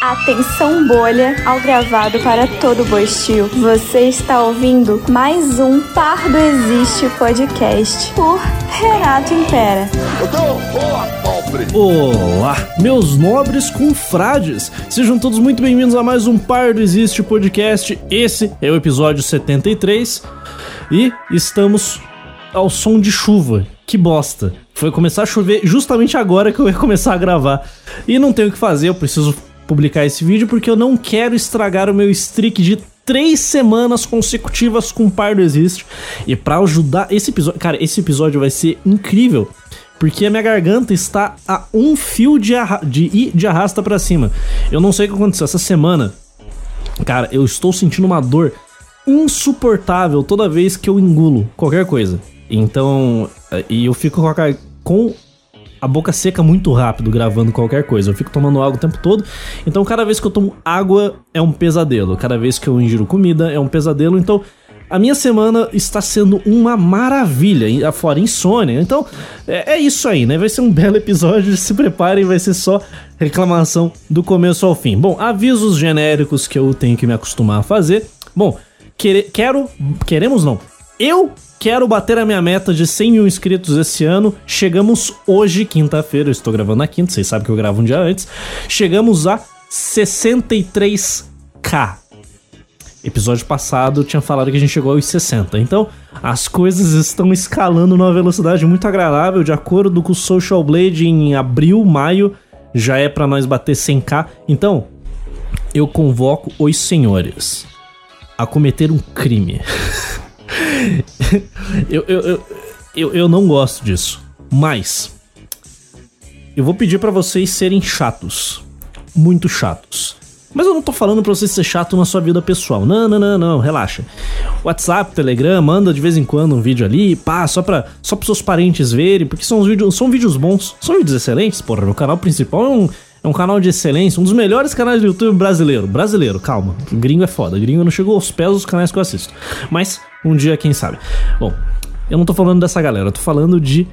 Atenção bolha ao gravado para todo boistio. Você está ouvindo mais um Pardo Existe podcast por Renato Impera. Olá, meus nobres confrades! Sejam todos muito bem-vindos a mais um Pardo Existe podcast. Esse é o episódio 73 e estamos ao som de chuva. Que bosta! Foi começar a chover justamente agora que eu ia começar a gravar. E não tenho o que fazer, eu preciso publicar esse vídeo porque eu não quero estragar o meu streak de três semanas consecutivas com Pardo Existe. E para ajudar esse episódio, cara, esse episódio vai ser incrível. Porque a minha garganta está a um fio de, arra de de arrasta para cima. Eu não sei o que aconteceu essa semana. Cara, eu estou sentindo uma dor insuportável toda vez que eu engulo qualquer coisa. Então, e eu fico com a, com a boca seca muito rápido gravando qualquer coisa. Eu fico tomando água o tempo todo. Então, cada vez que eu tomo água é um pesadelo. Cada vez que eu ingiro comida é um pesadelo. Então, a minha semana está sendo uma maravilha, fora insônia. Então, é, é, isso aí, né? Vai ser um belo episódio. Se preparem, vai ser só reclamação do começo ao fim. Bom, avisos genéricos que eu tenho que me acostumar a fazer. Bom, quer, quero. Queremos não. Eu Quero bater a minha meta de 100 mil inscritos esse ano. Chegamos hoje, quinta-feira. Eu estou gravando na quinta, vocês sabem que eu gravo um dia antes. Chegamos a 63k. Episódio passado tinha falado que a gente chegou aos 60. Então, as coisas estão escalando numa velocidade muito agradável. De acordo com o Social Blade, em abril, maio, já é para nós bater 100k. Então, eu convoco os senhores a cometer um crime. eu, eu, eu, eu, não gosto disso. Mas eu vou pedir para vocês serem chatos. Muito chatos. Mas eu não tô falando pra você ser chato na sua vida pessoal. Não, não, não, não, relaxa. WhatsApp, Telegram, manda de vez em quando um vídeo ali, pá, só pra, só pros seus parentes verem, porque são, vídeos, são vídeos bons, são vídeos excelentes. Porra, meu canal principal é um, é um canal de excelência, um dos melhores canais do YouTube brasileiro. Brasileiro, calma. Gringo é foda. Gringo não chegou aos pés dos canais que eu assisto. Mas um dia, quem sabe. Bom, eu não tô falando dessa galera, eu tô falando de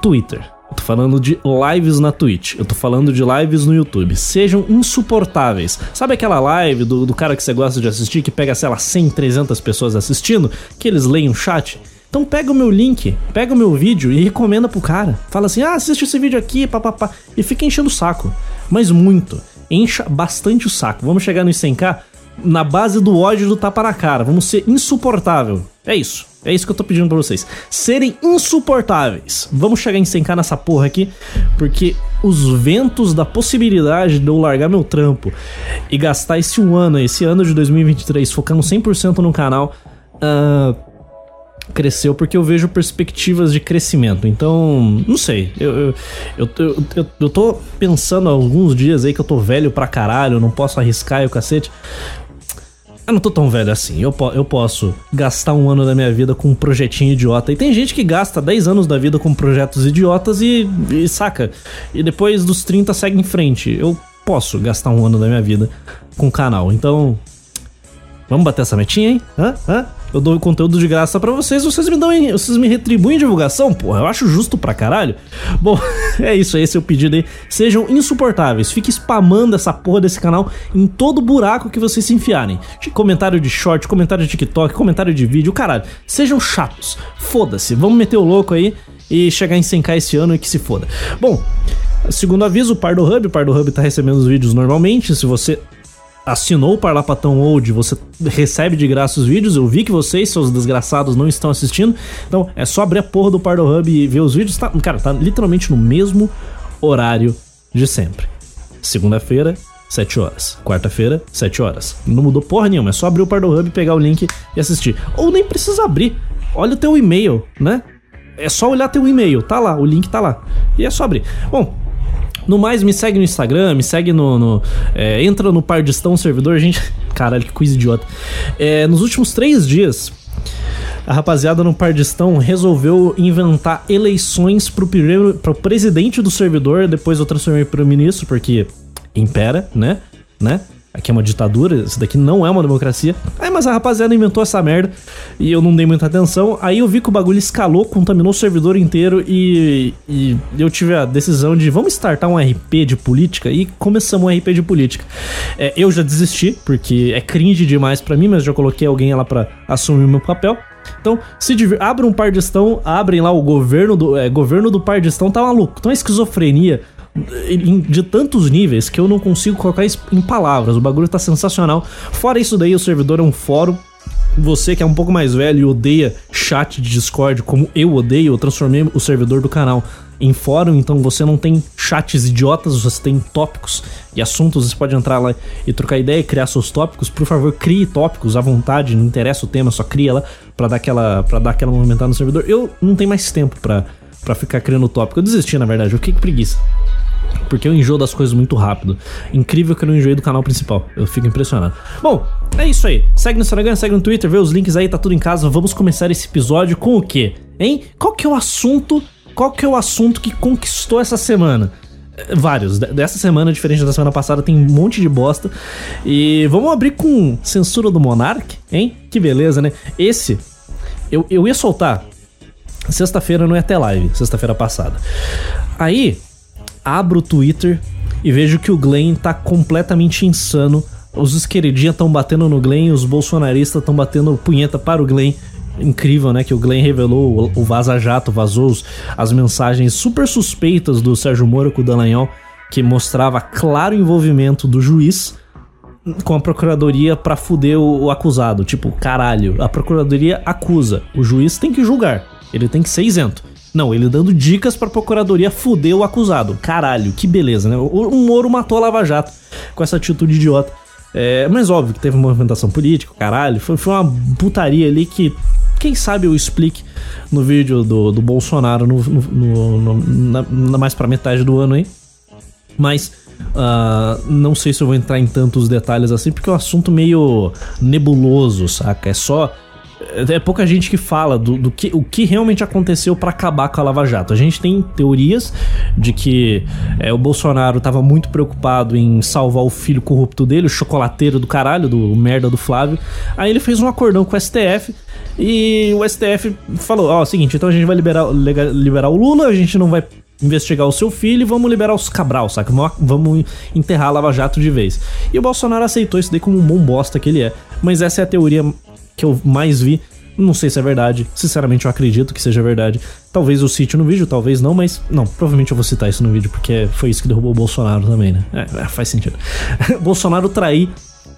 Twitter. Eu tô falando de lives na Twitch. Eu tô falando de lives no YouTube. Sejam insuportáveis. Sabe aquela live do, do cara que você gosta de assistir, que pega, sei lá, 100, 300 pessoas assistindo, que eles leem o chat? Então pega o meu link, pega o meu vídeo e recomenda pro cara. Fala assim, ah, assiste esse vídeo aqui, papapá. E fica enchendo o saco mas muito. Encha bastante o saco. Vamos chegar no 100k na base do ódio do tapa na cara. Vamos ser insuportável. É isso. É isso que eu tô pedindo pra vocês. Serem insuportáveis. Vamos chegar em 100k nessa porra aqui, porque os ventos da possibilidade de eu largar meu trampo e gastar esse um ano, esse ano de 2023, focando 100% no canal, uh, cresceu porque eu vejo perspectivas de crescimento. Então, não sei. Eu, eu, eu, eu, eu tô pensando há alguns dias aí que eu tô velho pra caralho, não posso arriscar e o cacete. Eu não tô tão velho assim. Eu, eu posso gastar um ano da minha vida com um projetinho idiota. E tem gente que gasta 10 anos da vida com projetos idiotas e, e saca. E depois dos 30 segue em frente. Eu posso gastar um ano da minha vida com o canal. Então. Vamos bater essa metinha, hein? Hã? Hã? Eu dou conteúdo de graça para vocês, vocês me dão, vocês me retribuem divulgação, porra, eu acho justo pra caralho. Bom, é isso, esse é o pedido aí. Sejam insuportáveis, fique spamando essa porra desse canal em todo buraco que vocês se enfiarem. De comentário de short, comentário de TikTok, comentário de vídeo, caralho. Sejam chatos, foda-se, vamos meter o louco aí e chegar em 100k esse ano e que se foda. Bom, segundo aviso, o Pardo Hub, o Pardo Hub tá recebendo os vídeos normalmente, se você assinou o Parlapatão Old, você recebe de graça os vídeos. Eu vi que vocês, seus desgraçados, não estão assistindo. Então é só abrir a porra do Pardo Hub e ver os vídeos. Tá, cara, tá literalmente no mesmo horário de sempre. Segunda-feira, 7 horas. Quarta-feira, 7 horas. Não mudou porra nenhuma, é só abrir o Pardo Hub, pegar o link e assistir. Ou nem precisa abrir. Olha o teu e-mail, né? É só olhar teu e-mail, tá lá, o link tá lá. E é só abrir. Bom, no mais, me segue no Instagram, me segue no. no é, entra no Pardistão servidor, gente. Caralho, que coisa idiota. É, nos últimos três dias, a rapaziada no Pardistão resolveu inventar eleições pro, primeiro, pro presidente do servidor. Depois eu transformei pro ministro, porque impera, né? Né? Aqui é uma ditadura, isso daqui não é uma democracia. Aí, mas a rapaziada inventou essa merda e eu não dei muita atenção. Aí eu vi que o bagulho escalou, contaminou o servidor inteiro e, e eu tive a decisão de vamos startar um RP de política e começamos um RP de política. É, eu já desisti, porque é cringe demais para mim, mas já coloquei alguém lá para assumir o meu papel. Então, se abre um pardistão, abrem lá o governo do, é, governo do pardistão, tá maluco. Então a esquizofrenia de tantos níveis que eu não consigo colocar isso em palavras. O bagulho tá sensacional. Fora isso daí, o servidor é um fórum. Você que é um pouco mais velho e odeia chat de Discord como eu odeio, eu transformei o servidor do canal em fórum, então você não tem chats idiotas, você tem tópicos e assuntos, você pode entrar lá e trocar ideia e criar seus tópicos. Por favor, crie tópicos à vontade, não interessa o tema, só cria lá para dar aquela para dar aquela movimentada no servidor. Eu não tenho mais tempo para para ficar criando tópico. Eu desisti, na verdade, eu fiquei com preguiça. Porque eu enjoo das coisas muito rápido. Incrível que eu não enjoei do canal principal. Eu fico impressionado. Bom, é isso aí. Segue no Instagram, segue no Twitter, vê os links aí, tá tudo em casa. Vamos começar esse episódio com o quê? Hein? Qual que é o assunto? Qual que é o assunto que conquistou essa semana? É, vários. Dessa semana, diferente da semana passada, tem um monte de bosta. E vamos abrir com censura do Monark, hein? Que beleza, né? Esse, eu, eu ia soltar. Sexta-feira não ia ter live, sexta-feira passada. Aí, abro o Twitter e vejo que o Glenn tá completamente insano. Os esquerdinhas estão batendo no Glenn, os bolsonaristas estão batendo punheta para o Glenn. Incrível, né? Que o Glenn revelou o Vaza Jato, vazou as mensagens super suspeitas do Sérgio Moro com o Dallagnol, que mostrava claro envolvimento do juiz com a procuradoria para fuder o acusado. Tipo, caralho, a procuradoria acusa, o juiz tem que julgar, ele tem que ser isento. Não, ele dando dicas pra procuradoria fuder o acusado. Caralho, que beleza, né? O, Moro matou a Lava Jato com essa atitude idiota. É, mas óbvio que teve uma movimentação política, caralho. Foi, foi uma putaria ali que, quem sabe eu explique no vídeo do, do Bolsonaro no, no, no na, na, mais pra metade do ano aí. Mas uh, não sei se eu vou entrar em tantos detalhes assim, porque é um assunto meio nebuloso, saca? É só é pouca gente que fala do, do que, o que realmente aconteceu para acabar com a Lava Jato. A gente tem teorias de que é, o Bolsonaro tava muito preocupado em salvar o filho corrupto dele, o chocolateiro do caralho, do merda do Flávio. Aí ele fez um acordão com o STF e o STF falou: Ó, oh, seguinte, então a gente vai liberar, liberar o Lula, a gente não vai investigar o seu filho e vamos liberar os Cabral, saca? Vamos enterrar a Lava Jato de vez. E o Bolsonaro aceitou isso daí como um bom bosta que ele é. Mas essa é a teoria que eu mais vi. Não sei se é verdade, sinceramente eu acredito que seja verdade. Talvez eu cite no vídeo, talvez não, mas não, provavelmente eu vou citar isso no vídeo, porque foi isso que derrubou o Bolsonaro também, né? É, é faz sentido. Bolsonaro trair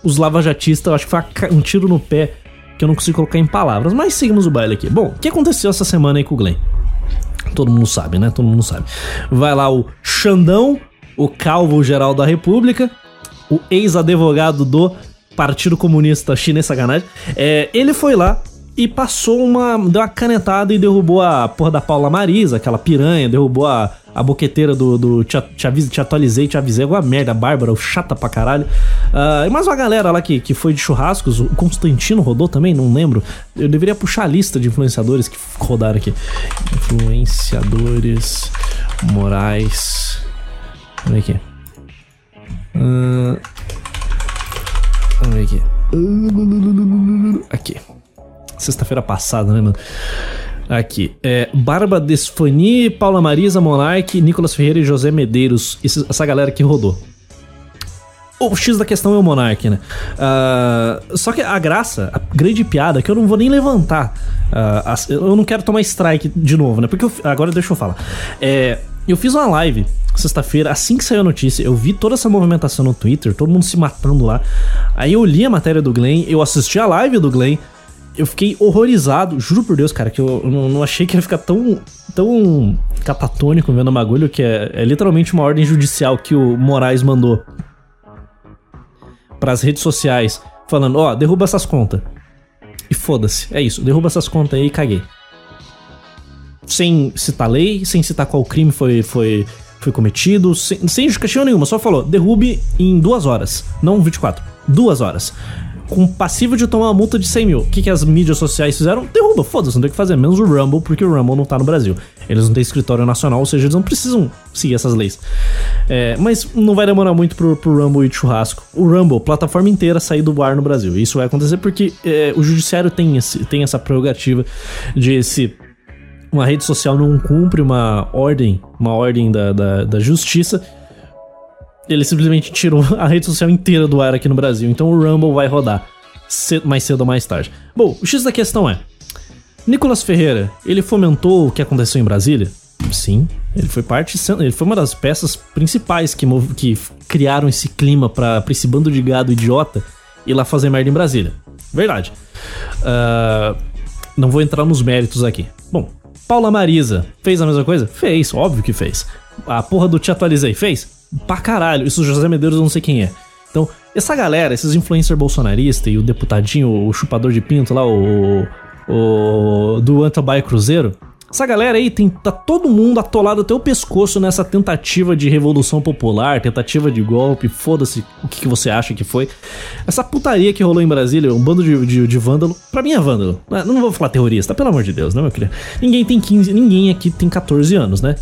os lavajatistas, eu acho que foi um tiro no pé que eu não consigo colocar em palavras, mas seguimos o baile aqui. Bom, o que aconteceu essa semana aí com o Glenn? Todo mundo sabe, né? Todo mundo sabe. Vai lá o Xandão, o calvo geral da República, o ex-advogado do Partido Comunista Chinês, sacanagem. É, ele foi lá e passou uma. deu uma canetada e derrubou a porra da Paula Marisa, aquela piranha, derrubou a, a boqueteira do, do te, te, te atualizei, te avisei, uma merda, Bárbara, chata pra caralho. Uh, e mais uma galera lá que, que foi de churrascos, o Constantino rodou também, não lembro. Eu deveria puxar a lista de influenciadores que rodaram aqui. Influenciadores Morais. Olha aqui. Uh, Vamos ver aqui. Aqui. Sexta-feira passada, né, mano? Aqui. É, Barba Desfani, Paula Marisa, Monark, Nicolas Ferreira e José Medeiros. Essa galera que rodou. O X da questão é o Monark, né? Uh, só que a graça, a grande piada, é que eu não vou nem levantar. Uh, eu não quero tomar strike de novo, né? Porque eu, agora deixa eu falar. É, eu fiz uma live sexta-feira, assim que saiu a notícia, eu vi toda essa movimentação no Twitter, todo mundo se matando lá. Aí eu li a matéria do Glenn, eu assisti a live do Glenn, eu fiquei horrorizado, juro por Deus, cara, que eu não, achei que ia ficar tão, tão catatônico vendo o bagulho, que é, é literalmente uma ordem judicial que o Moraes mandou para as redes sociais, falando: ó, oh, derruba essas contas. E foda-se, é isso, derruba essas contas aí e caguei. Sem citar lei, sem citar qual crime foi, foi foi cometido, sem, sem justificativa nenhuma, só falou, derrube em duas horas, não 24, duas horas. com passivo de tomar uma multa de 100 mil. O que, que as mídias sociais fizeram? Derruba, foda-se, não tem o que fazer. Menos o Rumble, porque o Rumble não tá no Brasil. Eles não têm escritório nacional, ou seja, eles não precisam seguir essas leis. É, mas não vai demorar muito pro, pro Rumble e churrasco. O Rumble, plataforma inteira, sair do ar no Brasil. Isso vai acontecer porque é, o judiciário tem, esse, tem essa prerrogativa de se uma rede social não cumpre uma ordem, uma ordem da, da, da justiça, ele simplesmente tirou a rede social inteira do ar aqui no Brasil. Então o Rumble vai rodar mais cedo ou mais tarde. Bom, o X da questão é: Nicolas Ferreira, ele fomentou o que aconteceu em Brasília? Sim, ele foi parte, ele foi uma das peças principais que, que criaram esse clima para esse bando de gado idiota ir lá fazer merda em Brasília. Verdade. Uh, não vou entrar nos méritos aqui. Bom, Paula Marisa fez a mesma coisa? Fez, óbvio que fez. A porra do Te Atualizei fez? Pra caralho. Isso José Medeiros eu não sei quem é. Então, essa galera, esses influencers bolsonaristas e o deputadinho, o chupador de pinto lá, o. o do Antabai Cruzeiro, essa galera aí tem, tá todo mundo atolado até o pescoço nessa tentativa de revolução popular, tentativa de golpe, foda-se o que, que, você acha que foi. Essa putaria que rolou em Brasília, um bando de, de, de vândalo, pra mim é vândalo. Não, não vou falar terrorista, pelo amor de Deus, né, meu querido? Ninguém tem 15, ninguém aqui tem 14 anos, né?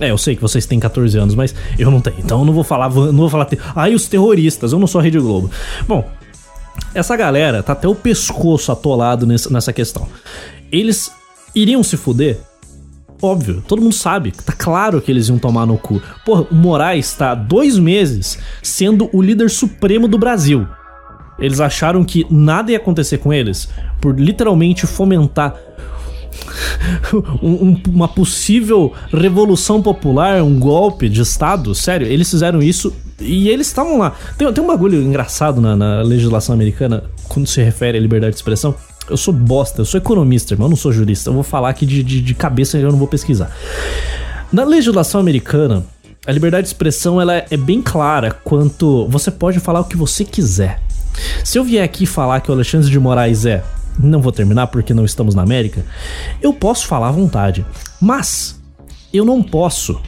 É, eu sei que vocês têm 14 anos, mas eu não tenho. Então eu não vou falar, não vou falar. Ai, os terroristas, eu não sou a Rede Globo. Bom, essa galera tá até o pescoço atolado nessa questão. Eles iriam se fuder Óbvio, todo mundo sabe, tá claro que eles iam tomar no cu. Porra, o Moraes tá dois meses sendo o líder supremo do Brasil. Eles acharam que nada ia acontecer com eles por literalmente fomentar um, uma possível revolução popular, um golpe de Estado. Sério, eles fizeram isso e eles estavam lá. Tem, tem um bagulho engraçado na, na legislação americana quando se refere à liberdade de expressão eu sou bosta, eu sou economista, irmão, eu não sou jurista. Eu vou falar aqui de, de, de cabeça e eu não vou pesquisar. Na legislação americana, a liberdade de expressão ela é bem clara quanto você pode falar o que você quiser. Se eu vier aqui falar que o Alexandre de Moraes é, não vou terminar porque não estamos na América, eu posso falar à vontade. Mas eu não posso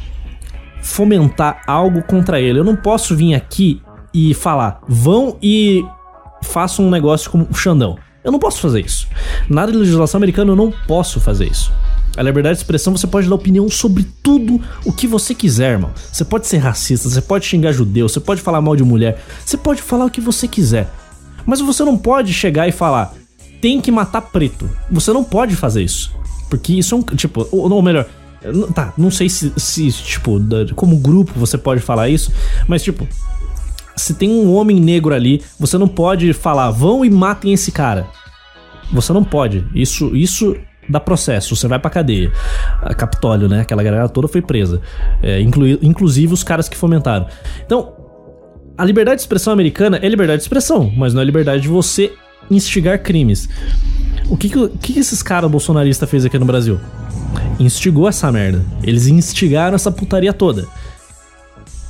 fomentar algo contra ele. Eu não posso vir aqui e falar, vão e façam um negócio como o Xandão. Eu não posso fazer isso. Na legislação americana eu não posso fazer isso. A liberdade de expressão você pode dar opinião sobre tudo o que você quiser, irmão. Você pode ser racista, você pode xingar judeu, você pode falar mal de mulher, você pode falar o que você quiser. Mas você não pode chegar e falar, tem que matar preto. Você não pode fazer isso. Porque isso é um. Tipo, ou, ou melhor, tá, não sei se, se, tipo, como grupo você pode falar isso, mas tipo, se tem um homem negro ali, você não pode falar, vão e matem esse cara. Você não pode. Isso, isso dá processo, você vai pra cadeia. A Capitólio, né? Aquela galera toda foi presa. É, inclusive os caras que fomentaram. Então, a liberdade de expressão americana é liberdade de expressão, mas não é liberdade de você instigar crimes. O que, que, que esses caras bolsonaristas fez aqui no Brasil? Instigou essa merda. Eles instigaram essa putaria toda.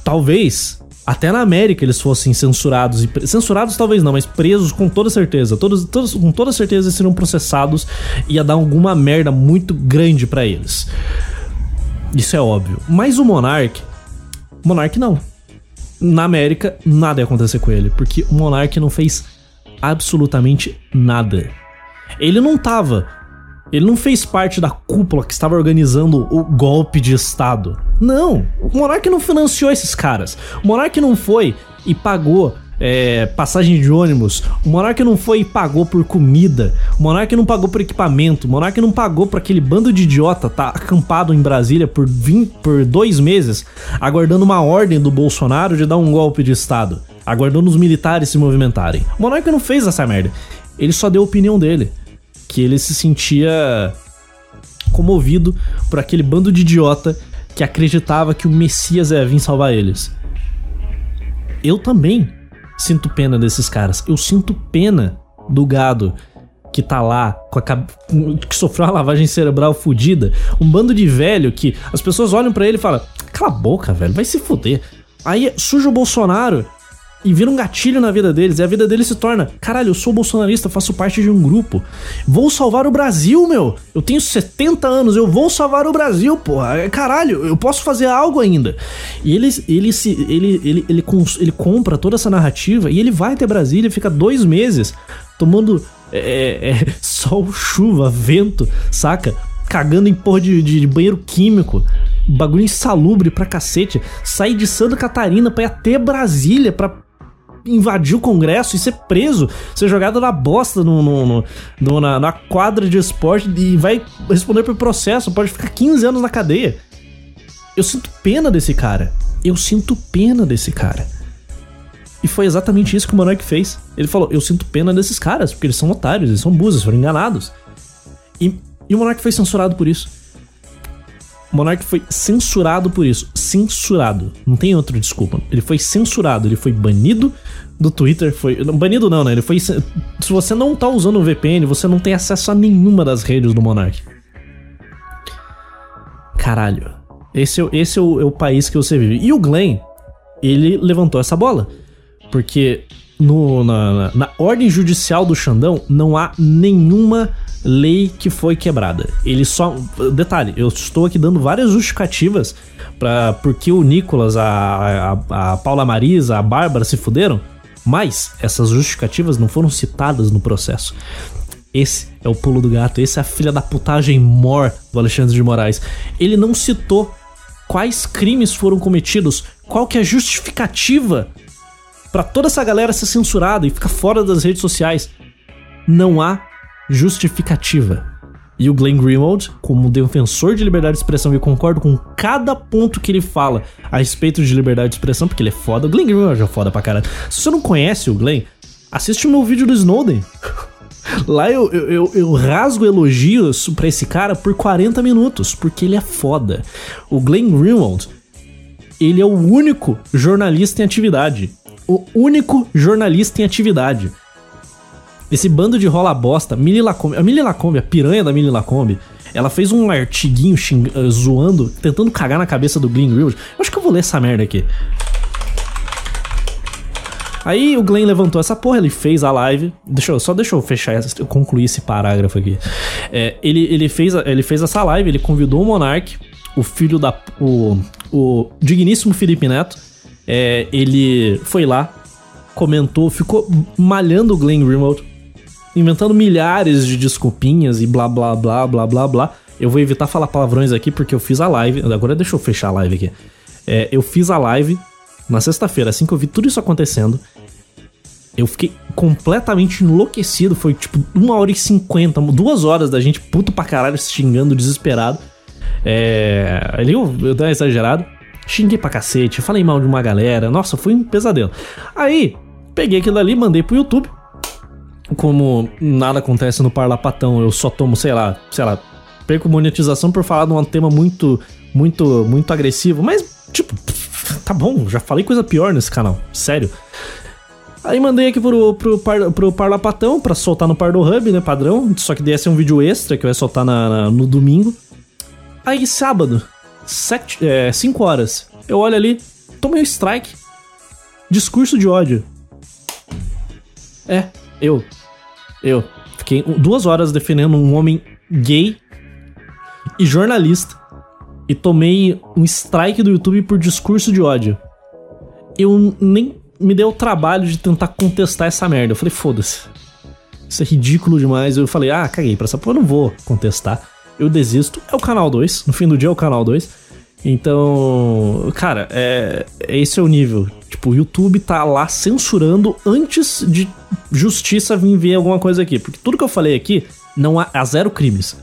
Talvez até na América eles fossem censurados. E censurados talvez não, mas presos com toda certeza. Todos, todos, com toda certeza seriam processados e ia dar alguma merda muito grande para eles. Isso é óbvio. Mas o Monark. Monark não. Na América, nada ia acontecer com ele. Porque o Monark não fez absolutamente nada. Ele não tava ele não fez parte da cúpula que estava organizando o golpe de Estado. Não, o Monark não financiou esses caras. O Monark não foi e pagou é, passagem de ônibus. O Monark não foi e pagou por comida. O Monark não pagou por equipamento. O Monark não pagou para aquele bando de idiota tá acampado em Brasília por, 20, por dois meses, aguardando uma ordem do Bolsonaro de dar um golpe de Estado. Aguardando os militares se movimentarem. O Monark não fez essa merda. Ele só deu a opinião dele que ele se sentia comovido por aquele bando de idiota que acreditava que o Messias ia vir salvar eles. Eu também sinto pena desses caras. Eu sinto pena do gado que tá lá com a que sofreu uma lavagem cerebral fodida, um bando de velho que as pessoas olham para ele e falam: "Cala a boca, velho, vai se fuder". Aí surge o Bolsonaro e vira um gatilho na vida deles, e a vida deles se torna: caralho, eu sou bolsonarista, faço parte de um grupo, vou salvar o Brasil, meu. Eu tenho 70 anos, eu vou salvar o Brasil, porra. Caralho, eu posso fazer algo ainda. E ele, ele, se, ele, ele, ele, ele compra toda essa narrativa e ele vai até Brasília, fica dois meses tomando é, é, é sol, chuva, vento, saca? Cagando em porra de, de, de banheiro químico bagulho insalubre pra cacete. Sair de Santa Catarina pra ir até Brasília pra invadir o Congresso e ser preso, ser jogado na bosta no, no, no na, na, quadra de esporte e vai responder por processo, pode ficar 15 anos na cadeia. Eu sinto pena desse cara. Eu sinto pena desse cara. E foi exatamente isso que o Monark fez. Ele falou: Eu sinto pena desses caras, porque eles são otários, eles são buzos, foram enganados. E, e o Monark foi censurado por isso. Monark foi censurado por isso. Censurado. Não tem outra desculpa. Ele foi censurado, ele foi banido do Twitter. Foi. Banido não, né? Ele foi. Se você não tá usando o VPN, você não tem acesso a nenhuma das redes do Monark. Caralho. Esse, é, esse é, o, é o país que você vive. E o Glenn, ele levantou essa bola. Porque no, na, na, na ordem judicial do Xandão não há nenhuma lei que foi quebrada. Ele só. Detalhe, eu estou aqui dando várias justificativas para porque o Nicolas, a, a, a Paula Marisa, a Bárbara se fuderam, mas essas justificativas não foram citadas no processo. Esse é o pulo do gato, esse é a filha da putagem mor do Alexandre de Moraes. Ele não citou quais crimes foram cometidos, qual que é a justificativa para toda essa galera ser censurada e ficar fora das redes sociais. Não há justificativa. E o Glenn Greenwald, como defensor de liberdade de expressão, eu concordo com cada ponto que ele fala a respeito de liberdade de expressão, porque ele é foda. O Glenn Greenwald é foda pra caralho. Se você não conhece o Glenn, assiste o meu vídeo do Snowden. Lá eu, eu, eu, eu, rasgo elogios pra esse cara por 40 minutos, porque ele é foda. O Glenn Greenwald, ele é o único jornalista em atividade. O único jornalista em atividade. Esse bando de rola bosta, Mili Lacombe, a Mili Lacombe, a piranha da Mili Lacombe, ela fez um artiguinho xing, uh, zoando, tentando cagar na cabeça do Glenn Greenwald. Eu acho que eu vou ler essa merda aqui. Aí o Glenn levantou essa porra, ele fez a live. Deixa eu, só deixa eu fechar, eu concluir esse parágrafo aqui. É, ele, ele, fez, ele fez essa live, ele convidou o Monark, o filho da. O, o digníssimo Felipe Neto. É, ele foi lá, comentou, ficou malhando o Glenn Greenwald inventando milhares de desculpinhas e blá blá blá blá blá blá. Eu vou evitar falar palavrões aqui porque eu fiz a live. Agora deixa eu fechar a live aqui. É, eu fiz a live na sexta-feira, assim que eu vi tudo isso acontecendo. Eu fiquei completamente enlouquecido. Foi tipo uma hora e cinquenta, duas horas da gente puto pra caralho, se xingando, desesperado. É. Ali eu, eu dei exagerado. Xinguei pra cacete, falei mal de uma galera. Nossa, foi um pesadelo. Aí, peguei aquilo ali, mandei pro YouTube como nada acontece no Parlapatão, eu só tomo, sei lá, sei lá, perco monetização por falar de um tema muito, muito, muito agressivo, mas, tipo, tá bom, já falei coisa pior nesse canal, sério. Aí mandei aqui pro, pro, pro, pro Parlapatão pra soltar no Pardo Hub, né, padrão, só que desse um vídeo extra que vai soltar na, na, no domingo. Aí sábado, 5 é, cinco horas, eu olho ali, tomei um strike, discurso de ódio. É, eu, eu fiquei duas horas defendendo um homem gay e jornalista e tomei um strike do YouTube por discurso de ódio. Eu nem me dei o trabalho de tentar contestar essa merda. Eu falei, foda-se. Isso é ridículo demais. Eu falei, ah, caguei pra essa porra, eu não vou contestar. Eu desisto. É o canal 2. No fim do dia é o canal 2. Então, cara, é, esse é o nível. Tipo, o YouTube tá lá censurando antes de justiça vir ver alguma coisa aqui. Porque tudo que eu falei aqui, não há, há zero crimes.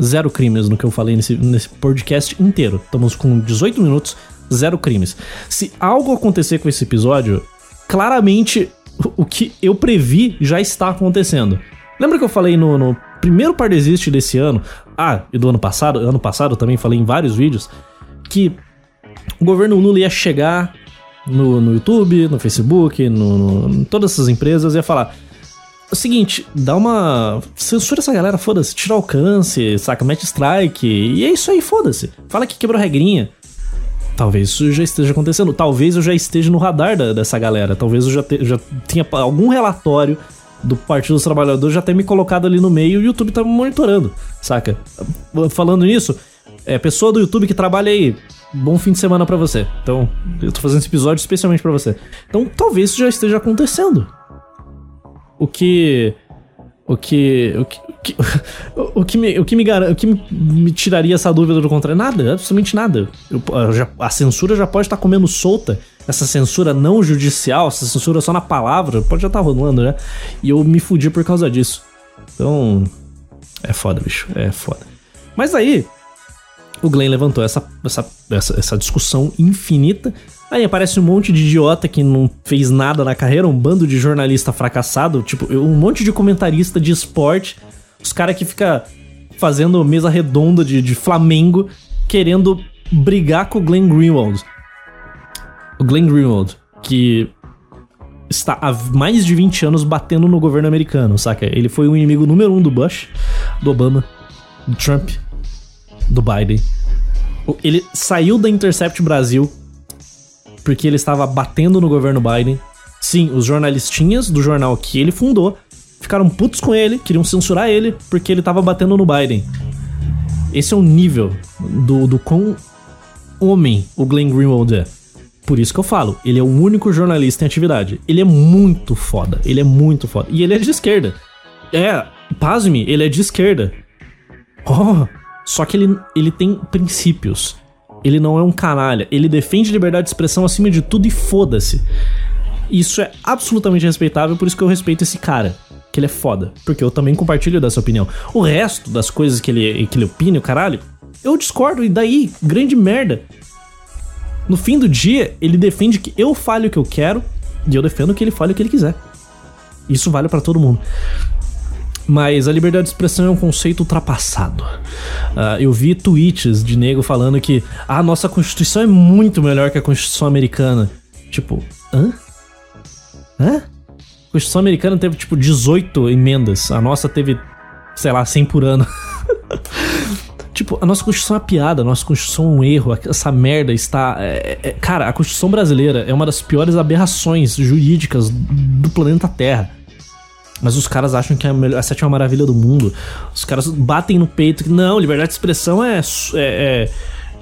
Zero crimes no que eu falei nesse, nesse podcast inteiro. Estamos com 18 minutos, zero crimes. Se algo acontecer com esse episódio, claramente o que eu previ já está acontecendo. Lembra que eu falei no, no primeiro Pardesiste desse ano? Ah, e do ano passado? Ano passado eu também falei em vários vídeos que o governo Lula ia chegar no, no YouTube, no Facebook, no, em todas essas empresas, ia falar: o seguinte, dá uma. Censura essa galera, foda-se, tira alcance, saca, mete strike, e é isso aí, foda-se. Fala que quebrou regrinha. Talvez isso já esteja acontecendo. Talvez eu já esteja no radar da, dessa galera. Talvez eu já, te, já tenha algum relatório do Partido dos Trabalhadores já tenha me colocado ali no meio e o YouTube tá monitorando, saca? Falando nisso, é pessoa do YouTube que trabalha aí, bom fim de semana para você. Então, eu tô fazendo esse episódio especialmente para você. Então, talvez isso já esteja acontecendo. O que o que. O que, o que, me, o que, me, o que me tiraria essa dúvida do contrário? Nada, absolutamente nada. Eu, a censura já pode estar comendo solta. Essa censura não judicial, essa censura só na palavra, pode já estar rolando, né? E eu me fudi por causa disso. Então. É foda, bicho. É foda. Mas aí, o Glenn levantou essa, essa, essa, essa discussão infinita Aí aparece um monte de idiota que não fez nada na carreira, um bando de jornalista fracassado, tipo, um monte de comentarista de esporte, os caras que fica fazendo mesa redonda de, de Flamengo, querendo brigar com o Glenn Greenwald. O Glenn Greenwald, que está há mais de 20 anos batendo no governo americano, saca? Ele foi o inimigo número um do Bush, do Obama, do Trump, do Biden. Ele saiu da Intercept Brasil porque ele estava batendo no governo Biden. Sim, os jornalistinhas do jornal que ele fundou ficaram putos com ele, queriam censurar ele porque ele estava batendo no Biden. Esse é o nível do, do quão homem o Glenn Greenwald é. Por isso que eu falo, ele é o único jornalista em atividade. Ele é muito foda, ele é muito foda. E ele é de esquerda. É, pasme, ele é de esquerda. Oh, só que ele, ele tem princípios. Ele não é um canalha. Ele defende liberdade de expressão acima de tudo e foda-se. Isso é absolutamente respeitável, por isso que eu respeito esse cara. Que ele é foda. Porque eu também compartilho dessa opinião. O resto das coisas que ele, que ele opina, o caralho, eu discordo. E daí, grande merda. No fim do dia, ele defende que eu fale o que eu quero e eu defendo que ele fale o que ele quiser. Isso vale para todo mundo. Mas a liberdade de expressão é um conceito ultrapassado. Uh, eu vi tweets de nego falando que a nossa Constituição é muito melhor que a Constituição americana. Tipo, hã? Hã? A Constituição americana teve tipo 18 emendas. A nossa teve, sei lá, 100 por ano. Tipo, a nossa Constituição é uma piada, a nossa Constituição é um erro, essa merda está. É, é, cara, a Constituição brasileira é uma das piores aberrações jurídicas do planeta Terra. Mas os caras acham que é a, melhor, a sétima maravilha do mundo. Os caras batem no peito que não, liberdade de expressão é, é, é,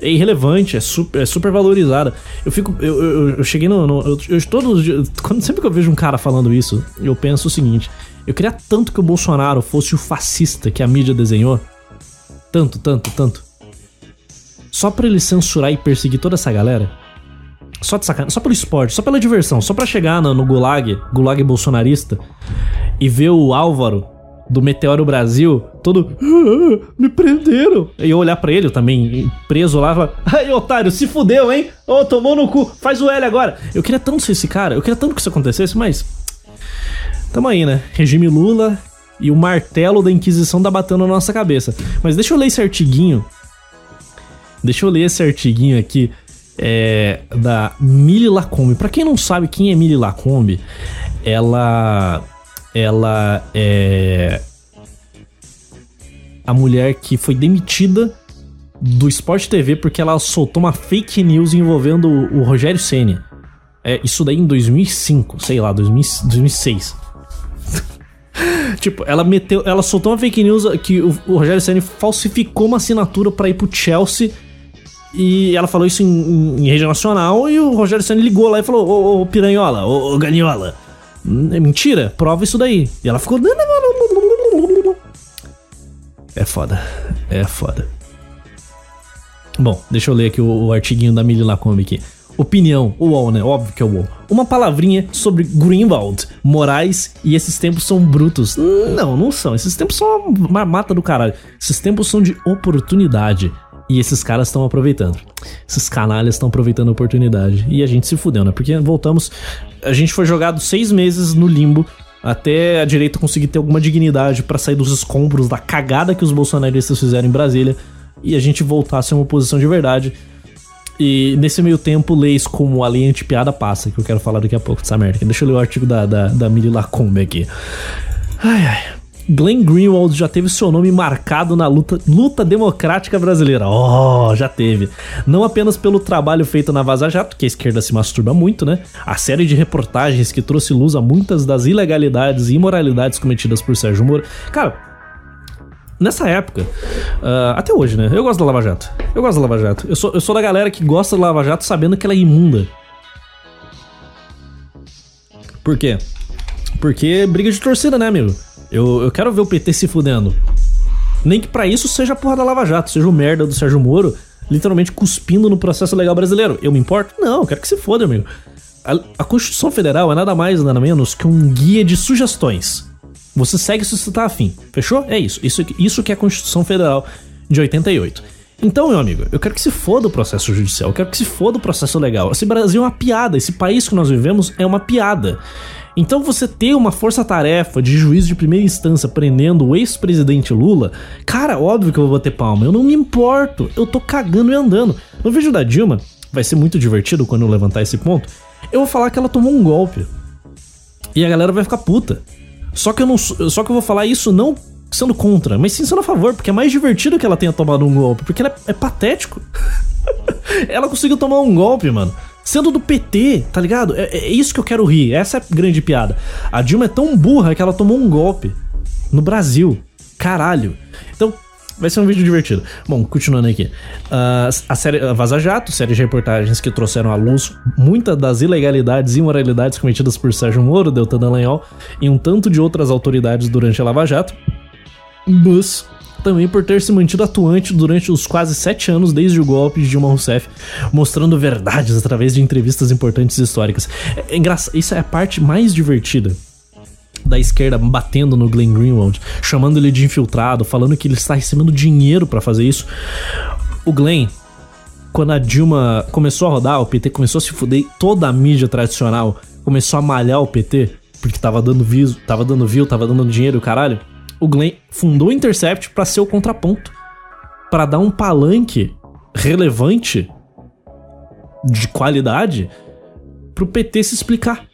é irrelevante, é super, é super valorizada. Eu fico. Eu, eu, eu cheguei no. no eu, eu, todos quando Sempre que eu vejo um cara falando isso, eu penso o seguinte: eu queria tanto que o Bolsonaro fosse o fascista que a mídia desenhou. Tanto, tanto, tanto. Só pra ele censurar e perseguir toda essa galera. Só de sacanagem, só pelo esporte, só pela diversão, só pra chegar no, no Gulag, Gulag bolsonarista, e ver o Álvaro do Meteoro Brasil todo. Ah, me prenderam. E eu olhar para ele também, preso lá, falar: Ai, otário, se fudeu, hein? Ô, oh, tomou no cu, faz o L agora. Eu queria tanto ser esse cara, eu queria tanto que isso acontecesse, mas. Tamo aí, né? Regime Lula e o martelo da Inquisição tá batendo na nossa cabeça. Mas deixa eu ler esse artiguinho. Deixa eu ler esse artiguinho aqui é, da Mili Lacombe. Para quem não sabe quem é Mili Lacombe, ela ela é a mulher que foi demitida do Sport TV porque ela soltou uma fake news envolvendo o, Rogério Ceni. É isso daí em 2005, sei lá, 2000, 2006. tipo, ela meteu, ela soltou uma fake news que o, o Rogério Ceni falsificou uma assinatura para ir pro Chelsea e ela falou isso em, em, rede nacional e o Rogério Senna ligou lá e falou: Ô, ô piranhola, ô, ô ganiola, é mentira, prova isso daí. E ela ficou. É foda, é foda. Bom, deixa eu ler aqui o, o artiguinho da Mili Lacombe aqui. Opinião, o UOL, né? Óbvio que é o UOL. Uma palavrinha sobre Greenwald, Moraes e esses tempos são brutos. Não, não são. Esses tempos são uma mata do caralho. Esses tempos são de oportunidade. E esses caras estão aproveitando. Esses canalhas estão aproveitando a oportunidade. E a gente se fudeu, né? Porque voltamos. A gente foi jogado seis meses no limbo até a direita conseguir ter alguma dignidade para sair dos escombros da cagada que os bolsonaristas fizeram em Brasília e a gente voltasse a uma posição de verdade. E nesse meio tempo, leis como a lei anti-piada passa, que eu quero falar daqui a pouco dessa merda. Deixa eu ler o artigo da, da, da Mili Lacombe aqui. Ai, ai. Glenn Greenwald já teve seu nome marcado na luta, luta democrática brasileira. Oh, já teve. Não apenas pelo trabalho feito na Vaza Jato, que a esquerda se masturba muito, né? A série de reportagens que trouxe luz a muitas das ilegalidades e imoralidades cometidas por Sérgio Moro. Cara, nessa época, uh, até hoje, né? Eu gosto da Lava Jato. Eu gosto da Lava Jato. Eu sou, eu sou da galera que gosta da Lava Jato sabendo que ela é imunda. Por quê? Porque briga de torcida, né, amigo? Eu, eu quero ver o PT se fudendo. Nem que para isso seja a porra da Lava Jato, seja o merda do Sérgio Moro literalmente cuspindo no processo legal brasileiro. Eu me importo? Não, eu quero que se foda, amigo. A, a Constituição Federal é nada mais, nada menos que um guia de sugestões. Você segue se você tá afim. Fechou? É isso. Isso, isso que é a Constituição Federal de 88. Então, meu amigo, eu quero que se foda o processo judicial, eu quero que se foda o processo legal. Esse Brasil é uma piada, esse país que nós vivemos é uma piada. Então você ter uma força-tarefa de juiz de primeira instância prendendo o ex-presidente Lula, cara, óbvio que eu vou bater palma. Eu não me importo. Eu tô cagando e andando. No vídeo da Dilma, vai ser muito divertido quando eu levantar esse ponto. Eu vou falar que ela tomou um golpe. E a galera vai ficar puta. Só que eu não só que eu vou falar isso não sendo contra, mas sim sendo a favor, porque é mais divertido que ela tenha tomado um golpe, porque ela é, é patético. ela conseguiu tomar um golpe, mano sendo do PT, tá ligado? É, é, isso que eu quero rir, essa é a grande piada. A Dilma é tão burra que ela tomou um golpe no Brasil. Caralho. Então, vai ser um vídeo divertido. Bom, continuando aqui. Uh, a série a Vaza Jato, série de reportagens que trouxeram à luz muitas das ilegalidades e imoralidades cometidas por Sérgio Moro, Deltan Dallagnol e um tanto de outras autoridades durante a Lava Jato. Mas também por ter se mantido atuante durante os quase sete anos desde o golpe de Dilma Rousseff, mostrando verdades através de entrevistas importantes históricas. É, é isso é a parte mais divertida da esquerda batendo no Glenn Greenwald, chamando ele de infiltrado, falando que ele está recebendo dinheiro para fazer isso. O Glenn, quando a Dilma começou a rodar, o PT começou a se fuder, toda a mídia tradicional começou a malhar o PT, porque tava dando view, tava dando view, tava dando dinheiro, caralho o Glenn fundou o Intercept para ser o contraponto, para dar um palanque relevante de qualidade pro PT se explicar.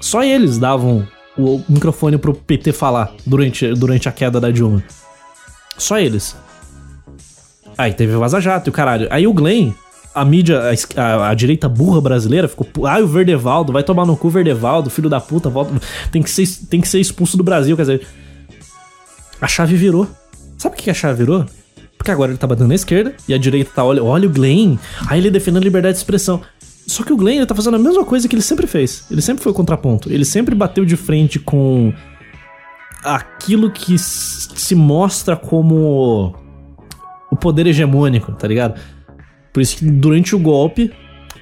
Só eles davam o microfone pro PT falar durante, durante a queda da Dilma. Só eles. Aí teve o Vaza Jato e o caralho. Aí o Glenn, a mídia, a, a, a, direita burra brasileira ficou. Ah, o Verdevaldo, vai tomar no cu, Verdevaldo, filho da puta, volta, tem, que ser, tem que ser expulso do Brasil. Quer dizer, a chave virou. Sabe por que a chave virou? Porque agora ele tá batendo na esquerda e a direita tá, olha, olha o Glenn, aí ele defendendo a liberdade de expressão. Só que o Glenn ele tá fazendo a mesma coisa que ele sempre fez. Ele sempre foi o contraponto. Ele sempre bateu de frente com aquilo que se mostra como o poder hegemônico, tá ligado? Por isso que durante o golpe,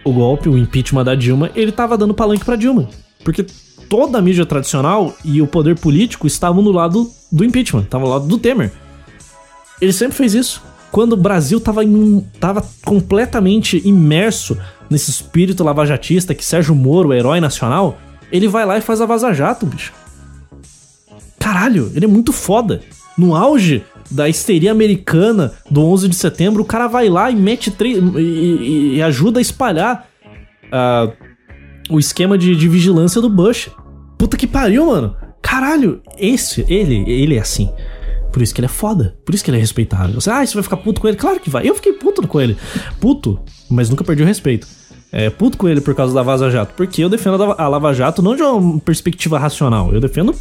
o golpe, o impeachment da Dilma, ele tava dando palanque pra Dilma. Porque toda a mídia tradicional e o poder político estavam no lado do impeachment, estavam no lado do Temer. Ele sempre fez isso. Quando o Brasil estava tava completamente imerso nesse espírito lavajatista que Sérgio Moro, herói nacional, ele vai lá e faz a Vaza Jato, bicho. Caralho, ele é muito foda. No auge da histeria americana do 11 de setembro, o cara vai lá e mete três. E, e, e, ajuda a espalhar uh, o esquema de, de vigilância do Bush. Puta que pariu, mano. Caralho, esse, ele, ele é assim. Por isso que ele é foda. Por isso que ele é respeitável. Você, ah, você vai ficar puto com ele? Claro que vai. Eu fiquei puto com ele. Puto, mas nunca perdi o respeito. É, puto com ele por causa da Vaza Jato. Porque eu defendo a Lava Jato não de uma perspectiva racional. Eu defendo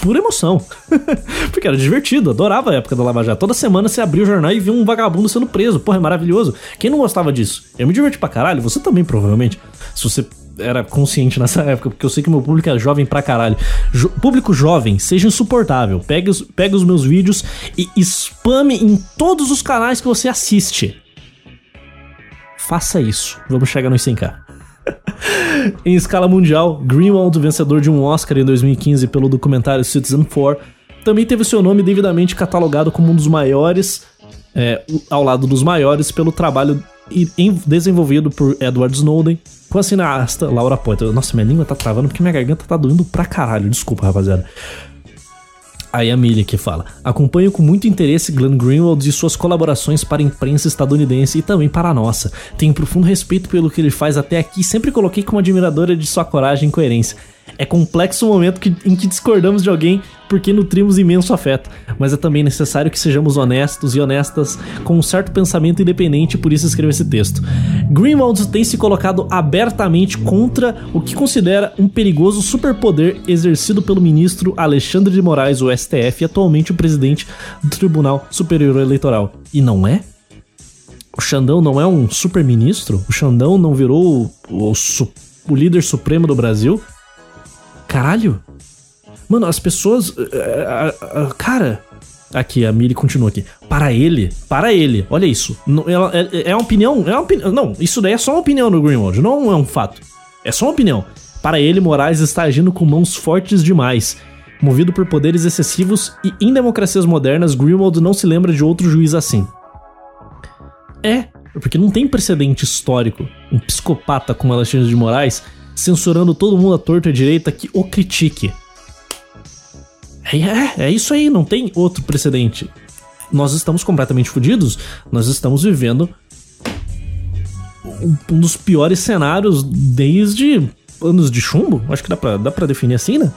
pura emoção. Porque era divertido, adorava a época da Lava Jato. Toda semana você abria o jornal e via um vagabundo sendo preso. Porra, é maravilhoso. Quem não gostava disso? Eu me diverti pra caralho, você também, provavelmente. Se você era consciente nessa época, porque eu sei que meu público é jovem pra caralho. Jo público jovem, seja insuportável. Pega os, os meus vídeos e spame em todos os canais que você assiste. Faça isso. Vamos chegar nos 100k. em escala mundial, Greenwald, vencedor de um Oscar em 2015 pelo documentário Citizen 4, também teve seu nome devidamente catalogado como um dos maiores, é, ao lado dos maiores, pelo trabalho desenvolvido por Edward Snowden com a cineasta Laura Poiter. Nossa, minha língua tá travando porque minha garganta tá doendo pra caralho. Desculpa, rapaziada. Aí a Millie que fala: Acompanho com muito interesse Glenn Greenwald e suas colaborações para a imprensa estadunidense e também para a nossa. Tenho profundo respeito pelo que ele faz até aqui e sempre coloquei como admiradora de sua coragem e coerência. É complexo o momento que, em que discordamos de alguém porque nutrimos imenso afeto, mas é também necessário que sejamos honestos e honestas com um certo pensamento independente, por isso escrevo esse texto. Greenwald tem se colocado abertamente contra o que considera um perigoso superpoder exercido pelo ministro Alexandre de Moraes, o STF, e atualmente o presidente do Tribunal Superior Eleitoral. E não é? O Xandão não é um super-ministro? O Xandão não virou o, o, o líder supremo do Brasil? Caralho! Mano, as pessoas. Uh, uh, uh, cara. Aqui, a Miri continua aqui. Para ele, para ele, olha isso. Ela, é, é uma opinião, é uma opinião. Não, isso daí é só uma opinião do Greenwald, não é um fato. É só uma opinião. Para ele, Moraes está agindo com mãos fortes demais. Movido por poderes excessivos e em democracias modernas, Greenwald não se lembra de outro juiz assim. É, porque não tem precedente histórico. Um psicopata como Alexandre de Moraes censurando todo mundo à torta e à direita que o critique. É, é, é isso aí, não tem outro precedente. Nós estamos completamente fodidos, nós estamos vivendo um dos piores cenários desde anos de chumbo. Acho que dá pra, dá pra definir assim, né?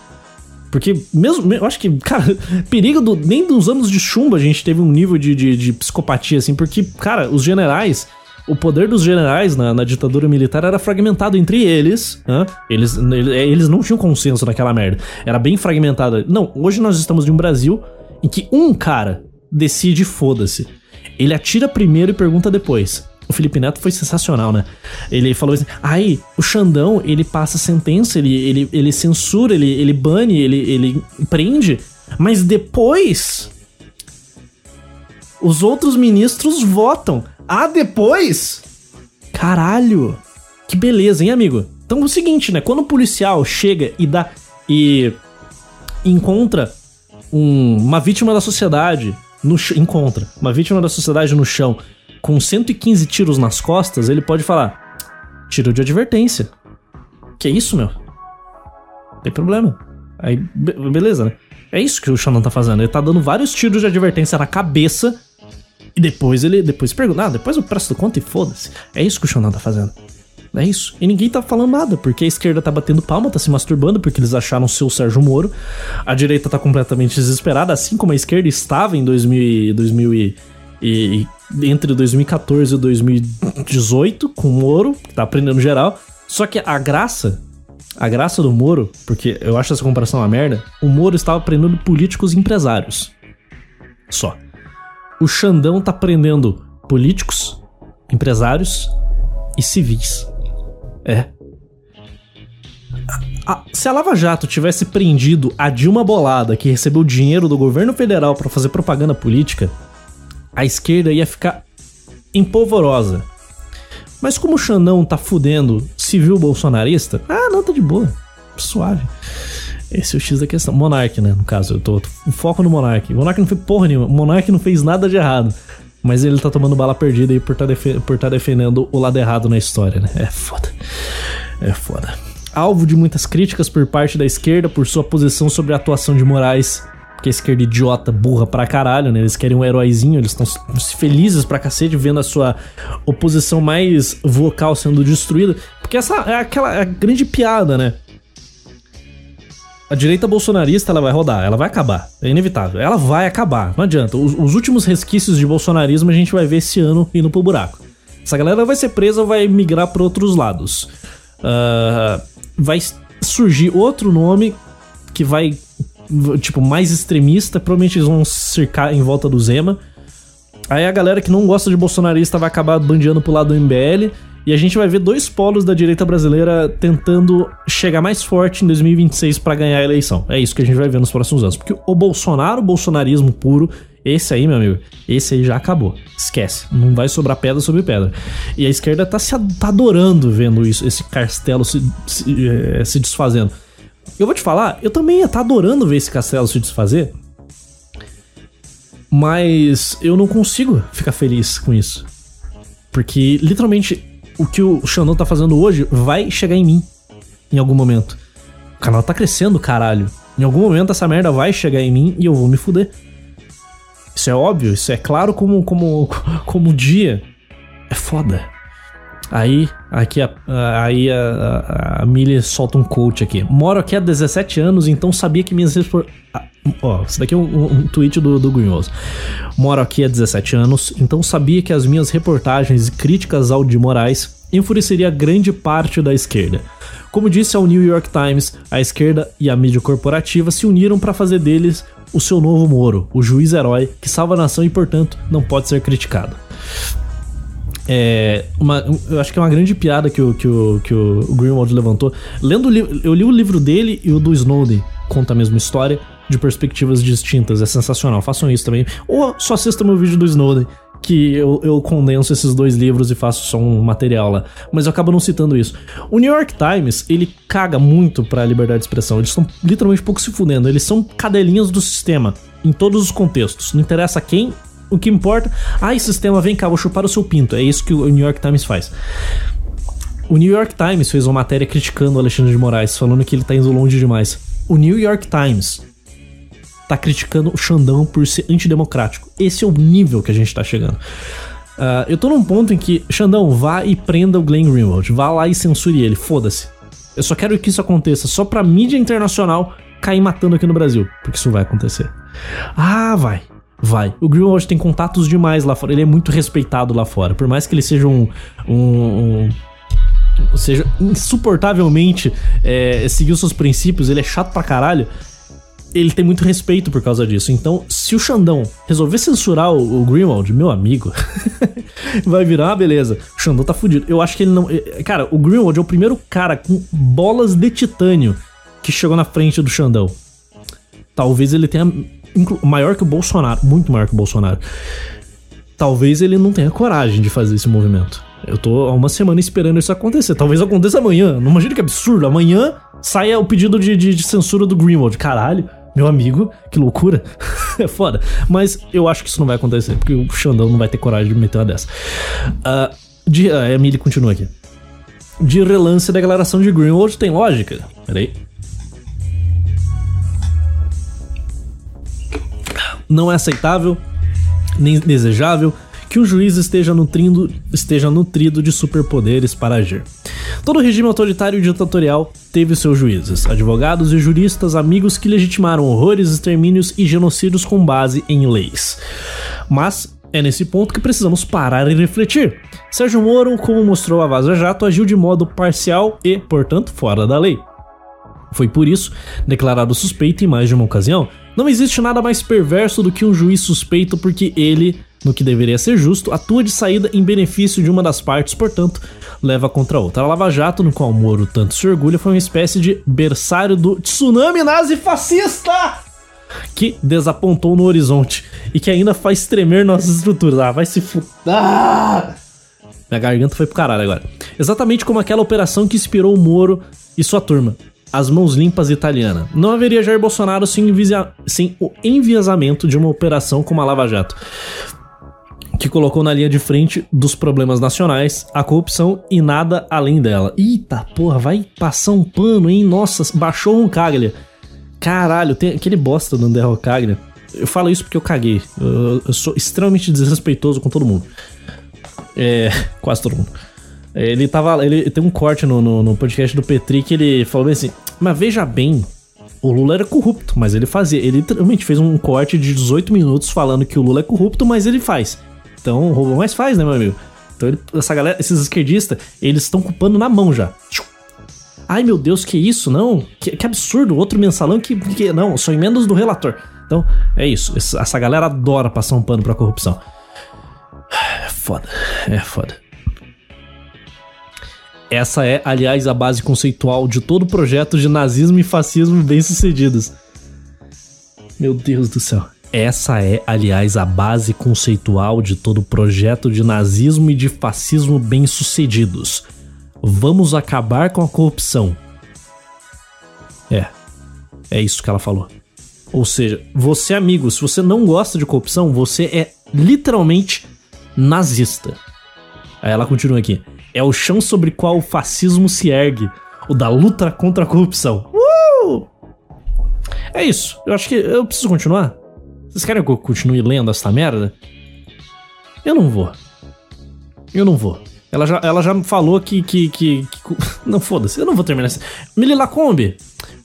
Porque mesmo, eu acho que, cara, perigo do, nem dos anos de chumbo a gente teve um nível de, de, de psicopatia, assim, porque, cara, os generais o poder dos generais na, na, ditadura militar era fragmentado entre eles. Né? Eles, eles não tinham consenso naquela merda. Era bem fragmentado. Não, hoje nós estamos em um Brasil em que um cara decide foda-se. Ele atira primeiro e pergunta depois. O Felipe Neto foi sensacional, né? Ele falou assim: aí, o Xandão, ele passa sentença, ele, ele, ele censura, ele, ele bane, ele, ele prende, mas depois os outros ministros votam. Ah, depois? Caralho. Que beleza, hein, amigo? Então é o seguinte, né? Quando o policial chega e dá e encontra um, uma vítima da sociedade no encontra uma vítima da sociedade no chão com 115 tiros nas costas, ele pode falar: tiro de advertência. Que é isso, meu? Não tem problema. Aí, be beleza, né? É isso que o Xandão tá fazendo. Ele tá dando vários tiros de advertência na cabeça e depois ele depois pergunta, ah, depois eu presto conta e foda-se. É isso que o Shonan tá fazendo. É isso. E ninguém tá falando nada, porque a esquerda tá batendo palma, tá se masturbando, porque eles acharam seu Sérgio Moro. A direita tá completamente desesperada, assim como a esquerda estava em 2000, 2000 e, e, entre 2014 e 2018, com o Moro, que tá aprendendo geral. Só que a graça, a graça do Moro, porque eu acho essa comparação uma merda, o Moro estava aprendendo políticos empresários. Só o Xandão tá prendendo políticos, empresários e civis. É. A, a, se a Lava Jato tivesse prendido a Dilma Bolada, que recebeu dinheiro do governo federal para fazer propaganda política, a esquerda ia ficar empolvorosa. Mas como o Xandão tá fudendo civil bolsonarista, ah, não, tá de boa. Suave. Esse é o X da questão. Monark, né? No caso, eu tô, tô foco no Monark. Monark não fez porra nenhuma. Monark não fez nada de errado. Mas ele tá tomando bala perdida aí por tá, tá defendendo o lado errado na história, né? É foda. É foda. Alvo de muitas críticas por parte da esquerda por sua posição sobre a atuação de Moraes. Que a esquerda idiota, burra pra caralho, né? Eles querem um heróizinho, eles estão felizes pra cacete vendo a sua oposição mais vocal sendo destruída. Porque essa é aquela é grande piada, né? A direita bolsonarista ela vai rodar, ela vai acabar. É inevitável. Ela vai acabar. Não adianta. Os, os últimos resquícios de bolsonarismo a gente vai ver esse ano indo pro buraco. Essa galera vai ser presa, vai migrar para outros lados. Uh, vai surgir outro nome que vai, tipo, mais extremista. Provavelmente eles vão cercar em volta do Zema. Aí a galera que não gosta de bolsonarista vai acabar bandeando pro lado do MBL. E a gente vai ver dois polos da direita brasileira tentando chegar mais forte em 2026 para ganhar a eleição. É isso que a gente vai ver nos próximos anos. Porque o Bolsonaro, o bolsonarismo puro, esse aí, meu amigo, esse aí já acabou. Esquece. Não vai sobrar pedra sobre pedra. E a esquerda tá se tá adorando vendo isso, esse castelo se, se, é, se desfazendo. Eu vou te falar, eu também ia tá adorando ver esse castelo se desfazer. Mas eu não consigo ficar feliz com isso. Porque, literalmente, o que o Xandão tá fazendo hoje vai chegar em mim em algum momento. O canal tá crescendo, caralho. Em algum momento essa merda vai chegar em mim e eu vou me fuder. Isso é óbvio, isso é claro como como como dia. É foda. Aí Aqui, a, aí a, a, a solta um coach aqui. Moro aqui há 17 anos, então sabia que minhas Ó, isso daqui é um, um tweet do, do Gunhoso. Moro aqui há 17 anos, então sabia que as minhas reportagens e críticas ao de Moraes enfureceria grande parte da esquerda. Como disse ao New York Times, a esquerda e a mídia corporativa se uniram para fazer deles o seu novo Moro, o juiz herói que salva a nação e, portanto, não pode ser criticado. É, uma, eu acho que é uma grande piada que o, que o, que o Greenwald levantou. Lendo eu li o livro dele e o do Snowden, conta a mesma história, de perspectivas distintas. É sensacional. Façam isso também. Ou só assistam meu vídeo do Snowden, que eu, eu condenso esses dois livros e faço só um material lá. Mas eu acabo não citando isso. O New York Times, ele caga muito pra liberdade de expressão. Eles estão literalmente pouco se fudendo. Eles são cadelinhas do sistema, em todos os contextos. Não interessa quem o que importa, ai sistema, vem cá, vou chupar o seu pinto. É isso que o New York Times faz. O New York Times fez uma matéria criticando o Alexandre de Moraes, falando que ele tá indo longe demais. O New York Times tá criticando o Xandão por ser antidemocrático. Esse é o nível que a gente tá chegando. Uh, eu tô num ponto em que, Xandão, vá e prenda o Glenn Greenwald. Vá lá e censure ele, foda-se. Eu só quero que isso aconteça só pra mídia internacional cair matando aqui no Brasil. Porque isso vai acontecer. Ah, vai. Vai. O Greenwald tem contatos demais lá fora. Ele é muito respeitado lá fora. Por mais que ele seja um. um, um ou seja, insuportavelmente é, seguir os seus princípios, ele é chato pra caralho. Ele tem muito respeito por causa disso. Então, se o Xandão resolver censurar o, o meu amigo, vai virar uma beleza. O Xandão tá fudido. Eu acho que ele não. É, cara, o Greenwald é o primeiro cara com bolas de titânio que chegou na frente do Xandão. Talvez ele tenha maior que o Bolsonaro, muito maior que o Bolsonaro. Talvez ele não tenha coragem de fazer esse movimento. Eu tô há uma semana esperando isso acontecer. Talvez aconteça amanhã. Não imagina que absurdo. Amanhã saia o pedido de, de, de censura do Greenwald. Caralho, meu amigo, que loucura. é foda. Mas eu acho que isso não vai acontecer, porque o Xandão não vai ter coragem de meter uma dessa. Uh, de, uh, a Emily continua aqui. De relance da declaração de Greenwald tem lógica. Peraí. Não é aceitável, nem desejável que um juiz esteja nutrindo, esteja nutrido de superpoderes para agir. Todo regime autoritário e ditatorial teve seus juízes, advogados e juristas amigos que legitimaram horrores, extermínios e genocídios com base em leis. Mas é nesse ponto que precisamos parar e refletir. Sérgio Moro, como mostrou a Vaza Jato, agiu de modo parcial e, portanto, fora da lei. Foi por isso declarado suspeito em mais de uma ocasião. Não existe nada mais perverso do que um juiz suspeito porque ele, no que deveria ser justo, atua de saída em benefício de uma das partes, portanto, leva contra a outra. A Lava Jato, no qual Moro tanto se orgulha, foi uma espécie de berçário do tsunami nazi fascista! Que desapontou no horizonte e que ainda faz tremer nossas estruturas. Ah, vai se fuder. Ah! Minha garganta foi pro caralho agora. Exatamente como aquela operação que inspirou o Moro e sua turma as mãos limpas italiana. Não haveria Jair Bolsonaro sem, sem o enviesamento de uma operação como a Lava Jato que colocou na linha de frente dos problemas nacionais a corrupção e nada além dela. Eita porra, vai passar um pano, hein? Nossa, baixou um Caglia. Caralho, tem aquele bosta do André Rocaglia. Eu falo isso porque eu caguei. Eu, eu, sou extremamente desrespeitoso com todo mundo. É, quase todo mundo. Ele tava. Ele tem um corte no, no, no podcast do Petri que ele falou assim: Mas veja bem, o Lula era corrupto, mas ele fazia. Ele literalmente fez um corte de 18 minutos falando que o Lula é corrupto, mas ele faz. Então, rouba mais faz, né, meu amigo? Então, ele, essa galera, esses esquerdistas, eles estão culpando na mão já. Ai, meu Deus, que isso? Não, que, que absurdo. Outro mensalão que, que. Não, são emendas do relator. Então, é isso. Essa galera adora passar um pano pra corrupção. É foda. É foda. Essa é, aliás, a base conceitual de todo projeto de nazismo e fascismo bem-sucedidos. Meu Deus do céu. Essa é, aliás, a base conceitual de todo projeto de nazismo e de fascismo bem-sucedidos. Vamos acabar com a corrupção. É. É isso que ela falou. Ou seja, você, amigo, se você não gosta de corrupção, você é literalmente nazista. Aí ela continua aqui. É o chão sobre qual o fascismo se ergue, o da luta contra a corrupção. Uh! É isso. Eu acho que eu preciso continuar. Vocês querem que eu continue lendo essa merda? Eu não vou. Eu não vou. Ela já, ela já falou que. que, que, que não, foda-se, eu não vou terminar assim. Mili Lacombe,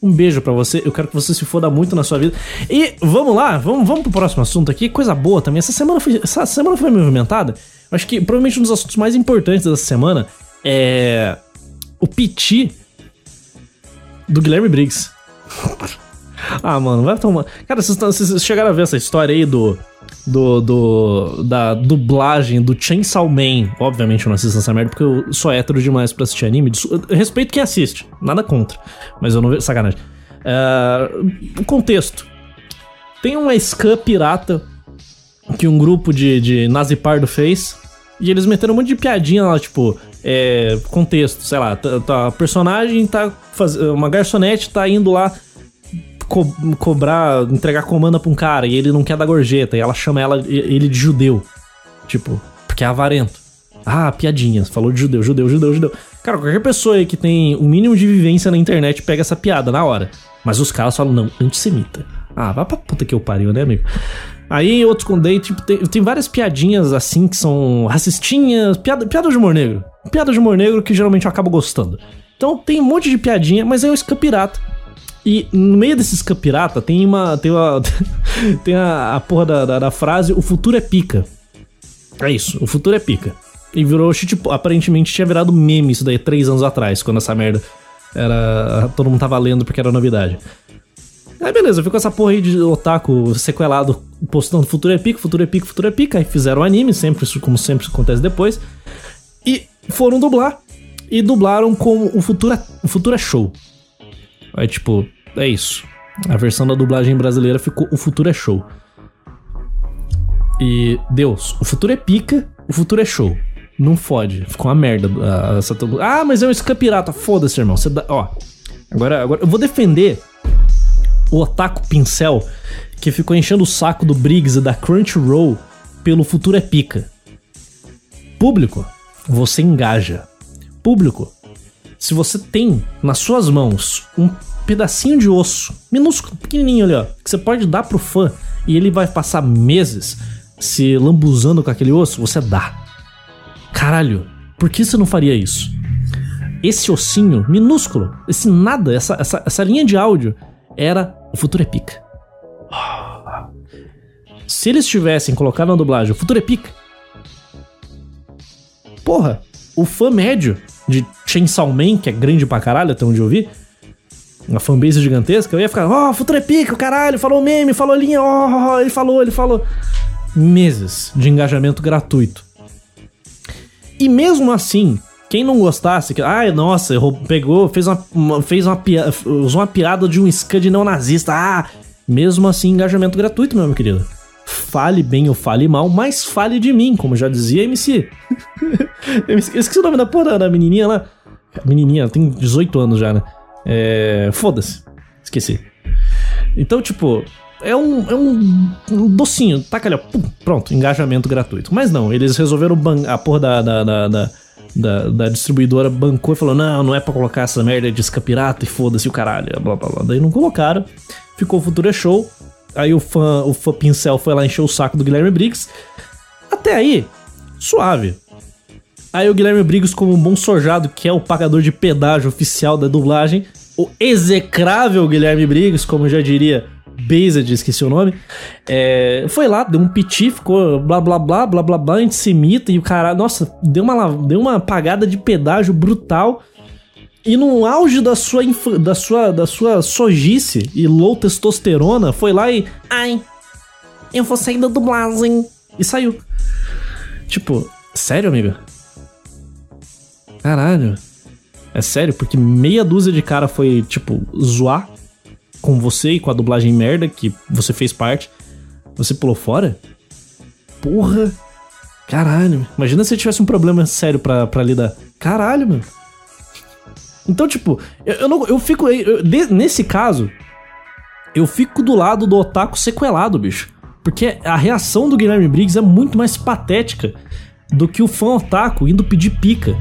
um beijo para você. Eu quero que você se foda muito na sua vida. E vamos lá, vamos, vamos pro próximo assunto aqui. Coisa boa também. Essa semana foi, essa semana foi movimentada. Acho que provavelmente um dos assuntos mais importantes dessa semana é o piti do Guilherme Briggs. ah, mano, vai tomar. Cara, vocês, chegaram a ver essa história aí do do, do, da dublagem do Chainsaw Man. Obviamente eu não assisto essa merda porque eu sou hétero demais pra assistir anime. Eu respeito quem assiste, nada contra. Mas eu não vejo. Sacanagem. O contexto: tem uma Scam pirata que um grupo de, de Nazi Pardo fez. E eles meteram um monte de piadinha lá, tipo, é, contexto, sei lá, tá, tá, a personagem tá. Faz, uma garçonete tá indo lá co cobrar, entregar comanda pra um cara e ele não quer dar gorjeta e ela chama ela, ele de judeu. Tipo, porque é avarento. Ah, piadinhas, falou de judeu, judeu, judeu, judeu. Cara, qualquer pessoa aí que tem o um mínimo de vivência na internet pega essa piada na hora. Mas os caras falam, não, antissemita. Ah, vai pra puta que eu pariu, né, amigo? Aí outros com date, tipo, tem, tem, várias piadinhas assim que são racistinhas, piada, piada de humor negro. Piada de humor negro que geralmente eu acabo gostando. Então tem um monte de piadinha, mas é o escapirata. E no meio desses pirata tem uma. Tem, uma, tem a, a porra da, da, da, frase: o futuro é pica. É isso, o futuro é pica. E virou tipo, aparentemente tinha virado meme isso daí três anos atrás, quando essa merda era. Todo mundo tava lendo porque era novidade. Aí beleza, ficou essa porra aí de otaku sequelado postando futuro é pica, futuro é pica, futuro é pica. Aí fizeram anime, sempre, como sempre acontece depois. E foram dublar. E dublaram com o futuro é, o futuro é show. Aí tipo, é isso. A versão da dublagem brasileira ficou O Futuro é Show. E Deus, o futuro é pica, o futuro é show. Não fode. Ficou uma merda. Essa... Ah, mas é um escapirata. Foda-se, irmão. Você dá... Ó. Agora, agora eu vou defender o Otaku Pincel que ficou enchendo o saco do Briggs e da Crunchyroll pelo futuro é pica. Público, você engaja. Público, se você tem nas suas mãos um pedacinho de osso, minúsculo, pequenininho ali, ó, que você pode dar pro fã e ele vai passar meses se lambuzando com aquele osso, você dá. Caralho, por que você não faria isso? Esse ossinho minúsculo, esse nada, essa, essa, essa linha de áudio era o futuro é pica. Se eles tivessem colocado na dublagem o futuro é pica, porra, o fã médio de Chainsaw Man, que é grande pra caralho, até onde eu vi, uma fanbase gigantesca, eu ia ficar, ó, oh, Futuro é caralho, falou meme, falou linha, ó, oh, ele falou, ele falou. Meses de engajamento gratuito. E mesmo assim, quem não gostasse, que, ai, nossa, pegou, fez uma, uma fez uma piada, usou uma piada de um scud neonazista, ah, mesmo assim, engajamento gratuito, meu querido. Fale bem ou fale mal, mas fale de mim, como já dizia MC. eu esqueci o nome da porra da menininha lá. Menininha tem 18 anos já, né? É, Foda-se. Esqueci. Então, tipo, é um, é um, um docinho. Taca ali, ó. Pum, pronto, engajamento gratuito. Mas não, eles resolveram a porra da, da, da, da da, distribuidora bancou e falou: não, não é pra colocar essa merda de escapirata e foda-se o caralho, blá blá blá. Daí não colocaram, ficou o Futura Show. Aí o fã, o fã pincel foi lá encher o saco do Guilherme Briggs. Até aí, suave. Aí o Guilherme Briggs, como um bom sojado, que é o pagador de pedágio oficial da dublagem, o execrável Guilherme Briggs, como já diria Based, esqueci o nome, é, foi lá, deu um piti, ficou blá blá blá, blá blá blá, antissemita, e o cara, nossa, deu uma, deu uma pagada de pedágio brutal. E no auge da sua, da sua, da sua sojice e low testosterona, foi lá e. Ai, eu vou sair da dublagem. E saiu. Tipo, sério, amiga? Caralho. É sério, porque meia dúzia de cara foi, tipo, zoar com você e com a dublagem merda que você fez parte. Você pulou fora? Porra! Caralho, imagina se tivesse um problema sério pra, pra lidar. Caralho, mano. Então, tipo, eu, eu, não, eu fico. Eu, nesse caso, eu fico do lado do otaku sequelado, bicho. Porque a reação do Guilherme Briggs é muito mais patética do que o fã otaku indo pedir pica.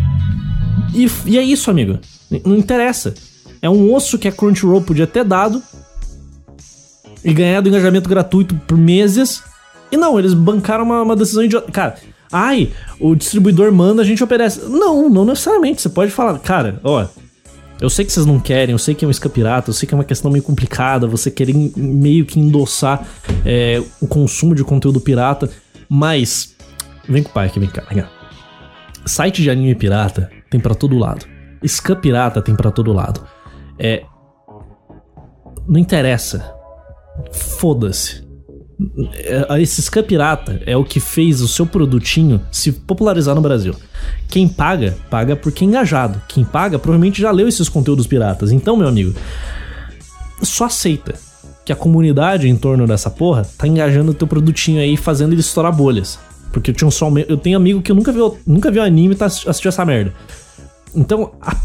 E, e é isso, amigo. Não interessa. É um osso que a Crunchyroll podia ter dado e ganhado engajamento gratuito por meses. E não, eles bancaram uma, uma decisão idiota. Cara, Ai, o distribuidor manda, a gente obedece. Não, não necessariamente. Você pode falar, cara, ó, eu sei que vocês não querem, eu sei que é um escapirata, eu sei que é uma questão meio complicada, você querer meio que endossar é, o consumo de conteúdo pirata, mas. Vem com o pai aqui, vem cá, vem cá. Site de anime pirata tem para todo lado. Scam pirata tem para todo lado. É. Não interessa. Foda-se. É, esse Scam pirata é o que fez o seu produtinho se popularizar no Brasil. Quem paga, paga porque é engajado. Quem paga provavelmente já leu esses conteúdos piratas. Então, meu amigo, só aceita que a comunidade em torno dessa porra tá engajando o teu produtinho aí, fazendo ele estourar bolhas. Porque tinha um só eu tenho amigo que nunca viu, nunca viu anime e tá assistindo essa merda. Então, a,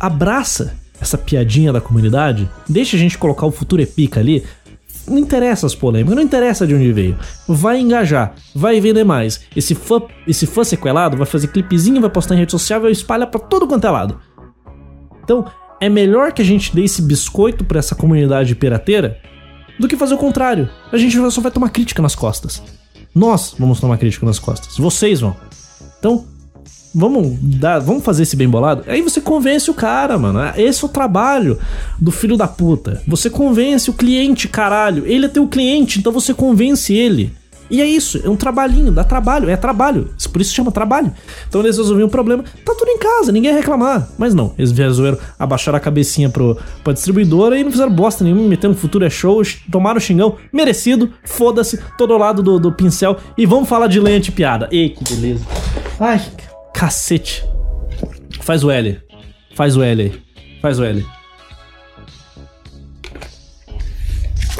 abraça essa piadinha da comunidade, deixa a gente colocar o futuro epica ali, não interessa as polêmicas, não interessa de onde veio. Vai engajar, vai vender mais. Esse fã, esse fã sequelado vai fazer clipezinho, vai postar em rede social, vai espalhar para todo quanto é lado. Então, é melhor que a gente dê esse biscoito para essa comunidade pirateira do que fazer o contrário. A gente só vai tomar crítica nas costas. Nós vamos tomar crítica nas costas. Vocês vão. Então, vamos dar, vamos fazer esse bem bolado. Aí você convence o cara, mano. Esse é o trabalho do filho da puta. Você convence o cliente, caralho. Ele é teu cliente, então você convence ele. E é isso, é um trabalhinho, dá trabalho, é trabalho. Por isso chama trabalho. Então eles resolveram o problema, tá tudo em casa, ninguém ia reclamar. Mas não, eles resolveram abaixar a cabecinha pro, pra distribuidora e não fizeram bosta nenhuma, metendo futuro é show, tomaram o xingão, merecido, foda-se, todo lado do, do pincel. E vamos falar de lente piada. Ei, que beleza. Ai, Cacete. Faz o L. Faz o L aí. Faz o L.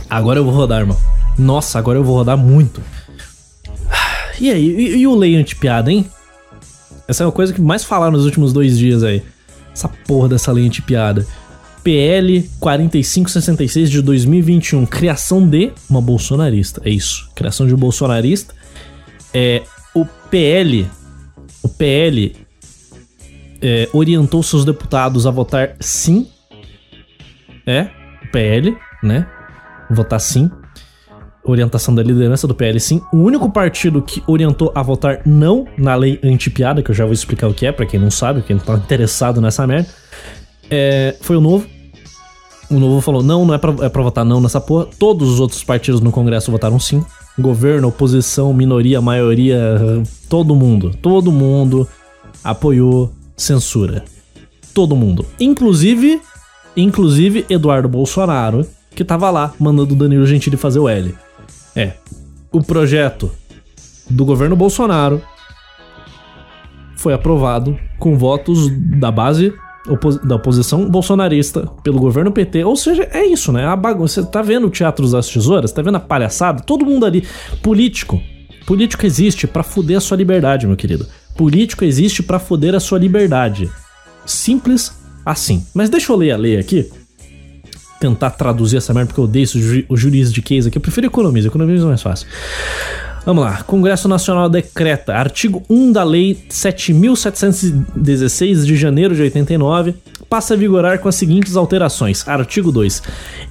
Agora eu vou rodar, irmão. Nossa, agora eu vou rodar muito. E aí, e, e o lei anti-piada, hein? Essa é uma coisa que mais falaram nos últimos dois dias aí. Essa porra dessa lei anti-piada. PL 4566 de 2021. Criação de uma bolsonarista. É isso. Criação de um bolsonarista. É, o PL o PL é, orientou seus deputados a votar sim. É, o PL, né? Votar sim. Orientação da liderança do PL sim. O único partido que orientou a votar não na lei anti-piada, que eu já vou explicar o que é, para quem não sabe, quem não tá interessado nessa merda, é, foi o Novo. O Novo falou: não, não é pra, é pra votar não nessa porra. Todos os outros partidos no Congresso votaram sim governo, oposição, minoria, maioria, todo mundo, todo mundo apoiou censura. Todo mundo. Inclusive, inclusive Eduardo Bolsonaro, que tava lá mandando o Danilo Gentili fazer o L. É, o projeto do governo Bolsonaro foi aprovado com votos da base da oposição bolsonarista pelo governo PT. Ou seja, é isso, né? A bagunça. Você tá vendo o Teatro das Tesouras? Tá vendo a palhaçada? Todo mundo ali. Político. Político existe para fuder a sua liberdade, meu querido. Político existe para fuder a sua liberdade. Simples assim. Mas deixa eu ler a lei aqui. Tentar traduzir essa merda, porque eu odeio o juiz de case aqui. Eu prefiro economia, economia é mais fácil. Vamos lá. Congresso Nacional decreta. Artigo 1 da Lei 7.716 de janeiro de 89 passa a vigorar com as seguintes alterações. Artigo 2.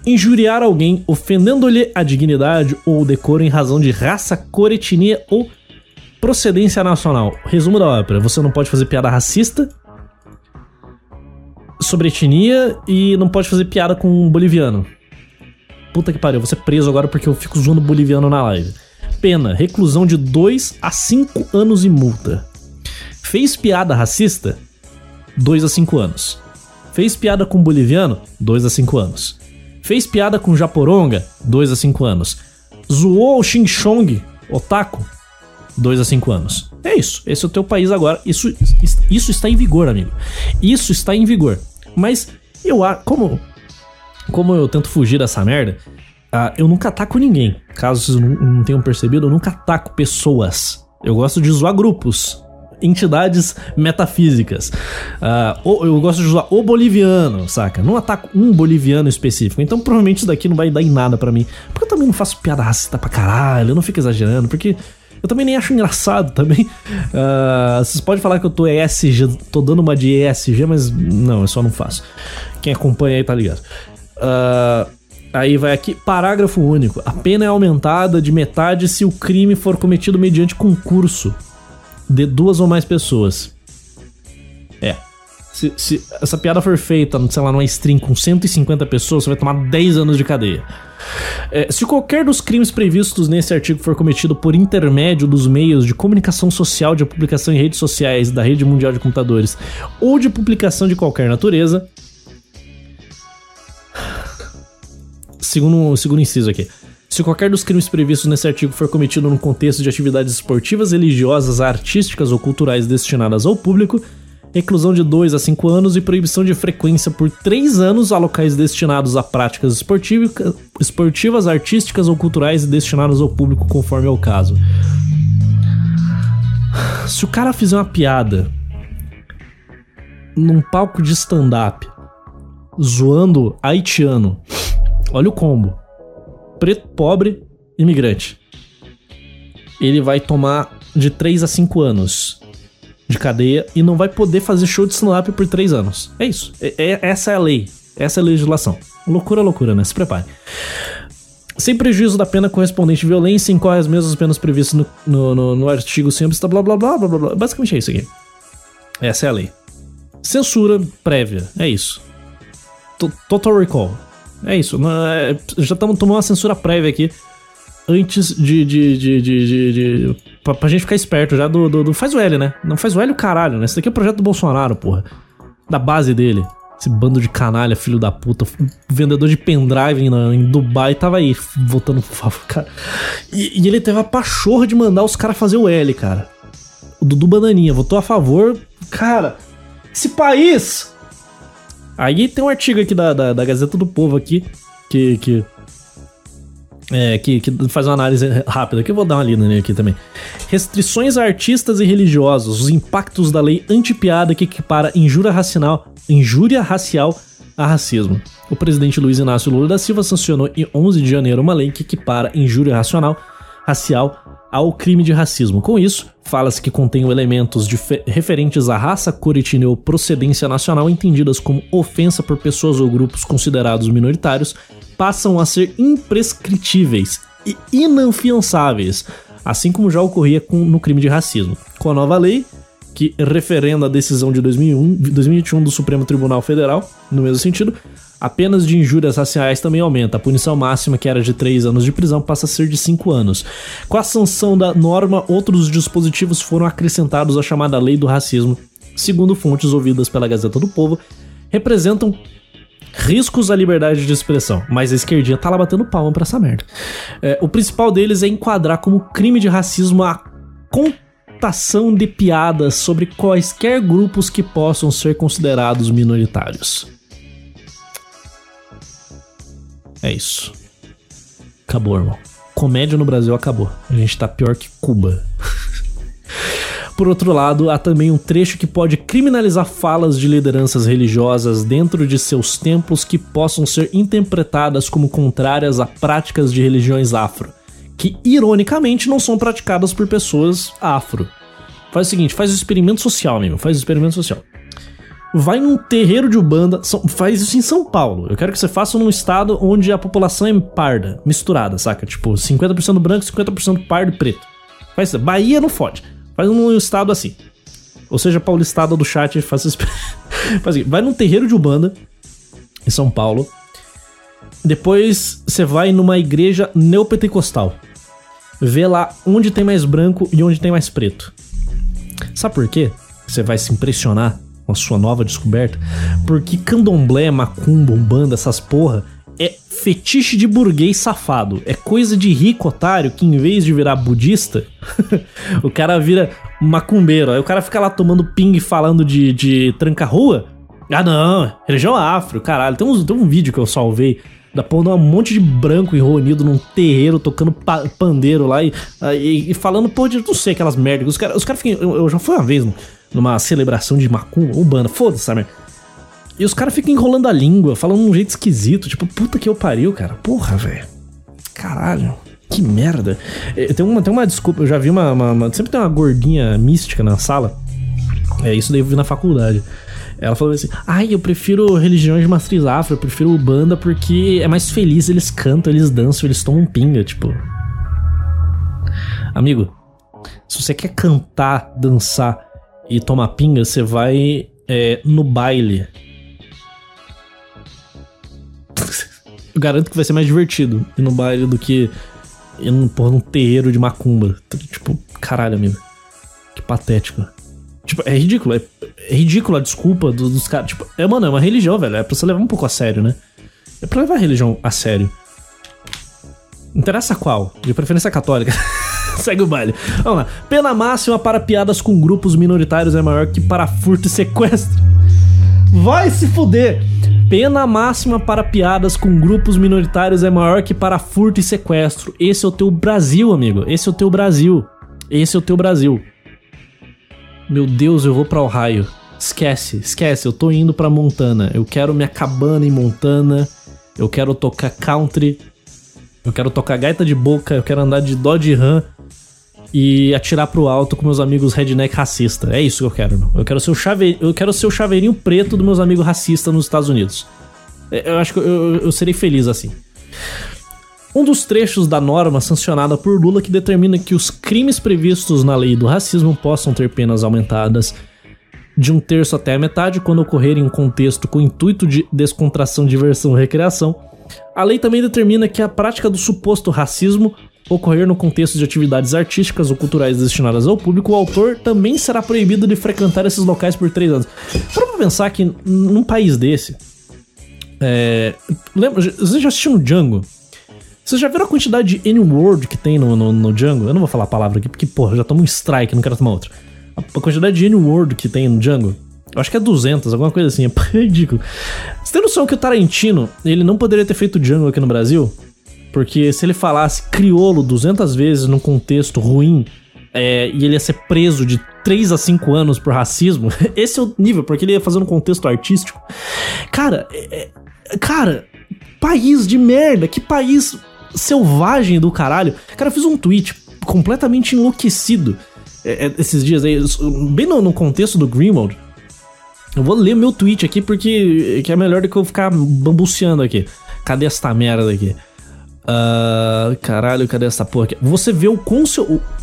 Injuriar alguém ofendendo-lhe a dignidade ou o decoro em razão de raça, cor, etnia ou procedência nacional. Resumo da ópera: você não pode fazer piada racista sobre etnia e não pode fazer piada com um boliviano. Puta que pariu, vou ser preso agora porque eu fico zoando boliviano na live pena, reclusão de 2 a 5 anos e multa. Fez piada racista? 2 a 5 anos. Fez piada com boliviano? 2 a 5 anos. Fez piada com japoronga? 2 a 5 anos. Zoou o Xing Chong, otaku? 2 a 5 anos. É isso. Esse é o teu país agora. Isso, isso está em vigor, amigo. Isso está em vigor. Mas eu como como eu tento fugir dessa merda, Uh, eu nunca ataco ninguém. Caso vocês não, não tenham percebido, eu nunca ataco pessoas. Eu gosto de zoar grupos, entidades metafísicas. Uh, eu gosto de usar o boliviano, saca? Não ataco um boliviano específico. Então provavelmente isso daqui não vai dar em nada para mim. Porque eu também não faço piada racista pra caralho, eu não fico exagerando, porque eu também nem acho engraçado também. Uh, vocês podem falar que eu tô ESG, tô dando uma de ESG, mas não, eu só não faço. Quem acompanha aí tá ligado. Uh, Aí vai aqui, parágrafo único. A pena é aumentada de metade se o crime for cometido mediante concurso. de duas ou mais pessoas. É. Se, se essa piada for feita, sei lá, numa stream com 150 pessoas, você vai tomar 10 anos de cadeia. É, se qualquer dos crimes previstos nesse artigo for cometido por intermédio dos meios de comunicação social, de publicação em redes sociais da rede mundial de computadores ou de publicação de qualquer natureza, segundo, segundo inciso aqui. Se qualquer dos crimes previstos nesse artigo for cometido no contexto de atividades esportivas, religiosas, artísticas ou culturais destinadas ao público, reclusão de 2 a 5 anos e proibição de frequência por 3 anos a locais destinados a práticas esportivas, artísticas ou culturais destinadas ao público, conforme é o caso. Se o cara fizer uma piada num palco de stand-up zoando haitiano, olha o combo preto, pobre, imigrante. Ele vai tomar de 3 a 5 anos de cadeia e não vai poder fazer show de stand-up por 3 anos. É isso. É, é, essa é a lei. Essa é a legislação. Loucura, loucura, né? Se prepare. Sem prejuízo da pena correspondente à violência, incorre as mesmas penas previstas no, no, no, no artigo sempre está blá blá blá blá blá blá. Basicamente é isso aqui. Essa é a lei. Censura prévia. É isso. T Total Recall. É isso. É, já estamos tomando uma censura prévia aqui. Antes de, de, de, de pra, pra, gente ficar esperto já do, do, do, Faz o L, né? Não faz o L o caralho, né? Esse daqui é o projeto do Bolsonaro, porra. Da base dele. Esse bando de canalha, filho da puta. Vendedor de pendrive em, em Dubai tava aí votando por favor, cara. E, e ele teve a pachorra de mandar os caras fazer o L, cara. O Dudu Bananinha votou a favor. Cara, esse país Aí tem um artigo aqui da, da, da Gazeta do Povo aqui, que, que, é, que, que, faz uma análise rápida, que eu vou dar uma lida nele aqui também. Restrições a artistas e religiosos, os impactos da lei antipiada que equipara injúria racial, injúria racial a racismo. O presidente Luiz Inácio Lula da Silva sancionou em 11 de janeiro uma lei que equipara injúria racional, racial ao crime de racismo. Com isso, fala-se que contém elementos referentes à raça, cor, etnia ou procedência nacional entendidas como ofensa por pessoas ou grupos considerados minoritários, passam a ser imprescritíveis e inafiançáveis, assim como já ocorria com, no crime de racismo. Com a nova lei, que referenda a decisão de 2001, 2021 do Supremo Tribunal Federal, no mesmo sentido, Apenas de injúrias raciais também aumenta. A punição máxima, que era de 3 anos de prisão, passa a ser de 5 anos. Com a sanção da norma, outros dispositivos foram acrescentados à chamada Lei do Racismo. Segundo fontes ouvidas pela Gazeta do Povo, representam riscos à liberdade de expressão, mas a esquerdinha tá lá batendo palma pra essa merda. É, o principal deles é enquadrar como crime de racismo a contação de piadas sobre quaisquer grupos que possam ser considerados minoritários. É isso. Acabou, irmão. Comédia no Brasil acabou. A gente tá pior que Cuba. Por outro lado, há também um trecho que pode criminalizar falas de lideranças religiosas dentro de seus templos que possam ser interpretadas como contrárias a práticas de religiões afro, que ironicamente não são praticadas por pessoas afro. Faz o seguinte, faz o experimento social, amigo, faz o experimento social vai num terreiro de Ubanda, faz isso em São Paulo. Eu quero que você faça num estado onde a população é parda, misturada, saca? Tipo, 50% branco, 50% pardo e preto. Faz isso. Bahia não fode. Faz num estado assim. Ou seja, paulistado do chat, faz isso. faz assim, vai num terreiro de Ubanda, em São Paulo. Depois você vai numa igreja neopentecostal. Vê lá onde tem mais branco e onde tem mais preto. Sabe por quê? Você vai se impressionar com a sua nova descoberta, porque candomblé, macumba, umbanda, essas porra, é fetiche de burguês safado. É coisa de rico otário que em vez de virar budista, o cara vira macumbeiro. Aí o cara fica lá tomando ping falando de, de tranca-rua. Ah não, religião afro, caralho. Tem um, tem um vídeo que eu salvei da pondo um monte de branco enronido num terreiro, tocando pa pandeiro lá e, e, e falando, pô, de não sei, aquelas merdas. Os caras os cara ficam. Eu, eu, já fui uma vez numa celebração de macumba, umbanda, foda-se, sabe? E os caras ficam enrolando a língua, falando de um jeito esquisito, tipo, puta que eu pariu, cara. Porra, velho. Caralho. Que merda. É, tem uma, tem uma desculpa, eu já vi uma, uma, uma, Sempre tem uma gordinha mística na sala. É, isso daí eu vi na faculdade. Ela falou assim: Ai, eu prefiro religiões de matriz afro, eu prefiro banda porque é mais feliz, eles cantam, eles dançam, eles tomam pinga, tipo. Amigo, Se você quer cantar, dançar e tomar pinga, você vai é, no baile. Eu garanto que vai ser mais divertido ir no baile do que ir num, porra, num terreiro de macumba. Tipo, caralho, amigo. Que patético. Tipo, é ridículo. É, é ridícula a desculpa dos, dos caras. Tipo, é, mano, é uma religião, velho. É pra você levar um pouco a sério, né? É pra levar a religião a sério. Interessa qual? De preferência católica. Segue o baile. Vamos lá. Pena máxima para piadas com grupos minoritários é maior que para furto e sequestro. Vai se fuder! Pena máxima para piadas com grupos minoritários é maior que para furto e sequestro. Esse é o teu Brasil, amigo. Esse é o teu Brasil. Esse é o teu Brasil. Meu Deus, eu vou para Ohio. Esquece, esquece. Eu tô indo para Montana. Eu quero minha cabana em Montana. Eu quero tocar country. Eu quero tocar gaita de boca. Eu quero andar de Dodge Ram e atirar pro alto com meus amigos redneck racista. É isso que eu quero. Eu quero ser o, chave... eu quero ser o chaveirinho preto dos meus amigos racistas nos Estados Unidos. É, eu acho que eu, eu serei feliz assim. Um dos trechos da norma sancionada por Lula que determina que os crimes previstos na lei do racismo possam ter penas aumentadas de um terço até a metade quando ocorrer em um contexto com intuito de descontração, diversão e recreação. A lei também determina que a prática do suposto racismo ocorrer no contexto de atividades artísticas ou culturais destinadas ao público, o autor também será proibido de frequentar esses locais por três anos. Para pensar que num país desse. É, lembra, vocês já assistiram Django? Vocês já viram a quantidade de N-word que tem no, no, no, Django? Eu não vou falar a palavra aqui porque, porra, já tomo um strike, não quero tomar outra. A, a quantidade de N-word que tem no Django, eu acho que é 200, alguma coisa assim, é ridículo. Tem noção que o Tarantino, ele não poderia ter feito Django aqui no Brasil? Porque se ele falasse criolo 200 vezes num contexto ruim é, e ele ia ser preso de 3 a 5 anos por racismo, esse é o nível, porque ele ia fazer um contexto artístico. Cara, é, é, cara, país de merda, que país selvagem do caralho. Cara, eu fiz um tweet completamente enlouquecido é, é, esses dias aí, bem no, no contexto do Greenwald. Eu vou ler meu tweet aqui porque que é melhor do que eu ficar bambuceando aqui. Cadê esta merda aqui? Uh, caralho, cadê essa porra aqui? Você vê o quão,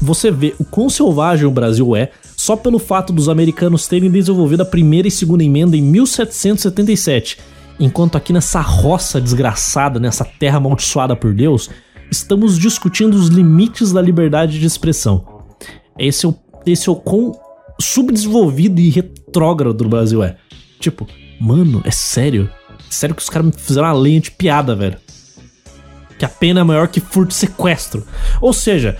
você vê o quão selvagem o Brasil é só pelo fato dos americanos terem desenvolvido a primeira e segunda emenda em 1777. Enquanto aqui nessa roça desgraçada, nessa terra amaldiçoada por Deus, estamos discutindo os limites da liberdade de expressão. Esse é o, esse é o quão subdesenvolvido e retrógrado o Brasil é. Tipo, mano, é sério? Sério que os caras fizeram uma lenha de piada, velho que a pena é maior que furto e sequestro. Ou seja,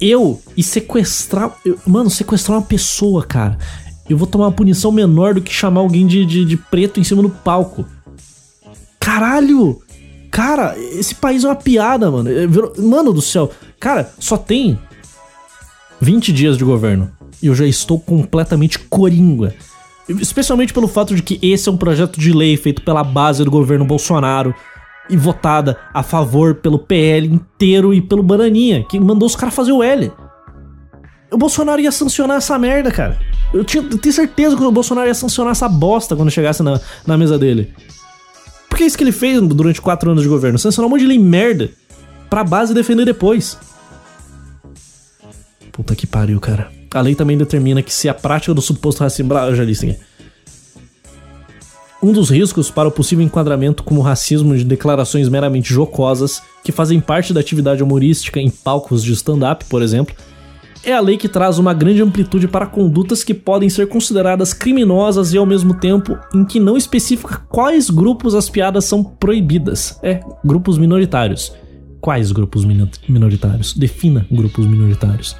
eu e sequestrar. Eu, mano, sequestrar uma pessoa, cara. Eu vou tomar uma punição menor do que chamar alguém de, de, de preto em cima do palco. Caralho! Cara, esse país é uma piada, mano. É, mano do céu. Cara, só tem 20 dias de governo. Eu já estou completamente coringa. Especialmente pelo fato de que esse é um projeto de lei feito pela base do governo Bolsonaro e votada a favor pelo PL inteiro e pelo Bananinha, que mandou os caras fazer o L. O Bolsonaro ia sancionar essa merda, cara. Eu, tinha, eu tenho certeza que o Bolsonaro ia sancionar essa bosta quando chegasse na, na mesa dele. Porque é isso que ele fez durante quatro anos de governo. Sancionar um monte de lei merda pra base defender depois. Puta que pariu, cara. A lei também determina que se a prática do suposto racismo. Eu já disse aqui. Um dos riscos para o possível enquadramento como racismo de declarações meramente jocosas, que fazem parte da atividade humorística em palcos de stand-up, por exemplo, é a lei que traz uma grande amplitude para condutas que podem ser consideradas criminosas e ao mesmo tempo em que não especifica quais grupos as piadas são proibidas. É, grupos minoritários. Quais grupos minoritários? Defina grupos minoritários.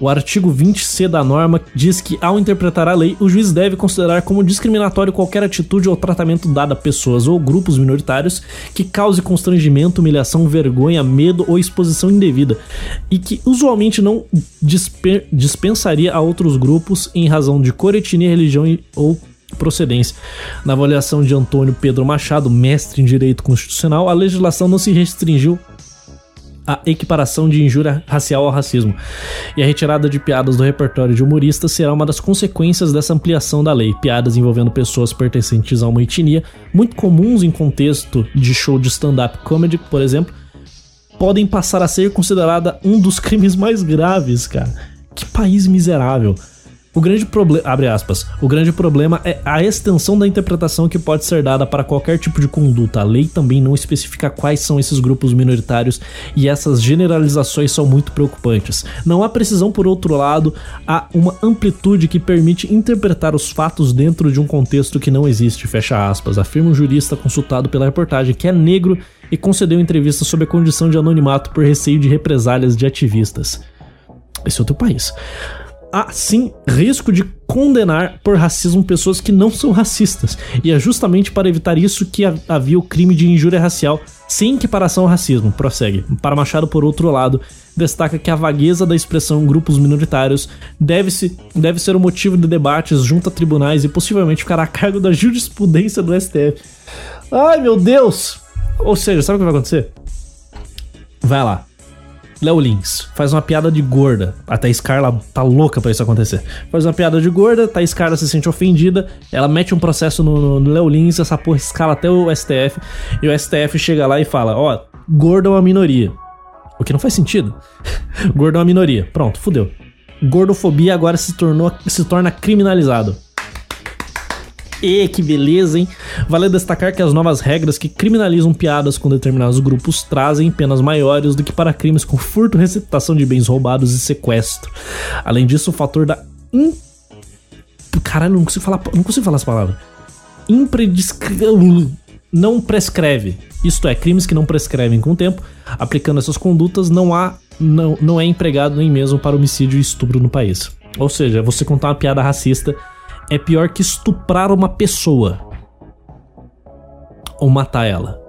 O artigo 20C da norma diz que, ao interpretar a lei, o juiz deve considerar como discriminatório qualquer atitude ou tratamento dado a pessoas ou grupos minoritários que cause constrangimento, humilhação, vergonha, medo ou exposição indevida, e que usualmente não dispensaria a outros grupos em razão de cor, etnia, religião ou procedência. Na avaliação de Antônio Pedro Machado, mestre em direito constitucional, a legislação não se restringiu a equiparação de injúria racial ao racismo. E a retirada de piadas do repertório de humoristas será uma das consequências dessa ampliação da lei. Piadas envolvendo pessoas pertencentes a uma etnia, muito comuns em contexto de show de stand-up comedy, por exemplo, podem passar a ser considerada um dos crimes mais graves, cara. Que país miserável. O grande problema, abre aspas, o grande problema é a extensão da interpretação que pode ser dada para qualquer tipo de conduta. A lei também não especifica quais são esses grupos minoritários e essas generalizações são muito preocupantes. Não há precisão, por outro lado, há uma amplitude que permite interpretar os fatos dentro de um contexto que não existe, fecha aspas, afirma um jurista consultado pela reportagem que é negro e concedeu entrevista sob a condição de anonimato por receio de represálias de ativistas. Esse é outro país há sim risco de condenar por racismo pessoas que não são racistas. E é justamente para evitar isso que havia o crime de injúria racial sem equiparação ao racismo. Prossegue. Para Machado, por outro lado, destaca que a vagueza da expressão grupos minoritários deve, -se, deve ser o motivo de debates junto a tribunais e possivelmente ficará a cargo da jurisprudência do STF. Ai, meu Deus! Ou seja, sabe o que vai acontecer? Vai lá. Léo Lins faz uma piada de gorda. A Thaís Carla tá louca pra isso acontecer. Faz uma piada de gorda, Thaís Carla se sente ofendida, ela mete um processo no, no Léo Lins, essa porra escala até o STF, e o STF chega lá e fala: Ó, gordo é uma minoria. O que não faz sentido. gordo é uma minoria. Pronto, fudeu. Gordofobia agora se, tornou, se torna criminalizado. E que beleza, hein? Vale destacar que as novas regras que criminalizam piadas com determinados grupos trazem penas maiores do que para crimes com furto, receptação de bens roubados e sequestro. Além disso, o fator da in... Caralho, não consigo falar, não consigo falar essa palavra. Imprediscre... Não prescreve. Isto é, crimes que não prescrevem com o tempo, aplicando essas condutas, não há não, não é empregado nem mesmo para homicídio e estupro no país. Ou seja, você contar uma piada racista é pior que estuprar uma pessoa. Ou matar ela.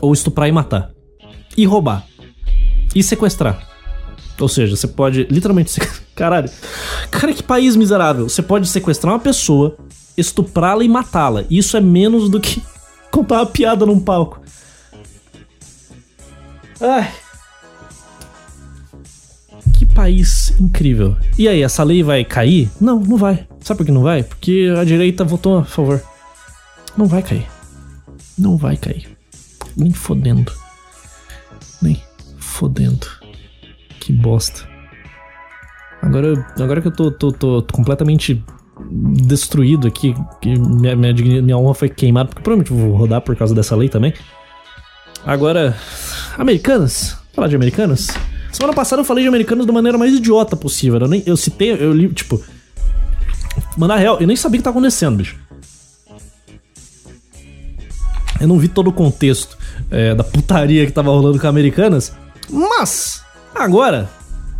Ou estuprar e matar. E roubar. E sequestrar. Ou seja, você pode literalmente. Caralho. Cara, que país miserável. Você pode sequestrar uma pessoa, estuprá-la e matá-la. Isso é menos do que contar uma piada num palco. Ai país incrível. E aí, essa lei vai cair? Não, não vai. Sabe por que não vai? Porque a direita votou a favor. Não vai cair. Não vai cair. Nem fodendo. Nem fodendo. Que bosta. Agora, agora que eu tô, tô, tô, tô completamente destruído aqui, que minha, minha, minha honra foi queimada, porque provavelmente vou rodar por causa dessa lei também. Agora, americanas? Falar de americanas? Semana passada eu falei de americanos da maneira mais idiota possível. Eu, nem, eu citei, eu li, tipo. Mandar real, eu nem sabia o que tá acontecendo, bicho. Eu não vi todo o contexto é, da putaria que tava rolando com americanas. Mas, agora,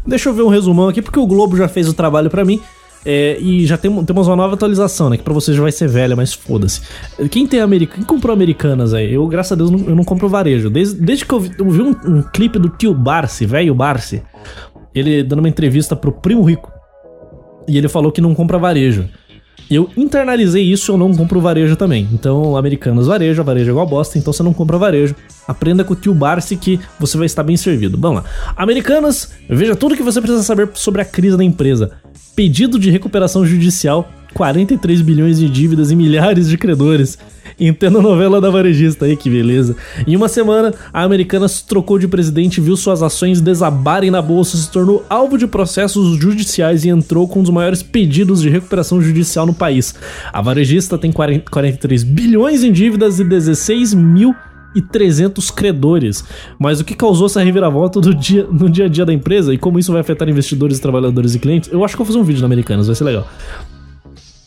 deixa eu ver um resumão aqui, porque o Globo já fez o trabalho para mim. É, e já tem, temos uma nova atualização, né? Que pra você já vai ser velha, mas foda-se. Quem tem America, quem comprou Americanas aí? Eu, graças a Deus, não, eu não compro varejo. Desde, desde que eu vi, eu vi um, um clipe do tio Barsi, velho Barsi, ele dando uma entrevista pro Primo Rico. E ele falou que não compra varejo. Eu internalizei isso, eu não compro varejo também. Então, americanos varejo, varejo é igual bosta, então você não compra varejo. Aprenda com o tio Barsi que você vai estar bem servido. Vamos lá. Americanas, veja tudo que você precisa saber sobre a crise da empresa pedido de recuperação judicial, 43 bilhões de dívidas e milhares de credores. Entenda a novela da varejista aí, que beleza. Em uma semana, a Americanas trocou de presidente, viu suas ações desabarem na bolsa, se tornou alvo de processos judiciais e entrou com um dos maiores pedidos de recuperação judicial no país. A varejista tem 40, 43 bilhões em dívidas e 16 mil e 300 credores. Mas o que causou essa reviravolta do dia, no dia a dia da empresa e como isso vai afetar investidores, trabalhadores e clientes? Eu acho que eu vou fazer um vídeo na Americanas, vai ser legal.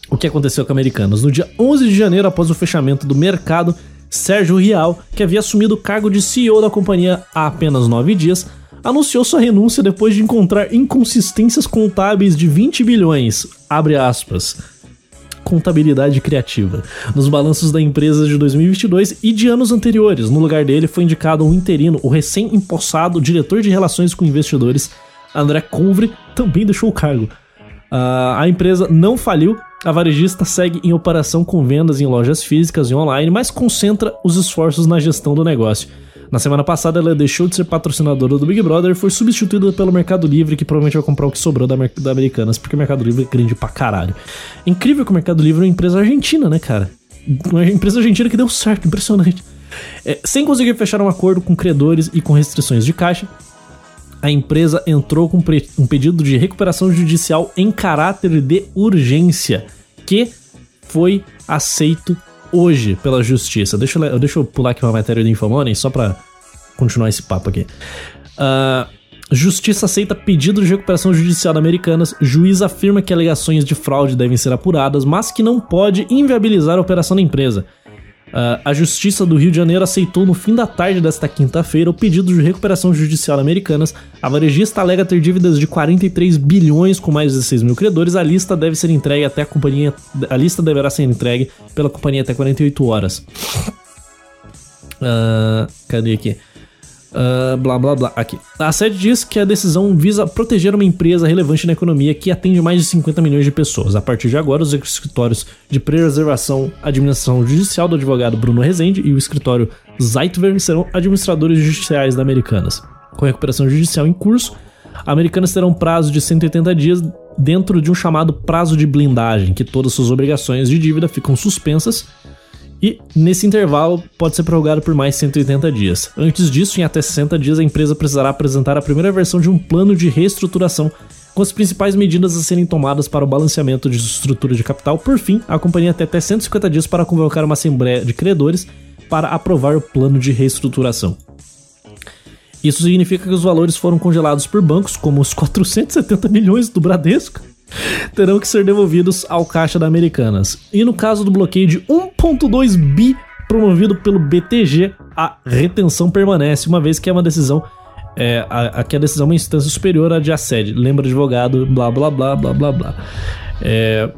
O que aconteceu com a Americanas? No dia 11 de janeiro, após o fechamento do mercado, Sérgio Rial, que havia assumido o cargo de CEO da companhia há apenas nove dias, anunciou sua renúncia depois de encontrar inconsistências contábeis de 20 bilhões, abre aspas, contabilidade criativa nos balanços da empresa de 2022 e de anos anteriores. No lugar dele foi indicado um interino, o recém-empossado diretor de relações com investidores, André Convre, também deixou o cargo. Uh, a empresa não faliu, a varejista segue em operação com vendas em lojas físicas e online, mas concentra os esforços na gestão do negócio. Na semana passada, ela deixou de ser patrocinadora do Big Brother e foi substituída pelo Mercado Livre, que provavelmente vai comprar o que sobrou da, da Americanas, porque o Mercado Livre é grande pra caralho. Incrível que o Mercado Livre é uma empresa argentina, né, cara? Uma empresa argentina que deu certo, impressionante. É, sem conseguir fechar um acordo com credores e com restrições de caixa, a empresa entrou com um pedido de recuperação judicial em caráter de urgência, que foi aceito hoje pela justiça. Deixa eu, deixa eu pular aqui uma matéria do Infomoney só para continuar esse papo aqui. Uh, Justiça aceita pedido de recuperação judicial da Americanas. Juiz afirma que alegações de fraude devem ser apuradas, mas que não pode inviabilizar a operação da empresa. Uh, a Justiça do Rio de Janeiro aceitou no fim da tarde desta quinta-feira o pedido de recuperação judicial Americanas. A varejista alega ter dívidas de 43 bilhões com mais de 16 mil credores. A lista deve ser entregue até a companhia. A lista deverá ser entregue pela companhia até 48 horas. Uh, cadê aqui? Uh, blá blá blá. Aqui. A sede diz que a decisão visa proteger uma empresa relevante na economia que atende mais de 50 milhões de pessoas. A partir de agora, os escritórios de preservação administração judicial do advogado Bruno Rezende e o escritório Zeitver serão administradores judiciais da Americanas. Com recuperação judicial em curso, Americanas terá um prazo de 180 dias dentro de um chamado prazo de blindagem, que todas suas obrigações de dívida ficam suspensas e nesse intervalo pode ser prorrogado por mais 180 dias. Antes disso, em até 60 dias, a empresa precisará apresentar a primeira versão de um plano de reestruturação com as principais medidas a serem tomadas para o balanceamento de estrutura de capital. Por fim, a companhia tem até 150 dias para convocar uma assembleia de credores para aprovar o plano de reestruturação. Isso significa que os valores foram congelados por bancos, como os 470 milhões do Bradesco, terão que ser devolvidos ao caixa da Americanas. E no caso do bloqueio de 1.2 bi promovido pelo BTG, a retenção permanece, uma vez que é uma decisão é, aqui a decisão é uma instância superior à de assédio. Lembra advogado, blá blá blá blá blá blá. É,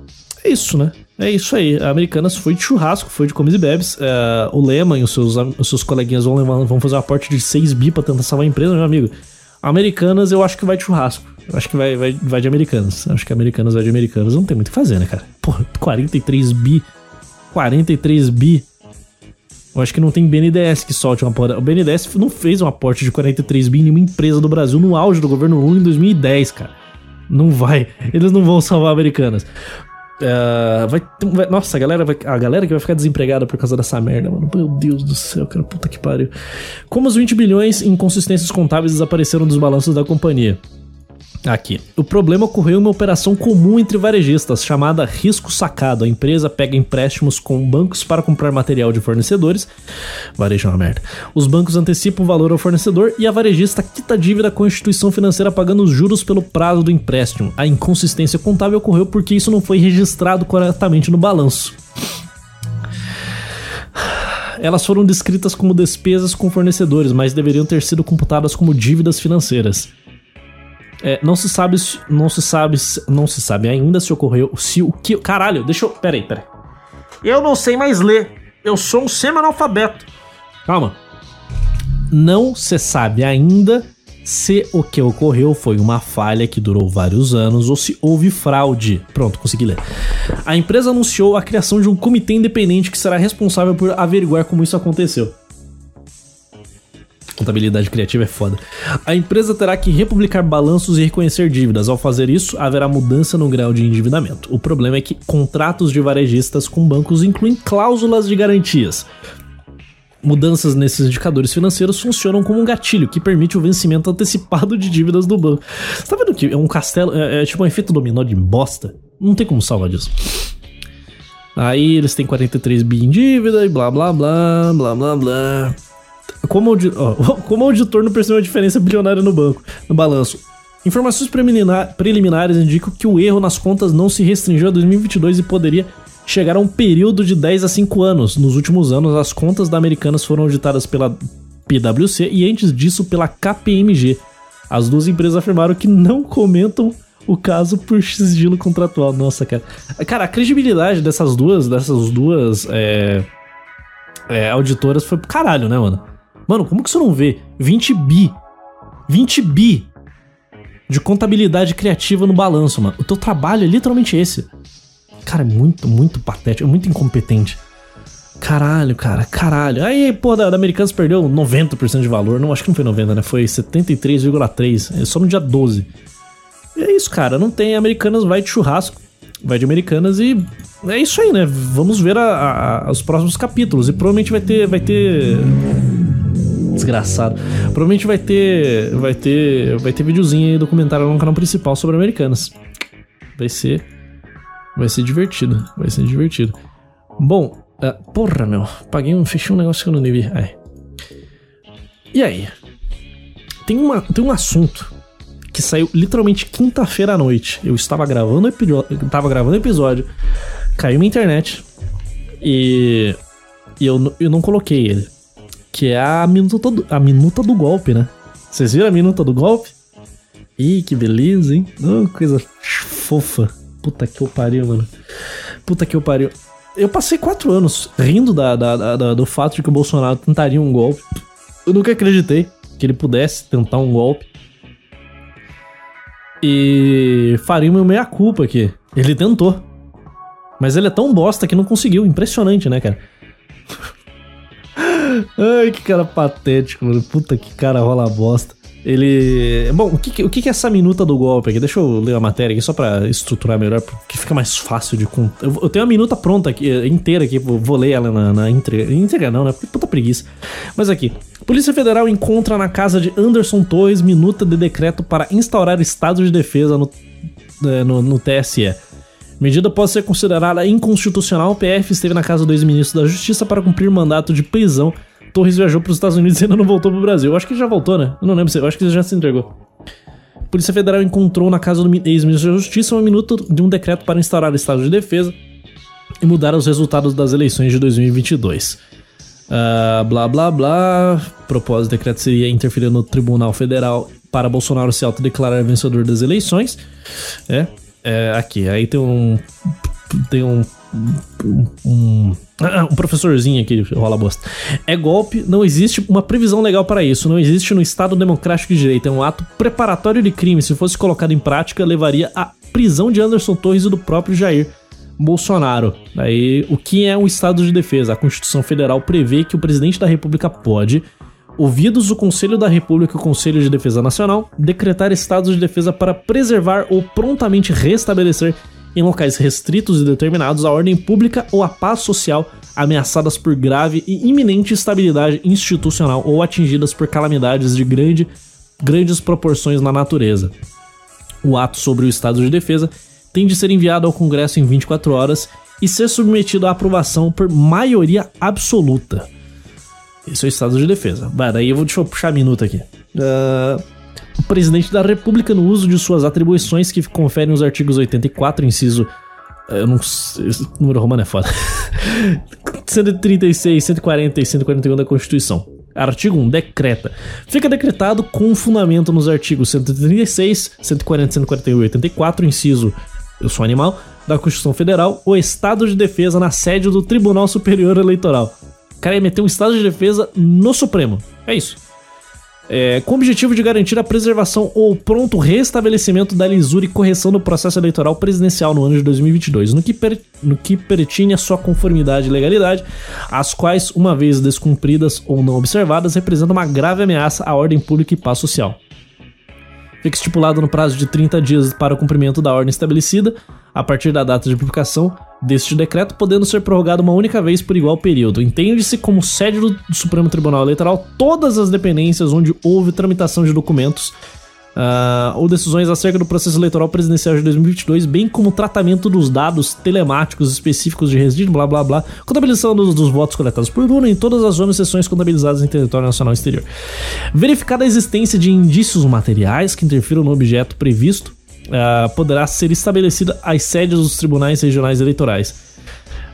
é isso, né? É isso aí. A Americanas foi de churrasco, foi de comes e bebes. É, o Lehman e os seus, os seus coleguinhas vão, levar, vão fazer um aporte de 6 bi pra tentar salvar a empresa, meu amigo. Americanas eu acho que vai de churrasco. Eu acho que vai, vai, vai de Americanas. Eu acho que Americanas vai de Americanas. Não tem muito o que fazer, né, cara? Porra, 43 bi. 43 bi. Eu acho que não tem BNDES que solte uma porra. O BNDES não fez um aporte de 43 bi em nenhuma empresa do Brasil no auge do governo Lula em 2010, cara. Não vai. Eles não vão salvar Americanas. Uh, vai, vai, nossa, a galera, vai, a galera que vai ficar desempregada por causa dessa merda, mano. Meu Deus do céu, cara, puta que pariu. Como os 20 bilhões em inconsistências contábeis desapareceram dos balanços da companhia? Aqui. O problema ocorreu em uma operação comum entre varejistas, chamada risco sacado. A empresa pega empréstimos com bancos para comprar material de fornecedores. Varejo é uma merda. Os bancos antecipam o valor ao fornecedor e a varejista quita a dívida com a instituição financeira pagando os juros pelo prazo do empréstimo. A inconsistência contábil ocorreu porque isso não foi registrado corretamente no balanço elas foram descritas como despesas com fornecedores, mas deveriam ter sido computadas como dívidas financeiras. É, não se sabe, não se sabe, não se sabe ainda se ocorreu, se o que, caralho, deixa eu, peraí, peraí. Eu não sei mais ler. Eu sou um semi-analfabeto. Calma. Não se sabe ainda se o que ocorreu foi uma falha que durou vários anos ou se houve fraude. Pronto, consegui ler. A empresa anunciou a criação de um comitê independente que será responsável por averiguar como isso aconteceu. Contabilidade criativa é foda. A empresa terá que republicar balanços e reconhecer dívidas. Ao fazer isso, haverá mudança no grau de endividamento. O problema é que contratos de varejistas com bancos incluem cláusulas de garantias. Mudanças nesses indicadores financeiros funcionam como um gatilho que permite o vencimento antecipado de dívidas do banco. Você tá vendo que é um castelo, é, é tipo um efeito dominó de bosta? Não tem como salvar disso. Aí eles têm 43 bi em dívida e blá blá blá, blá blá blá. Como, audi como auditor não percebeu a diferença bilionária no banco, no balanço. Informações preliminares indicam que o erro nas contas não se restringiu a 2022 e poderia chegar a um período de 10 a 5 anos. Nos últimos anos, as contas da Americanas foram auditadas pela PwC e antes disso pela KPMG. As duas empresas afirmaram que não comentam o caso por sigilo contratual. Nossa, cara. Cara, a credibilidade dessas duas, dessas duas é, é, auditoras foi pro caralho, né, mano? Mano, como que você não vê 20 bi? 20 bi de contabilidade criativa no balanço, mano. O teu trabalho é literalmente esse. Cara, é muito, muito patético, é muito incompetente. Caralho, cara, caralho. Aí, pô, da, da Americanas perdeu 90% de valor. Não, acho que não foi 90, né? Foi 73,3. É só no dia 12. E é isso, cara. Não tem. Americanas vai de churrasco. vai de Americanas e é isso aí, né? Vamos ver a, a, os próximos capítulos e provavelmente vai ter, vai ter desgraçado. Provavelmente vai ter, vai ter, vai ter videozinho aí documentário no canal principal sobre Americanas. Vai ser, vai ser divertido, vai ser divertido. Bom, uh, porra meu, paguei um, fechei um negócio que eu não devia. Ai. E aí? Tem uma, tem um assunto que saiu literalmente quinta-feira à noite. Eu estava gravando episódio, estava gravando episódio, caiu minha internet e, e eu, eu não coloquei ele. Que é a minuta, do, a minuta do golpe, né? Vocês viram a minuta do golpe? Ih, que beleza, hein? Oh, coisa fofa. Puta que eu pariu, mano. Puta que eu pariu. Eu passei quatro anos rindo da, da, da, do fato de que o Bolsonaro tentaria um golpe. Eu nunca acreditei que ele pudesse tentar um golpe. E faria uma meia-culpa aqui. Ele tentou. Mas ele é tão bosta que não conseguiu. Impressionante, né, cara? Ai, que cara patético, mano. Puta que cara rola bosta. Ele. Bom, o que, o que é essa minuta do golpe aqui? Deixa eu ler a matéria aqui só pra estruturar melhor, porque fica mais fácil de contar. Eu, tenho uma minuta pronta aqui, inteira aqui, vou ler ela na, na entrega. Entrega não, né? Puta preguiça. Mas aqui. Polícia Federal encontra na casa de Anderson Torres minuta de decreto para instaurar estado de defesa no, é, no, no TSE. Medida pode ser considerada inconstitucional. O PF esteve na casa do ex-ministro da Justiça para cumprir mandato de prisão Torres viajou para os Estados Unidos e ainda não voltou para o Brasil. Eu acho que já voltou, né? Eu não lembro, eu acho que ele já se entregou. Polícia Federal encontrou na casa do ex-ministro da Justiça uma minuta de um decreto para instaurar o estado de defesa e mudar os resultados das eleições de 2022. Uh, ah, blá blá blá. Propósito do decreto seria interferir no Tribunal Federal para Bolsonaro se autodeclarar vencedor das eleições. É, é aqui. Aí tem um. Tem um. um, um um professorzinho aqui rola bosta. É golpe, não existe uma previsão legal para isso, não existe no Estado Democrático de Direito. É um ato preparatório de crime. Se fosse colocado em prática, levaria à prisão de Anderson Torres e do próprio Jair Bolsonaro. Aí, o que é um Estado de defesa? A Constituição Federal prevê que o presidente da República pode, ouvidos o Conselho da República e o Conselho de Defesa Nacional, decretar estados de defesa para preservar ou prontamente restabelecer em locais restritos e determinados a ordem pública ou a paz social ameaçadas por grave e iminente instabilidade institucional ou atingidas por calamidades de grande, grandes proporções na natureza. O ato sobre o estado de defesa tem de ser enviado ao Congresso em 24 horas e ser submetido à aprovação por maioria absoluta. Esse é o estado de defesa. Vai, daí eu vou deixa eu puxar a minuta aqui. Uh, o presidente da República, no uso de suas atribuições que conferem os artigos 84, inciso. Eu não sei. Esse número romano é foda. 136, 140 e 141 da Constituição. Artigo 1. Decreta. Fica decretado com fundamento nos artigos 136, 140, 141 e 84, inciso. Eu sou animal. Da Constituição Federal, o estado de defesa na sede do Tribunal Superior Eleitoral. Cara ia meter um estado de defesa no Supremo. É isso é, com o objetivo de garantir a preservação ou pronto restabelecimento da lisura e correção do processo eleitoral presidencial no ano de 2022, no que, per, no que pertine a sua conformidade e legalidade, as quais, uma vez descumpridas ou não observadas, representam uma grave ameaça à ordem pública e paz social. Fica estipulado no prazo de 30 dias para o cumprimento da ordem estabelecida, a partir da data de publicação deste decreto, podendo ser prorrogado uma única vez por igual período. Entende-se como sede do Supremo Tribunal Eleitoral todas as dependências onde houve tramitação de documentos uh, ou decisões acerca do processo eleitoral presidencial de 2022, bem como o tratamento dos dados telemáticos específicos de registro, blá blá blá, contabilização dos, dos votos coletados por urna em todas as zonas e sessões contabilizadas em território nacional exterior. Verificada a existência de indícios materiais que interfiram no objeto previsto, uh, poderá ser estabelecida às sedes dos tribunais regionais eleitorais.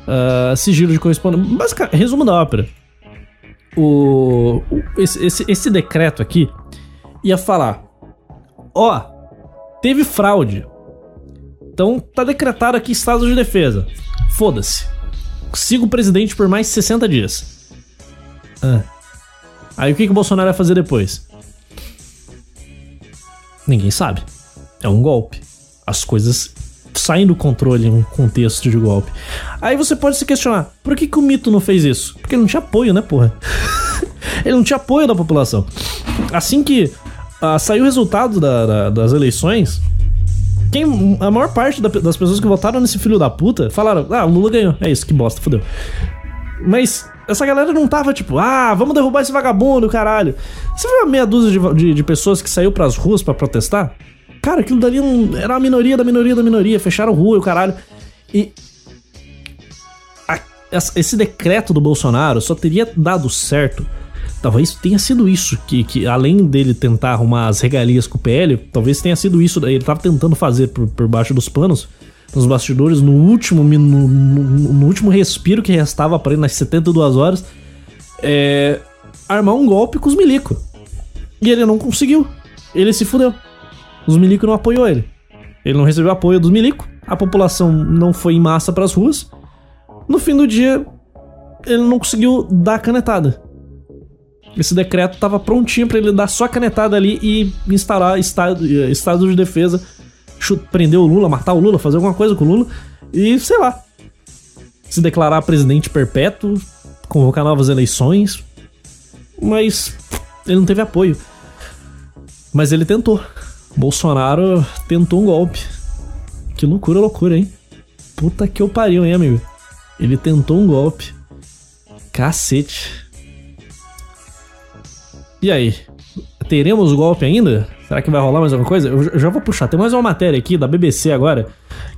Uh, sigilo de correspondência. Basicamente, resumo da ópera. O, esse, esse, esse decreto aqui ia falar: ó, teve fraude. Então tá decretado aqui estado de defesa. Foda-se. Siga o presidente por mais 60 dias. Ah. Aí o que, que o Bolsonaro vai fazer depois? Ninguém sabe. É um golpe. As coisas saem do controle em um contexto de golpe. Aí você pode se questionar: por que, que o mito não fez isso? Porque ele não tinha apoio, né, porra? ele não tinha apoio da população. Assim que uh, saiu o resultado da, da, das eleições, Quem, a maior parte da- das pessoas que votaram nesse filho da puta falaram: ah, o Lula ganhou. É isso, que bosta, fodeu. Mas essa galera não tava tipo, ah, vamos derrubar esse vagabundo, caralho. Você viu a meia dúzia de, de, de pessoas que saiu pras ruas pra protestar? Cara, aquilo dali não- era a minoria da minoria da minoria, fecharam rua e o caralho. E. a- esse decreto do Bolsonaro só teria dado certo. Talvez tenha sido isso, que, que além dele tentar arrumar as regalias com o PL, talvez tenha sido isso. Ele tava tentando fazer por, por baixo dos panos, nos bastidores, no último, no, no- no último respiro que restava para ele nas 72 horas, é, armar um golpe com os milico. E ele não conseguiu. Ele se fudeu. Os milico não apoiou ele. Ele não recebeu apoio dos milico. A população não foi em massa pras ruas. No fim do dia, ele não conseguiu dar a canetada. Esse decreto tava prontinho pra ele dar só a canetada ali e instalar estado, eh, estado de defesa, prender o Lula, matar o Lula, fazer alguma coisa com o Lula e, sei lá, se declarar presidente perpétuo, convocar novas eleições. Mas ele não teve apoio. Mas ele tentou. Bolsonaro tentou um golpe. Que loucura, loucura, hein? Puta que eu pariu, hein, amigo? Ele tentou um golpe. Cacete. E aí? Teremos golpe ainda? Será que vai rolar mais alguma coisa? Eu já- vou puxar. Tem mais uma matéria aqui da BBC agora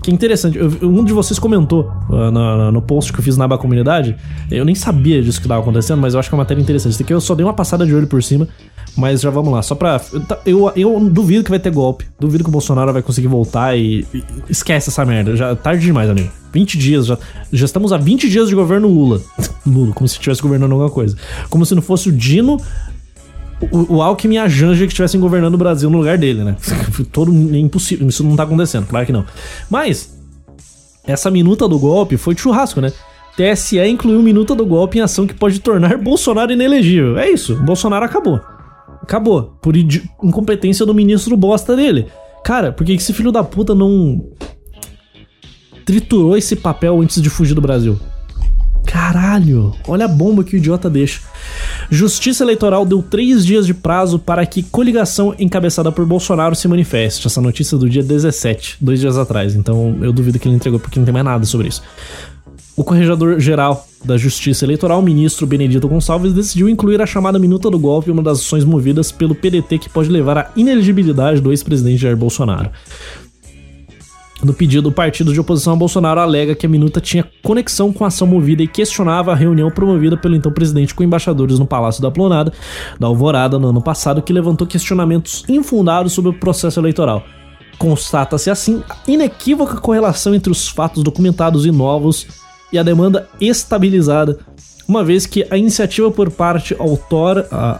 que é interessante. Eu- um de vocês comentou ah, na- na- no post que eu fiz na aba comunidade. Eu nem sabia disso que estava acontecendo, mas eu acho que é uma matéria interessante. Isso aqui eu só dei uma passada de olho por cima, mas já vamos lá. Só pra. Eu, eu duvido que vai ter golpe. Duvido que o Bolsonaro vai conseguir voltar e. esquece essa merda. Já tarde demais, amigo. 20 dias, já, já estamos a 20 dias de governo Lula. Lula, como se estivesse governando alguma coisa. Como se não fosse o Dino o, o Alckmin e a Janja que estivessem governando o Brasil no lugar dele, né? Todo é impossível, isso não tá acontecendo, claro que não. Mas essa minuta do golpe foi de churrasco, né? TSE incluiu minuta do golpe em ação que pode tornar Bolsonaro inelegível. É isso, Bolsonaro acabou. Acabou. Por incompetência do ministro bosta dele. Cara, por que esse filho da puta não triturou esse papel antes de fugir do Brasil? Caralho, olha a bomba que o idiota deixa. Justiça Eleitoral deu três dias de prazo para que coligação encabeçada por Bolsonaro se manifeste. Essa notícia é do dia 17, dois dias atrás. Então eu duvido que ele entregou porque não tem mais nada sobre isso. O corregedor-geral da Justiça Eleitoral, ministro Benedito Gonçalves, decidiu incluir a chamada minuta do golpe uma das ações movidas pelo PDT que pode levar à inelegibilidade do ex-presidente Jair Bolsonaro. No pedido, o partido de oposição a Bolsonaro alega que a minuta tinha conexão com a ação movida e questionava a reunião promovida pelo então presidente com embaixadores no Palácio da Plonada, da Alvorada, no ano passado, que levantou questionamentos infundados sobre o processo eleitoral. Constata-se assim a inequívoca correlação entre os fatos documentados e novos e a demanda estabilizada, uma vez que a iniciativa por parte autora, a,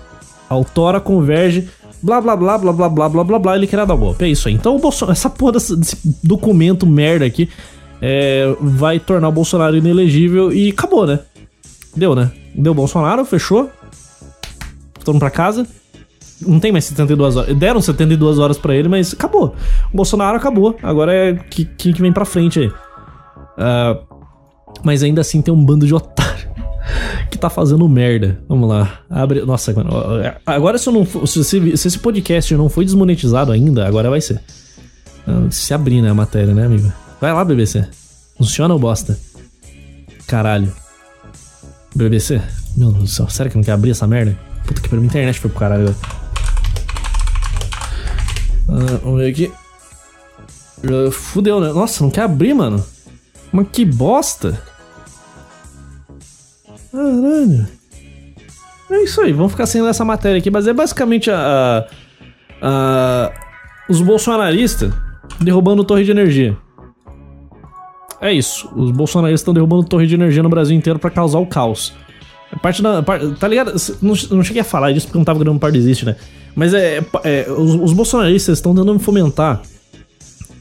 autora converge blá blá blá blá blá blá blá blá blá ele quer dar golpe. É isso aí. Então o Bolsonaro, essa porra desse, documento merda aqui é, vai tornar o Bolsonaro inelegível e acabou, né? Deu, né? Deu Bolsonaro, fechou. Todo mundo pra casa. Não tem mais 72 horas. Deram 72 horas pra ele, mas acabou. O Bolsonaro acabou. Agora é que- quem que vem pra frente aí. Ah, mas ainda assim tem um bando de otário que tá fazendo merda. Vamos lá. Abre. Nossa, mano. Agora, se, eu não for- se, esse- se esse podcast não foi desmonetizado ainda, agora vai ser. Ah, Se abrir, né, a matéria, né, amigo? Vai lá, BBC. Funciona ou bosta? Caralho. BBC? Meu Deus do céu, sério que não quer abrir essa merda? Puta que pariu, minha internet foi pro caralho. Ah, vamos ver aqui. Ah, Fudeu, né? Nossa, não quer abrir, mano. Mas que bosta. Caralho. É isso aí, vamos ficar sem essa matéria aqui, mas é basicamente a, a- a- os bolsonaristas derrubando torre de energia. É isso, os bolsonaristas estão derrubando torre de energia no Brasil inteiro pra causar o caos. É parte da. par- tá ligado? Não, não cheguei a falar disso porque não tava gravando parte existe, né? Mas é. é, os, os bolsonaristas estão tentando fomentar.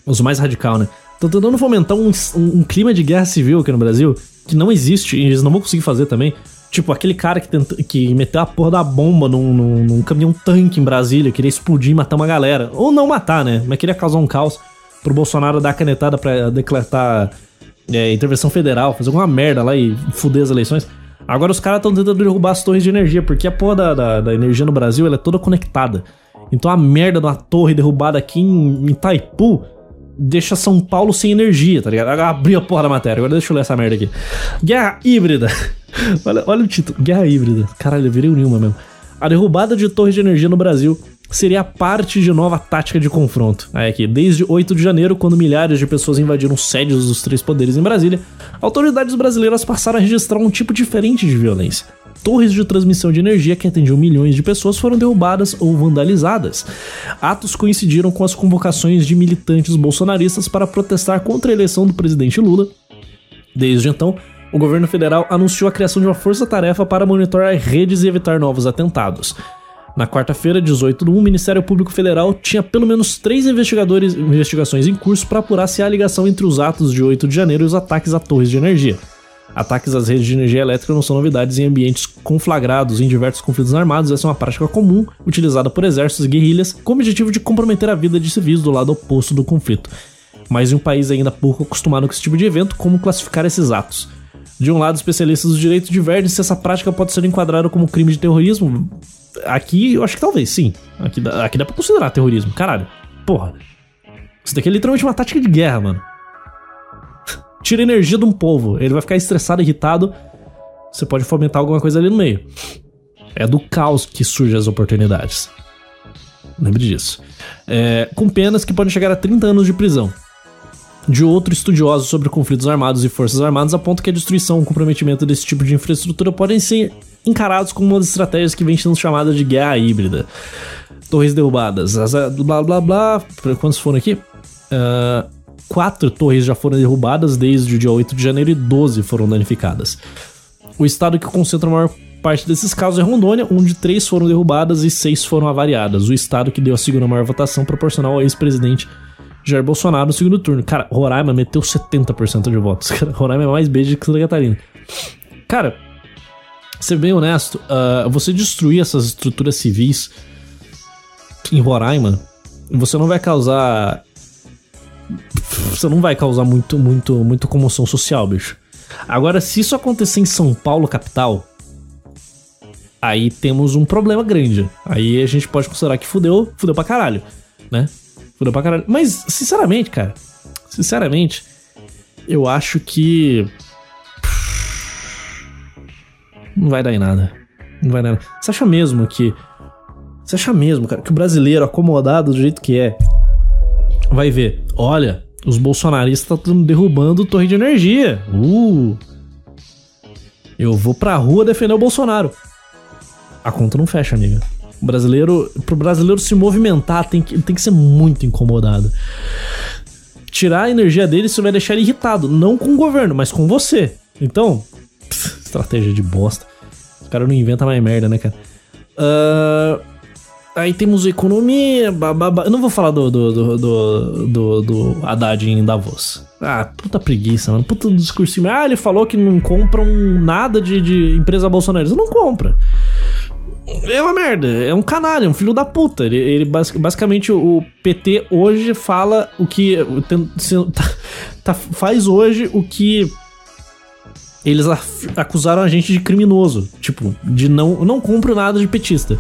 Os mais radical, né? Estão tentando fomentar um, um- um clima de guerra civil aqui no Brasil que não existe e eles não vão conseguir fazer também. Tipo, aquele cara que, tenta, que meteu a porra da bomba num, num, num caminhão tanque em Brasília, queria explodir e matar uma galera. Ou não matar, né? Mas queria causar um caos pro Bolsonaro dar canetada pra decretar é, intervenção federal, fazer alguma merda lá e fuder as eleições. Agora os caras estão tentando derrubar as torres de energia, porque a porra da, da, da energia no Brasil é toda conectada. Então a merda de uma torre derrubada aqui em Itaipu deixa São Paulo sem energia, tá ligado? Abri a porra da matéria, agora deixa eu ler essa merda aqui. Guerra híbrida. olha, olha o título, guerra híbrida. Caralho, eu virei o Nilma mesmo. A derrubada de torres de energia no Brasil seria parte de nova tática de confronto. Aí aqui, desde 8 de janeiro, quando milhares de pessoas invadiram sédios dos três poderes em Brasília, autoridades brasileiras passaram a registrar um tipo diferente de violência. Torres de transmissão de energia que atendiam milhões de pessoas foram derrubadas ou vandalizadas. Atos coincidiram com as convocações de militantes bolsonaristas para protestar contra a eleição do presidente Lula. Desde então, o governo federal anunciou a criação de uma força-tarefa para monitorar redes e evitar novos atentados. Na quarta-feira, 18 de 1, o Ministério Público Federal tinha pelo menos três investigações em curso para apurar se há ligação entre os atos de 8 de janeiro e os ataques a torres de energia. Ataques às redes de energia elétrica não são novidades em ambientes conflagrados em diversos conflitos armados. Essa é uma prática comum utilizada por exércitos e guerrilhas com o objetivo de comprometer a vida de civis do lado oposto do conflito. Mas em um país ainda pouco acostumado com esse tipo de evento, como classificar esses atos? De um lado, especialistas do direito divergem se essa prática pode ser enquadrada como crime de terrorismo. Aqui, eu acho que talvez, sim. Aqui, aqui dá pra considerar terrorismo. Caralho. Porra. Isso daqui é literalmente uma tática de guerra, mano. Tira a energia de um povo. Ele vai ficar estressado, irritado. Você pode fomentar alguma coisa ali no meio. É do caos que surgem as oportunidades. Lembre disso. É, com penas que podem chegar a 30 anos de prisão de outro estudioso sobre conflitos armados e forças armadas aponta que a destruição e o comprometimento desse tipo de infraestrutura podem ser encarados como uma das estratégias que vem sendo chamada de guerra híbrida. Torres derrubadas, blá blá blá. Quantos foram aqui? Uh, quatro torres já foram derrubadas desde o dia 8 de janeiro e 12 foram danificadas. O estado que concentra a maior parte desses casos é Rondônia, onde três foram derrubadas e seis foram avariadas. O estado que deu a segunda maior votação proporcional ao ex-presidente Jair Bolsonaro no segundo turno. Cara, Roraima meteu 70% de votos. Cara, Roraima é mais beijo que Santa Catarina. Cara, ser bem honesto, uh, você destruir essas estruturas civis em Roraima, você não vai causar. Você não vai causar muito, muito, muito comoção social, bicho. Agora, se isso acontecer em São Paulo, capital, aí temos um problema grande. Aí a gente pode considerar que fudeu, fudeu pra caralho, né? Fudeu pra caralho. Mas, sinceramente, cara, sinceramente, eu acho que. Não vai dar em nada. Não vai dar em nada. Você acha mesmo que. Você acha mesmo, cara, que o brasileiro acomodado do jeito que é vai ver, olha, os bolsonaristas estão derrubando torre de energia. Uh! Eu vou pra rua defender o Bolsonaro. A conta não fecha, amiga. O brasileiro, pro brasileiro se movimentar, tem que, tem que ser muito incomodado. Tirar a energia dele, isso vai deixar ele irritado. Não com o governo, mas com você. Então, pff, estratégia de bosta. Os caras não inventam mais merda, né, cara? Uh, aí temos economia. Bababa. Eu não vou falar do, do, do, do, do, do Haddad em Davos. Ah, puta preguiça, mano. Puta discursinho. Ah, ele falou que não compram nada de, de empresa bolsonarista. Não compra é uma merda, é um canalha, é um filho da puta. Ele, ele basicamente o PT hoje fala o que tá, tá, faz hoje o que eles acusaram a gente de criminoso, tipo, de não não compro nada de petista.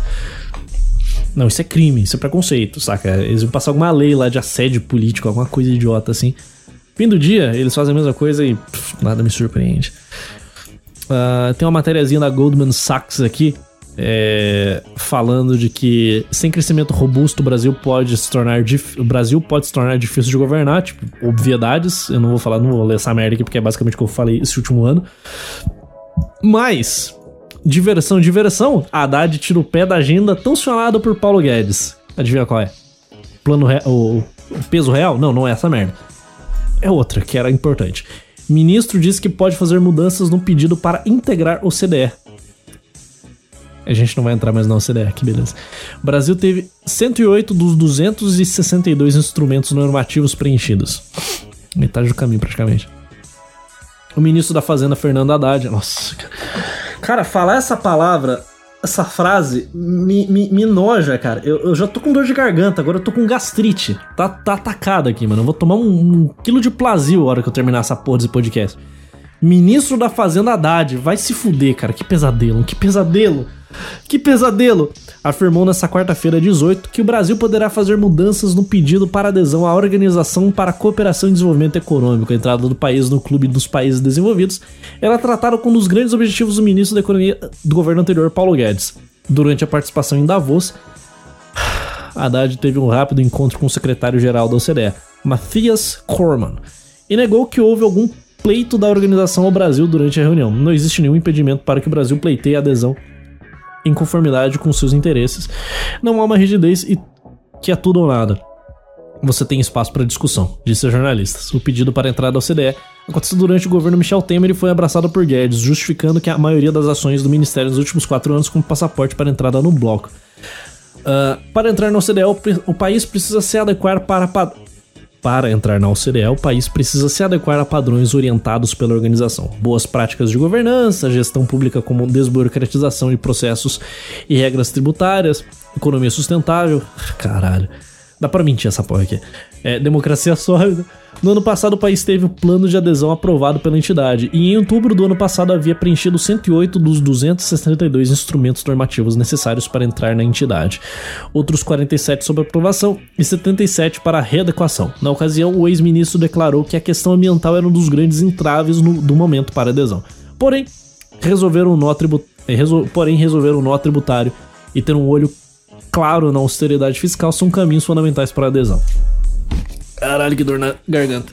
Não, isso é crime, isso é preconceito, saca? Eles vão passar alguma lei lá de assédio político, alguma coisa idiota assim. Fim do dia, eles fazem a mesma coisa e pff, nada me surpreende. Uh, tem uma matériazinha da Goldman Sachs aqui é, falando de que sem crescimento robusto o Brasil pode se tornar o Brasil pode se tornar difícil de governar, tipo, obviedades. Eu não vou falar, não vou ler essa merda aqui porque é basicamente o que eu falei esse último ano. Mas diversão, diversão, Haddad tira o pé da agenda tão sonada por Paulo Guedes. Adivinha qual é? Plano o, o peso real? Não, não é essa merda. É outra que era importante. Ministro diz que pode fazer mudanças no pedido para integrar o CDE. A gente não vai entrar mais na OCDE, que beleza. O Brasil teve 108 dos 262 instrumentos normativos preenchidos. Metade do caminho, praticamente. O ministro da Fazenda, Fernando Haddad. Nossa, cara, falar essa palavra, essa frase, me, me, me noja, cara. Eu, eu, já tô com dor de garganta, agora eu tô com gastrite. Tá, tá atacado aqui, mano. Eu vou tomar um, um quilo de plasio a hora que eu terminar essa porra desse podcast. Ministro da Fazenda Haddad, vai se fuder, cara. Que pesadelo, que pesadelo. Que pesadelo! Afirmou nessa quarta-feira 18 que o Brasil poderá fazer mudanças no pedido para adesão à Organização para a Cooperação e Desenvolvimento Econômico, a entrada do país no Clube dos Países Desenvolvidos. Era tratada como um dos grandes objetivos do ministro da Economia do governo anterior, Paulo Guedes. Durante a participação em Davos, Haddad teve um rápido encontro com o secretário-geral da OCDE, Matthias Cormann, e negou que houve algum pleito da organização ao Brasil durante a reunião. Não existe nenhum impedimento para que o Brasil pleiteie a adesão em conformidade com seus interesses. Não há uma rigidez e que é tudo ou nada. Você tem espaço para discussão, disse a jornalistas. O pedido para entrada ao CDE aconteceu durante o governo Michel Temer e foi abraçado por Guedes, justificando que a maioria das ações do ministério nos últimos quatro anos como passaporte para entrada no bloco. Uh, para entrar no OCDE, o, o, país precisa se adequar para, para entrar na OCDE, o país precisa se adequar a padrões orientados pela organização. Boas práticas de governança, gestão pública como desburocratização de processos e regras tributárias, economia sustentável. Caralho. Dá pra mentir essa porra aqui. É, democracia sólida. No ano passado, o país teve o plano de adesão aprovado pela entidade, e em outubro do ano passado havia preenchido 108 dos 262 instrumentos normativos necessários para entrar na entidade. Outros 47 sob aprovação e 77 para readequação. Na ocasião, o ex-ministro declarou que a questão ambiental era um dos grandes entraves no, do momento para adesão. Porém, resolveram tribut... Eh, resol... Porém, resolveram o nó tributário e ter um olho claro na austeridade fiscal são caminhos fundamentais para a adesão. Caralho, que dor na garganta.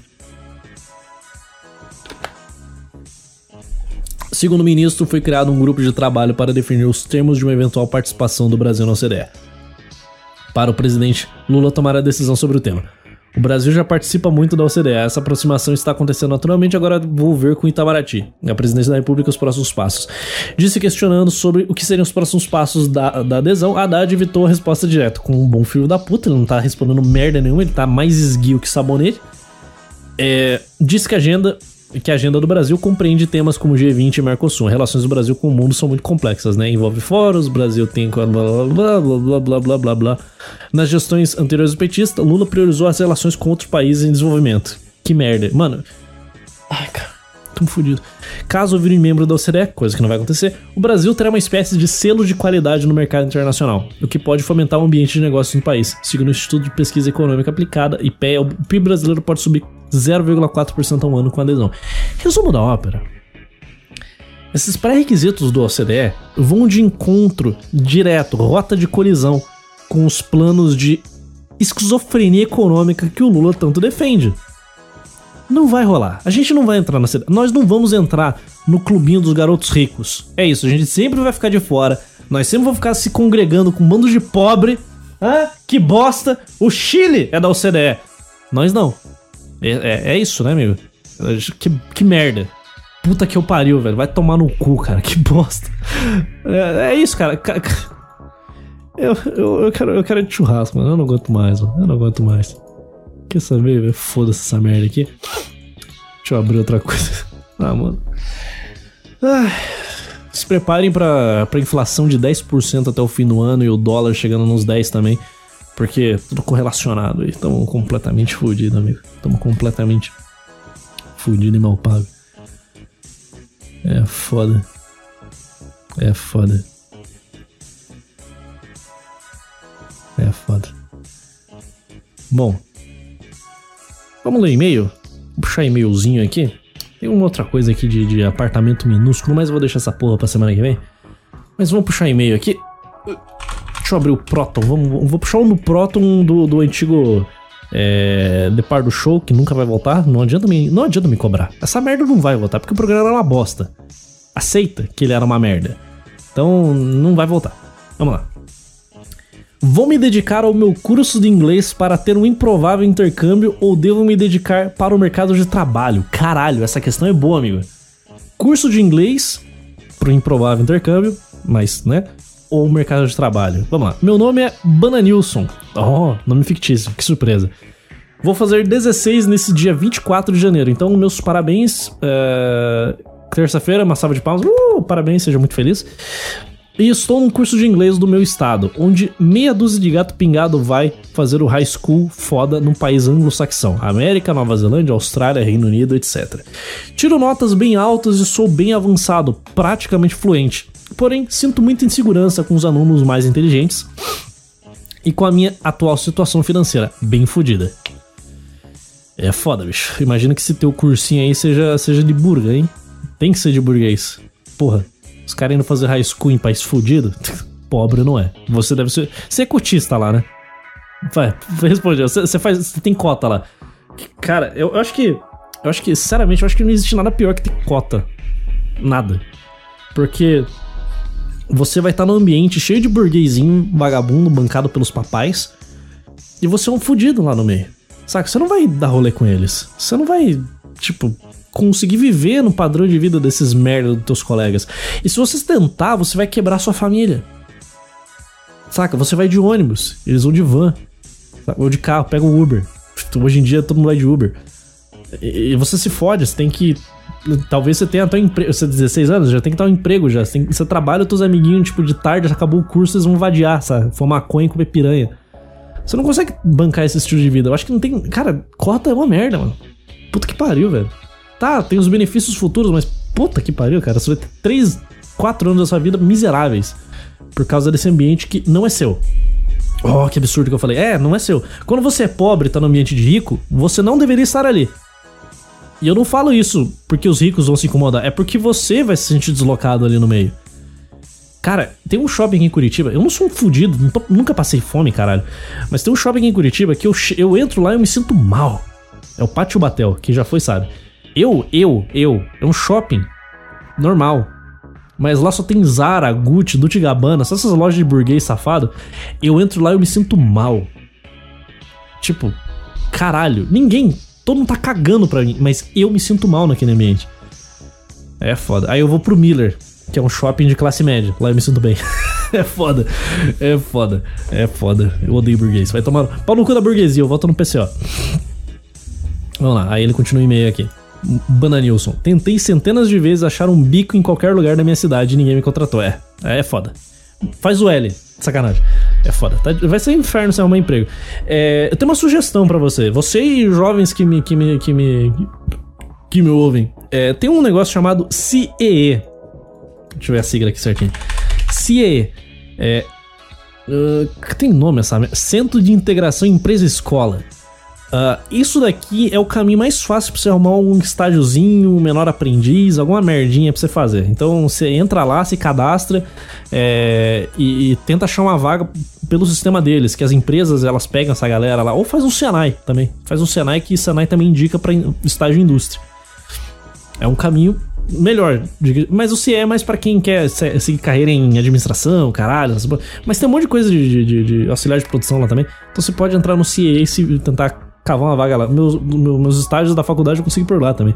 Segundo o ministro, foi criado um grupo de trabalho para definir os termos de uma eventual participação do Brasil na OCDE. Para o presidente, Lula tomará a decisão sobre o tema. O Brasil já participa muito da OCDE, essa aproximação está acontecendo naturalmente, agora vou ver com Itamaraty, a presidência da República, os próximos passos. Disse questionando sobre o que seriam os próximos passos da, da adesão, Haddad evitou a resposta direta. Com um bom filho da puta, ele não tá respondendo merda nenhuma, ele tá mais esguio que sabonete. É, disse que a agenda que a agenda do Brasil compreende temas como G20 e Mercosul. Relações do Brasil com o mundo são muito complexas, né? Envolve fóruns, Brasil tem blá blá blá blá blá blá blá blá. Nas gestões anteriores do petista, Lula priorizou as relações com outros países em desenvolvimento. Que merda. Mano. Ai, cara. Tamo fudido. Caso vire membro da OCDE, coisa que não vai acontecer, o Brasil terá uma espécie de selo de qualidade no mercado internacional, o que pode fomentar o ambiente de negócios no país. Segundo o Instituto de Pesquisa Econômica Aplicada, IPEA, o PIB brasileiro pode subir 0,4% ao ano com adesão. Resumo da ópera. Esses pré-requisitos do OCDE vão de encontro direto, rota de colisão, com os planos de esquizofrenia econômica que o Lula tanto defende. Não vai rolar. A gente não vai entrar na. Nós não vamos entrar no clubinho dos garotos ricos. É isso, a gente sempre vai ficar de fora. Nós sempre vamos ficar se congregando com um bando de pobre. Ah, que bosta! O Chile é da OCDE. Nós não. É, é, é isso, né, amigo? Que, que merda. Puta que eu pariu, velho. Vai tomar no cu, cara. Que bosta. É, é isso, cara. Eu, eu, eu, quero, eu quero de churrasco, mano. Eu não aguento mais, mano. Eu não aguento mais. Quer saber, velho? Foda-se essa merda aqui. Deixa eu abrir outra coisa. Ah, mano. Ah, se preparem pra, pra inflação de 10% até o fim do ano e o dólar chegando nos 10 também. Porque tudo correlacionado aí. Tamo completamente fudido, amigo. Tamo completamente fudido e mal pago. É foda. É foda. É foda. Bom. Vamos ler e-mail? Vou puxar e-mailzinho aqui. Tem uma outra coisa aqui de, de apartamento minúsculo, mas eu vou deixar essa porra pra semana que vem. Mas vamos puxar e-mail aqui. Deixa eu abrir o Proton. Vamos, vou puxar um do Proton do, do antigo é, do Show, que nunca vai voltar. Não adianta, me, não adianta me cobrar. Essa merda não vai voltar, porque o programa era uma bosta. Aceita que ele era uma merda. Então, não vai voltar. Vamos lá. Vou me dedicar ao meu curso de inglês para ter um improvável intercâmbio ou devo me dedicar para o mercado de trabalho? Caralho, essa questão é boa, amigo. Curso de inglês para o improvável intercâmbio, mas, né? Ou mercado de trabalho? Vamos lá. Meu nome é Bananilson. Oh, nome fictício, que surpresa. Vou fazer 16 nesse dia 24 de janeiro. Então, meus parabéns. É... Terça-feira, uma salva de palmas. Uh, parabéns, seja muito feliz. E estou num curso de inglês do meu estado, onde meia dúzia de gato pingado vai fazer o high school foda num país anglo-saxão. América, Nova Zelândia, Austrália, Reino Unido, etc. Tiro notas bem altas e sou bem avançado, praticamente fluente. Porém, sinto muita insegurança com os alunos mais inteligentes e com a minha atual situação financeira bem fodida. É foda, bicho. Imagina que esse teu cursinho aí seja, seja de burga, hein? Tem que ser de burguês. Porra, os caras indo fazer high school em país fudido? Pobre não é. Você deve ser. Você é cotista lá, né? Vai, responde. Você faz. Você tem cota lá. Cara, eu, eu acho que. Eu acho que, sinceramente, eu acho que não existe nada pior que ter cota. Nada. Porque você vai estar num ambiente cheio de burguesinho, vagabundo, bancado pelos papais. E você é um fudido lá no meio. Saca? Você não vai dar rolê com eles. Você não vai, tipo, conseguir viver no padrão de vida desses merda dos teus colegas. E se você tentar, você vai quebrar sua família. Saca? Você vai de ônibus, eles vão de van. Saca? Ou de carro, pega o Uber. Hoje em dia todo mundo vai de Uber. E você se fode, você tem que. Talvez você tenha até um emprego. Você tem 16 anos, já tem que estar um emprego já. Você, tem, você trabalha com teus amiguinhos, tipo, de tarde, acabou o curso, eles vão vadiar, sabe? Fumar maconha e comer piranha. Você não consegue bancar esse estilo de vida. Eu acho que não tem. Cara, cota é uma merda, mano. Puta que pariu, velho. Tá, tem os benefícios futuros, mas puta que pariu, cara. Você vai ter 3, 4 anos da sua vida miseráveis por causa desse ambiente que não é seu. Oh, que absurdo que eu falei. É, não é seu. Quando você é pobre e tá no ambiente de rico, você não deveria estar ali. E eu não falo isso porque os ricos vão se incomodar, é porque você vai se sentir deslocado ali no meio. Cara, tem um shopping em Curitiba. Eu não sou um fudido, nunca passei fome, caralho. Mas tem um shopping em Curitiba que eu, eu entro lá e eu me sinto mal. É o Pátio Batel, quem já foi sabe. Eu, eu, eu. É um shopping normal. Mas lá só tem Zara, Gucci, Dolce Gabbana, só essas lojas de burguês safado. Eu entro lá e eu me sinto mal. Tipo, caralho, ninguém, todo mundo tá cagando pra mim, mas eu me sinto mal naquele ambiente. É foda. Aí eu vou pro Miller, que é um shopping de classe média. Lá eu me sinto bem. é foda. É foda. É foda. Eu odeio burguês. Vai tomar. Pau no cu da burguesia, eu volto no PCO. Vamos lá, aí ele continua o e-mail aqui. Bananilson. Tentei centenas de vezes achar um bico em qualquer lugar da minha cidade e ninguém me contratou. É, é foda. Faz o L. Sacanagem. É foda. Tá? Vai ser um inferno sem arrumar emprego. É, eu tenho uma sugestão para você. Você e jovens que me, que me, que me, que me ouvem. É, tem um negócio chamado CEE. Deixa eu ver a sigla aqui certinho. CIE. É, uh, tem nome essa Centro de Integração Empresa-Escola. Uh, isso daqui é o caminho mais fácil pra você arrumar um estágiozinho, um menor aprendiz, alguma merdinha pra você fazer. Então você entra lá, se cadastra é, e, e, tenta achar uma vaga pelo sistema deles, que as empresas elas pegam essa galera lá, ou faz um Senai também. Faz um Senai que Senai também indica para estágio indústria. É um caminho melhor. Mas o CIE é mais para quem quer seguir carreira em administração, caralho. Mas tem um monte de coisa de, de, de auxiliar de produção lá também. Então você pode entrar no CIE e tentar cavar uma vaga lá. Meus, meus estágios da faculdade eu consegui por lá também.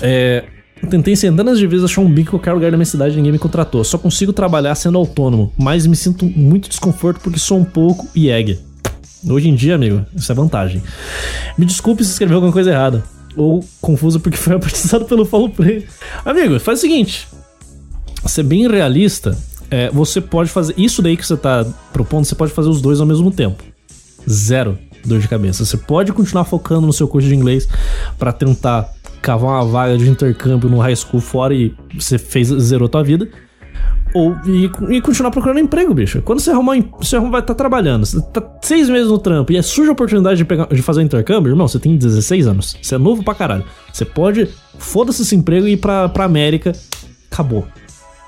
É, tentei centenas de vezes achar um bico em qualquer lugar da minha cidade e ninguém me contratou. Só consigo trabalhar sendo autônomo, mas me sinto muito desconforto porque sou um pouco IEG. Hoje em dia, amigo, isso é vantagem. Me desculpe se escreveu alguma coisa errada ou confuso porque foi batizado pelo Follow Play. Amigo, faz o seguinte: ser bem realista, é, você pode fazer. Isso daí que você tá propondo, você pode fazer os dois ao mesmo tempo. Zero dor de cabeça. Você pode continuar focando no seu curso de inglês para tentar cavar uma vaga de intercâmbio no high school fora e você fez, zerou tua vida ou e, e, continuar procurando emprego, bicho. Quando você arrumar, você vai estar tá trabalhando, você tá seis meses no trampo e é surge a oportunidade de, pegar, de fazer um intercâmbio, irmão, você tem 16 anos, você é novo pra caralho. Você pode, foda-se esse emprego e ir pra, pra América, acabou.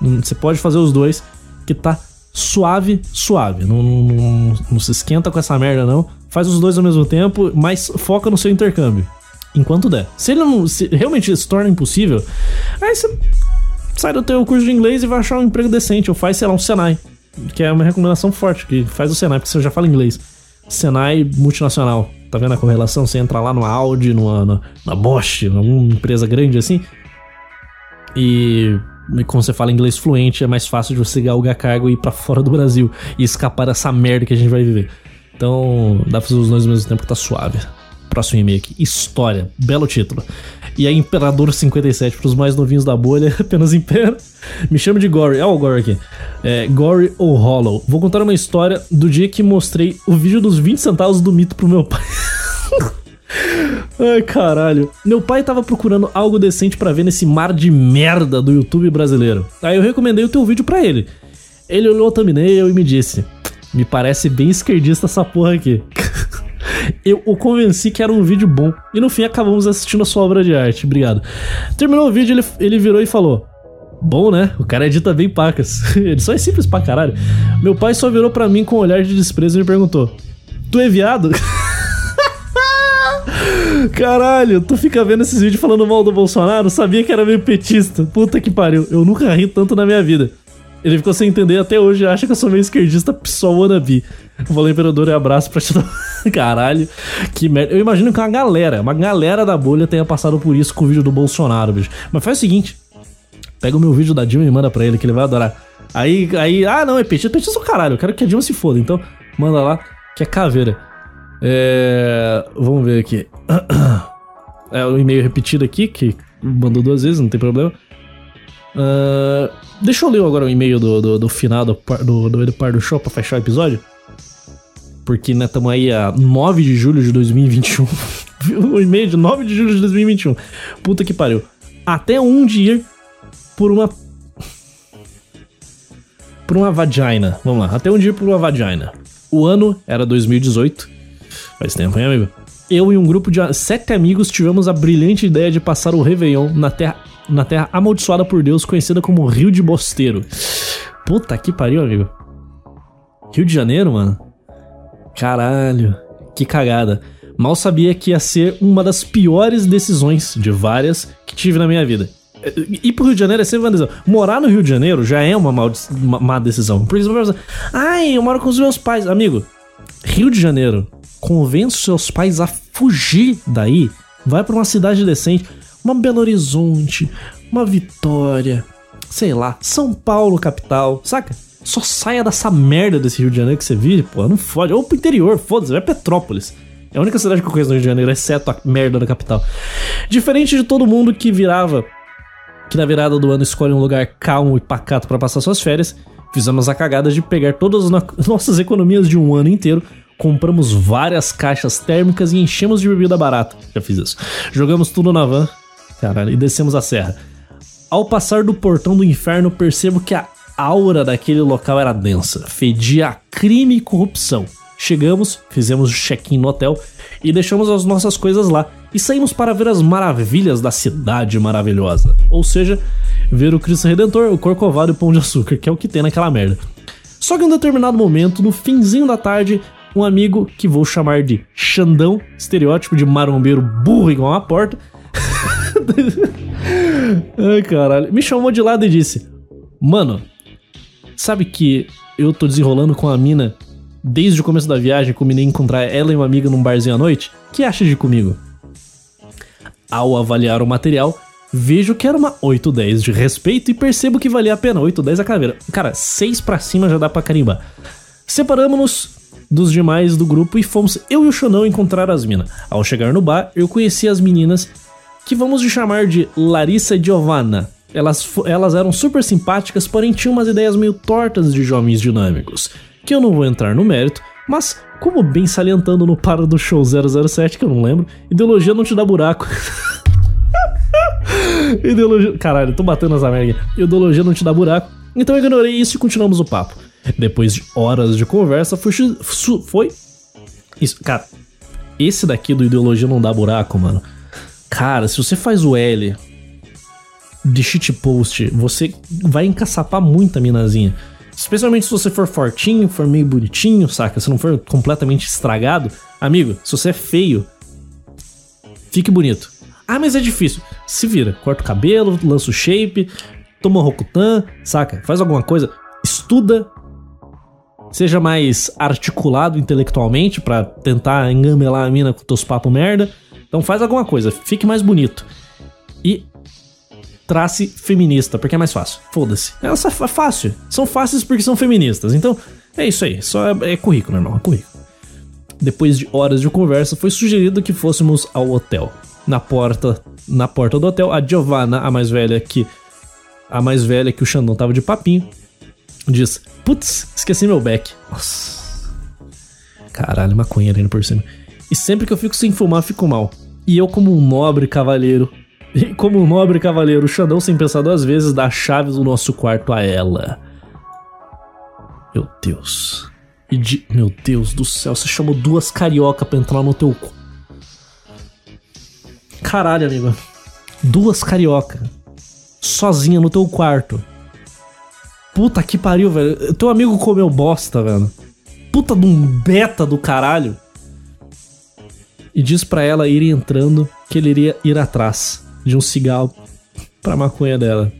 Hum, você pode fazer os dois, que tá suave, suave. Não, não, não, se esquenta com essa merda, não. Faz os dois ao mesmo tempo, mas foca no seu intercâmbio. Enquanto der. Se ele não. Se realmente se torna impossível, aí você sai do teu curso de inglês e vai achar um emprego decente, ou faz, sei lá, um Senai, que é uma recomendação forte, que faz o Senai, porque você já fala inglês. Senai multinacional. Tá vendo a correlação? Você entra lá no Audi, numa, na, na Bosch, numa empresa grande assim, e como você fala inglês fluente, é mais fácil de você galgar cargo e ir pra fora do Brasil e escapar dessa merda que a gente vai viver. Então, dá pra fazer os dois ao mesmo tempo que tá suave. próximo e-mail aqui. História. Belo título. E é Imperador 57 para os mais novinhos da bolha, apenas Impera. Me chama de Gory. Olha o Gory aqui. É, Gory ou Hollow. Vou contar uma história do dia que mostrei o vídeo dos 20 centavos do mito pro meu pai. Ai, caralho. Meu pai tava procurando algo decente para ver nesse mar de merda do YouTube brasileiro. Aí eu recomendei o teu vídeo para ele. Ele olhou o thumbnail e me disse: Me parece bem esquerdista essa porra aqui. eu o convenci que era um vídeo bom. E no fim acabamos assistindo a sua obra de arte. Obrigado. Terminou o vídeo, ele, ele virou e falou: Bom, né? O cara edita bem pacas. Ele só é simples pra caralho. Meu pai só virou pra mim com um olhar de desprezo e me perguntou: Tu é viado? Caralho, tu fica vendo esses vídeos falando mal do Bolsonaro? Sabia que era meio petista. Puta que pariu. Eu nunca ri tanto na minha vida. Ele ficou sem entender até hoje acha que eu sou meio esquerdista pessoal wannabe. Valeu, Imperador, e abraço pra te dar. Caralho, que merda. Eu imagino que uma galera, uma galera da bolha tenha passado por isso com o vídeo do Bolsonaro, bicho. Mas faz o seguinte: pega o meu vídeo da Dilma e manda pra ele, que ele vai adorar. Aí, aí, ah, não, é petista, petista é o caralho. Eu quero que a Dilma se foda. Então, manda lá, que é caveira. É. Vamos ver aqui. É o um e-mail repetido aqui, que mandou duas vezes, não tem problema. Uh, deixa eu ler agora o e-mail do, do, do, final do, do, do, do Show pra fechar o episódio. Porque, né, estamos aí a 9 de julho de 2021. o e-mail de 9 de julho de 2021. Puta que pariu. Até um dia por uma. Por uma vagina. Vamos lá. Até um dia por uma vagina. O ano era 2018. Faz tempo, hein, amigo? Eu e um grupo de sete amigos tivemos a brilhante ideia de passar o Réveillon na terra, na terra amaldiçoada por Deus, conhecida como Rio de Bosteiro. Puta que pariu, amigo. Rio de Janeiro, mano? Caralho, que cagada. Mal sabia que ia ser uma das piores decisões de várias que tive na minha vida. Ir pro Rio de Janeiro é sempre uma decisão. Morar no Rio de Janeiro já é uma, mal, má decisão. Você vai pensar, ai, eu moro com os meus pais. Amigo, Rio de Janeiro convença seus pais a fugir daí. Vai para uma cidade decente, uma Belo Horizonte, uma Vitória, sei lá, São Paulo capital, saca? Só saia dessa merda desse Rio de Janeiro que você vive, pô, não fode. Ou pro interior, foda-se, vai Petrópolis. É a única cidade que eu conheço no Rio de Janeiro, exceto a merda da capital. Diferente de todo mundo que virava, que na virada do ano escolhe um lugar calmo e pacato para passar suas férias, fizemos a cagada de pegar todas as nossas economias de um ano inteiro compramos várias caixas térmicas e enchemos de bebida barata. Já fiz isso. Jogamos tudo na van, caralho, e descemos a serra. Ao passar do portão do inferno, percebo que a aura daquele local era densa, fedia a crime e corrupção. Chegamos, fizemos o check-in no hotel e deixamos as nossas coisas lá e saímos para ver as maravilhas da cidade maravilhosa. Ou seja, ver o Cristo Redentor, o Corcovado e o Pão de Açúcar, que é o que tem naquela merda. Só que em um determinado momento, no finzinho da tarde, um amigo que vou chamar de Xandão, estereótipo de marombeiro burro igual uma porta. Ai, caralho. Me chamou de lado e disse: Mano, sabe que eu tô desenrolando com a mina desde o começo da viagem, combinei encontrar ela e uma amiga num barzinho à noite? que acha de comigo? Ao avaliar o material, vejo que era uma 8-10 de respeito e percebo que valia a pena 8-10 a caveira. Cara, 6 pra cima já dá pra carimbar. Separamos-nos dos demais do grupo e fomos eu e o Xanão encontrar as minas. Ao chegar no bar, eu conheci as meninas que vamos chamar de Larissa e Giovanna. Elas, elas eram super simpáticas, porém tinham umas ideias meio tortas de jovens dinâmicos, que eu não vou entrar no mérito, mas como bem salientando no para do show 007, que eu não lembro, ideologia não te dá buraco. ideologia. Caralho, tô batendo essa merda. Ideologia não te dá buraco. Então eu ignorei isso e continuamos o papo. Depois de horas de conversa, foi. foi isso, cara. Esse daqui do Ideologia Não Dá Buraco, mano. Cara, se você faz o L de shitpost, você vai encaçapar muita minazinha. Especialmente se você for fortinho, for meio bonitinho, saca? Se não for completamente estragado. Amigo, se você é feio, fique bonito. Ah, mas é difícil. Se vira, corta o cabelo, lança o shape, toma Rokutan, saca? Faz alguma coisa, estuda, seja mais articulado intelectualmente para tentar engamelar a mina com teus papos merda. Então faz alguma coisa, fique mais bonito. E trace feminista, porque é mais fácil. Foda-se. É, é fácil. São fáceis porque são feministas. Então, é isso aí. Só é, é currículo, normal, é currículo. Depois de horas de conversa, foi sugerido que fôssemos ao hotel. Na porta, na porta do hotel, a Giovanna, a mais velha que a mais velha que o Xandão tava de papinho, diz: "Putz, esqueci meu beck". Nossa. Caralho, maconha ali por cima. E sempre que eu fico sem fumar, fico mal. E eu como um nobre cavaleiro, e como um nobre cavaleiro, o Xandão sem pensar duas vezes dá a chave do nosso quarto a ela. Meu Deus. E de... Meu Deus do céu, você chamou duas carioca pra entrar no teu. Caralho, amigo. Duas carioca. Sozinha no teu quarto. Puta que pariu, velho. Teu amigo comeu bosta, velho. Puta de um beta do caralho. E diz pra ela ir entrando que ele iria ir atrás de um cigarro pra maconha dela.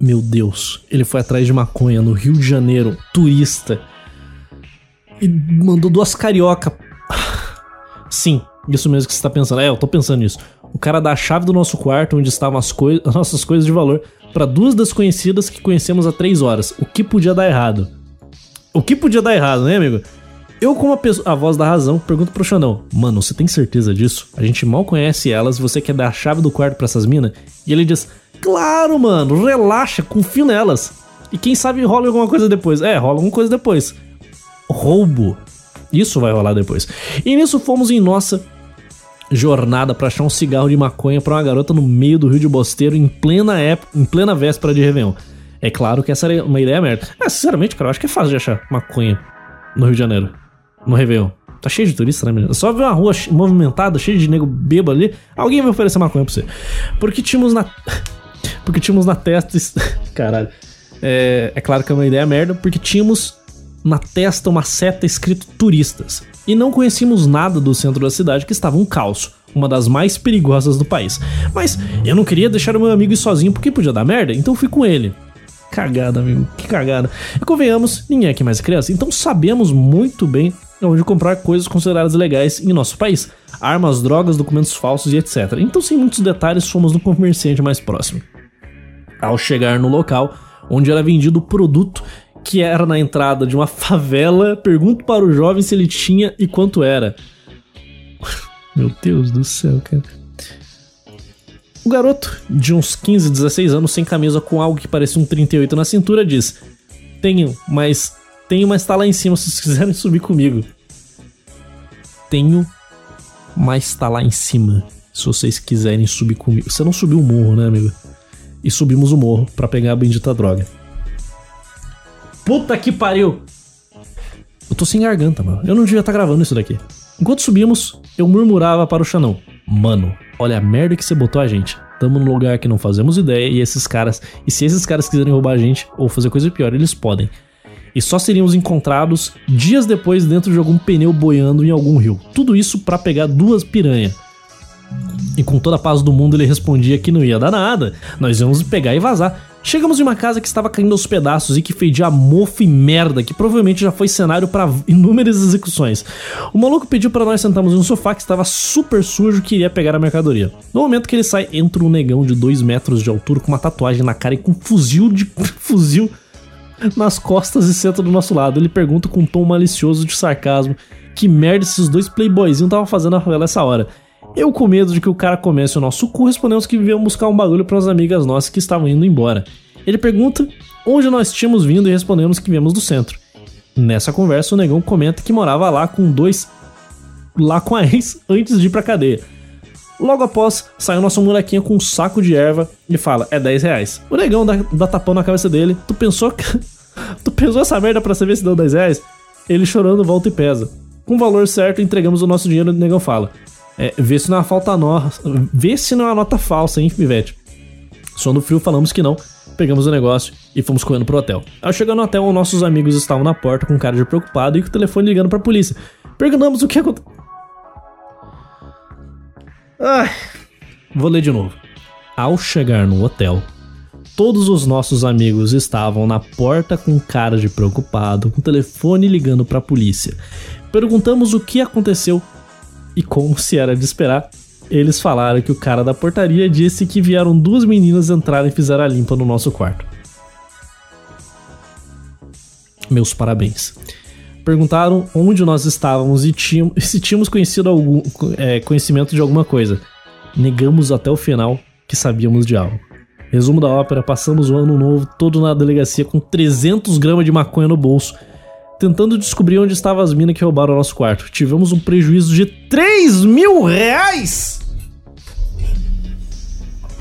Meu Deus, ele foi atrás de maconha no Rio de Janeiro, turista. E mandou duas carioca. Sim, isso mesmo que você tá pensando. É, eu tô pensando nisso. O cara dá a chave do nosso quarto, onde estavam as, coi as nossas coisas de valor, para duas desconhecidas que conhecemos há três horas. O que podia dar errado? O que podia dar errado, né, amigo? Eu, como a, a voz da razão, pergunto pro Xandão: Mano, você tem certeza disso? A gente mal conhece elas, você quer dar a chave do quarto para essas minas? E ele diz: Claro, mano, relaxa, confio nelas. E quem sabe rola alguma coisa depois. É, rola alguma coisa depois. Roubo. Isso vai rolar depois. E nisso fomos em nossa jornada para achar um cigarro de maconha para uma garota no meio do Rio de Bosteiro em plena época, em plena véspera de Réveillon. É claro que essa era uma ideia merda. Mas, sinceramente, cara, eu acho que é fácil de achar maconha no Rio de Janeiro, no Réveillon. Tá cheio de turista, né, menina? Só ver uma rua movimentada, cheia de nego bêbado ali, alguém vai oferecer maconha pra você. Porque tínhamos na. Porque tínhamos na testa. Caralho. É, é claro que é uma ideia merda, porque tínhamos na testa uma seta escrito turistas. E não conhecíamos nada do centro da cidade que estava um caos, uma das mais perigosas do país. Mas eu não queria deixar o meu amigo ir sozinho porque podia dar merda, então fui com ele. Cagada, amigo, que cagada. E convenhamos, ninguém aqui mais é criança, então sabemos muito bem onde comprar coisas consideradas legais em nosso país: armas, drogas, documentos falsos e etc. Então, sem muitos detalhes, fomos no comerciante mais próximo. Ao chegar no local onde era vendido o produto que era na entrada de uma favela, pergunto para o jovem se ele tinha e quanto era. Meu Deus do céu, cara. O garoto, de uns 15, 16 anos, sem camisa com algo que parecia um 38 na cintura, diz: Tenho, mas. Tenho, mas tá lá em cima se vocês quiserem subir comigo. Tenho, mas tá lá em cima se vocês quiserem subir comigo. Você não subiu o morro, né, amigo? e subimos o morro para pegar a bendita droga. Puta que pariu! Eu tô sem garganta, mano. Eu não devia estar tá gravando isso daqui. Enquanto subimos, eu murmurava para o Xanão: Mano, olha a merda que você botou a gente. Tamo num lugar que não fazemos ideia e esses caras. E se esses caras quiserem roubar a gente ou fazer coisa pior, eles podem. E só seríamos encontrados dias depois dentro de algum pneu boiando em algum rio. Tudo isso para pegar duas piranha. E com toda a paz do mundo ele respondia que não ia dar nada, nós íamos pegar e vazar. Chegamos em uma casa que estava caindo aos pedaços e que fedia mofo e merda, que provavelmente já foi cenário para inúmeras execuções. O maluco pediu para nós sentarmos em um sofá que estava super sujo e queria pegar a mercadoria. No momento que ele sai, entra um negão de 2 metros de altura com uma tatuagem na cara e com um fuzil de fuzil nas costas e senta do nosso lado. Ele pergunta com um tom malicioso de sarcasmo que merda esses dois playboyzinhos estavam fazendo na favela essa hora. Eu, com medo de que o cara comece o nosso cu, respondemos que viemos buscar um bagulho para as amigas nossas que estavam indo embora. Ele pergunta onde nós tínhamos vindo e respondemos que viemos do centro. Nessa conversa, o negão comenta que morava lá com dois. lá com a ex antes de ir pra cadeia. Logo após, sai o nosso molequinho com um saco de erva e fala: é 10 reais. O negão dá, dá tapão na cabeça dele. Tu pensou tu pensou essa merda pra saber se deu 10 reais? Ele chorando volta e pesa. Com o valor certo, entregamos o nosso dinheiro e o negão fala: é, vê se não é uma falta nossa. Vê se não é uma nota falsa, hein, Pivete? Só no frio falamos que não. Pegamos o negócio e fomos correndo pro hotel. Ao chegar no hotel, nossos amigos estavam na porta com cara de preocupado e com o telefone ligando pra polícia. Perguntamos o que aconteceu. Vou ler de novo. Ao chegar no hotel, todos os nossos amigos estavam na porta com cara de preocupado, com o telefone ligando para a polícia. Perguntamos o que aconteceu e como se era de esperar, eles falaram que o cara da portaria disse que vieram duas meninas entrar e fizeram a limpa no nosso quarto. Meus parabéns. Perguntaram onde nós estávamos e, tínhamos, se tínhamos conhecido algum, é, conhecimento de alguma coisa. Negamos até o final que sabíamos de algo. Resumo da ópera: passamos o ano novo todo na delegacia com 300 gramas de maconha no bolso, tentando descobrir onde estavam as minas que roubaram o nosso quarto. Tivemos um prejuízo de 3 mil reais!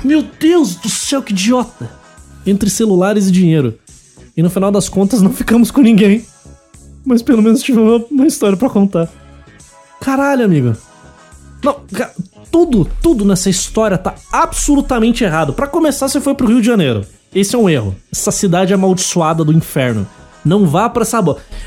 Meu Deus do céu, que idiota! Entre celulares e dinheiro. E no final das contas não ficamos com ninguém. Mas pelo menos tive uma, uma história para contar. Caralho, amigo. Não, tudo, tudo nessa história tá absolutamente errado. Para começar, você foi pro Rio de Janeiro. Esse é um erro. Essa cidade amaldiçoada do inferno. Não vá para essa.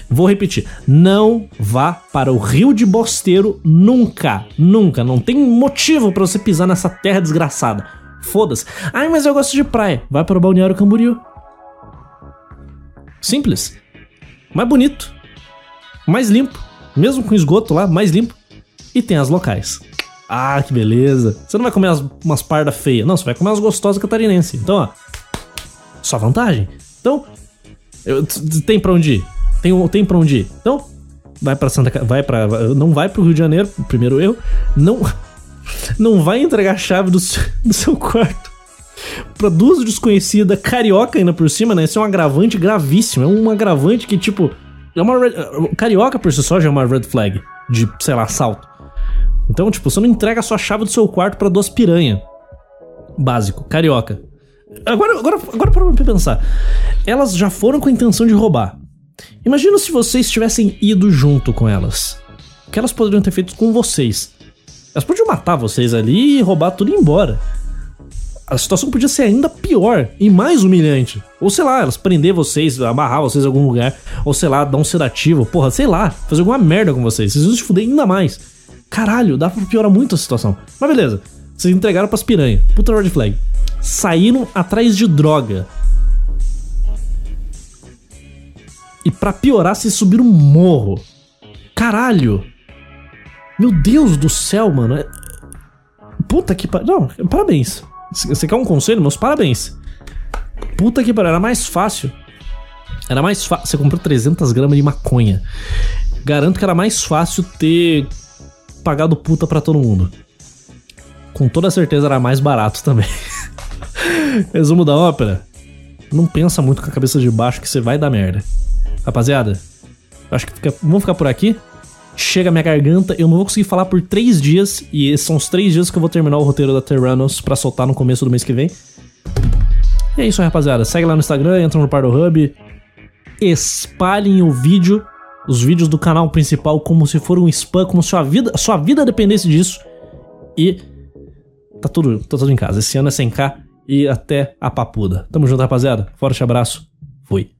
Vou repetir. Não vá para o Rio de Bosteiro nunca. Nunca. Não tem motivo para você pisar nessa terra desgraçada. Foda-se. Ai, mas eu gosto de praia. Vai para o Balneário Camboriú. Simples. Mais bonito. Mais limpo. Mesmo com esgoto lá, mais limpo. E tem as locais. Ah, que beleza. Você não vai comer umas, umas pardas feias. Não, você vai comer umas gostosas catarinenses. Então, ó. Só vantagem. Então, eu, tem pra onde ir. Tem, tem pra onde ir. Então, vai para Santa vai para Não vai pro Rio de Janeiro, primeiro eu. Não. Não vai entregar a chave do, seu, do seu quarto pra duas desconhecidas, carioca ainda por cima, né? Esse é um agravante gravíssimo. É um agravante que, tipo. É uma red, carioca por si só já é uma red flag de, sei lá, assalto. Então, tipo, você não entrega a sua chave do seu quarto para duas piranha. Básico, carioca. Agora, agora, agora para pensar. Elas já foram com a intenção de roubar. Imagina se vocês tivessem ido junto com elas. O que elas poderiam ter feito com vocês? Elas podiam matar vocês ali e roubar tudo e ir embora. A situação podia ser ainda pior e mais humilhante. Ou sei lá, elas prender vocês, amarrar vocês em algum lugar. Ou sei lá, dar um sedativo. Porra, sei lá, fazer alguma merda com vocês. Vocês vão se fuder ainda mais. Caralho, dá pra piorar muito a situação. Mas beleza, vocês entregaram pras piranha. Puta red flag. Saíram atrás de droga. E para piorar, vocês subiram um morro. Caralho. Meu Deus do céu, mano. É- Puta que pariu. Não, parabéns. Você quer um conselho? Meus parabéns. Puta que pariu. Era mais fácil. Era mais fácil. Você comprou 300 gramas de maconha. Garanto que era mais fácil ter pagado puta para todo mundo. Com toda certeza era mais barato também. Resumo da ópera. Não pensa muito com a cabeça de baixo que você vai dar merda. Rapaziada, acho que fica, vamos ficar por aqui. Chega minha garganta, eu não vou conseguir falar por três dias. E esses são os três dias que eu vou terminar o roteiro da Terranos para soltar no começo do mês que vem. E é isso, rapaziada. Segue lá no Instagram, entra no Pardo Hub. Espalhem o vídeo os vídeos do canal principal como se for um spam, como se a vida, sua vida dependesse disso. E tá tudo, tá tudo em casa. Esse ano é 100k e até a papuda. Tamo junto, rapaziada. Forte abraço. Fui.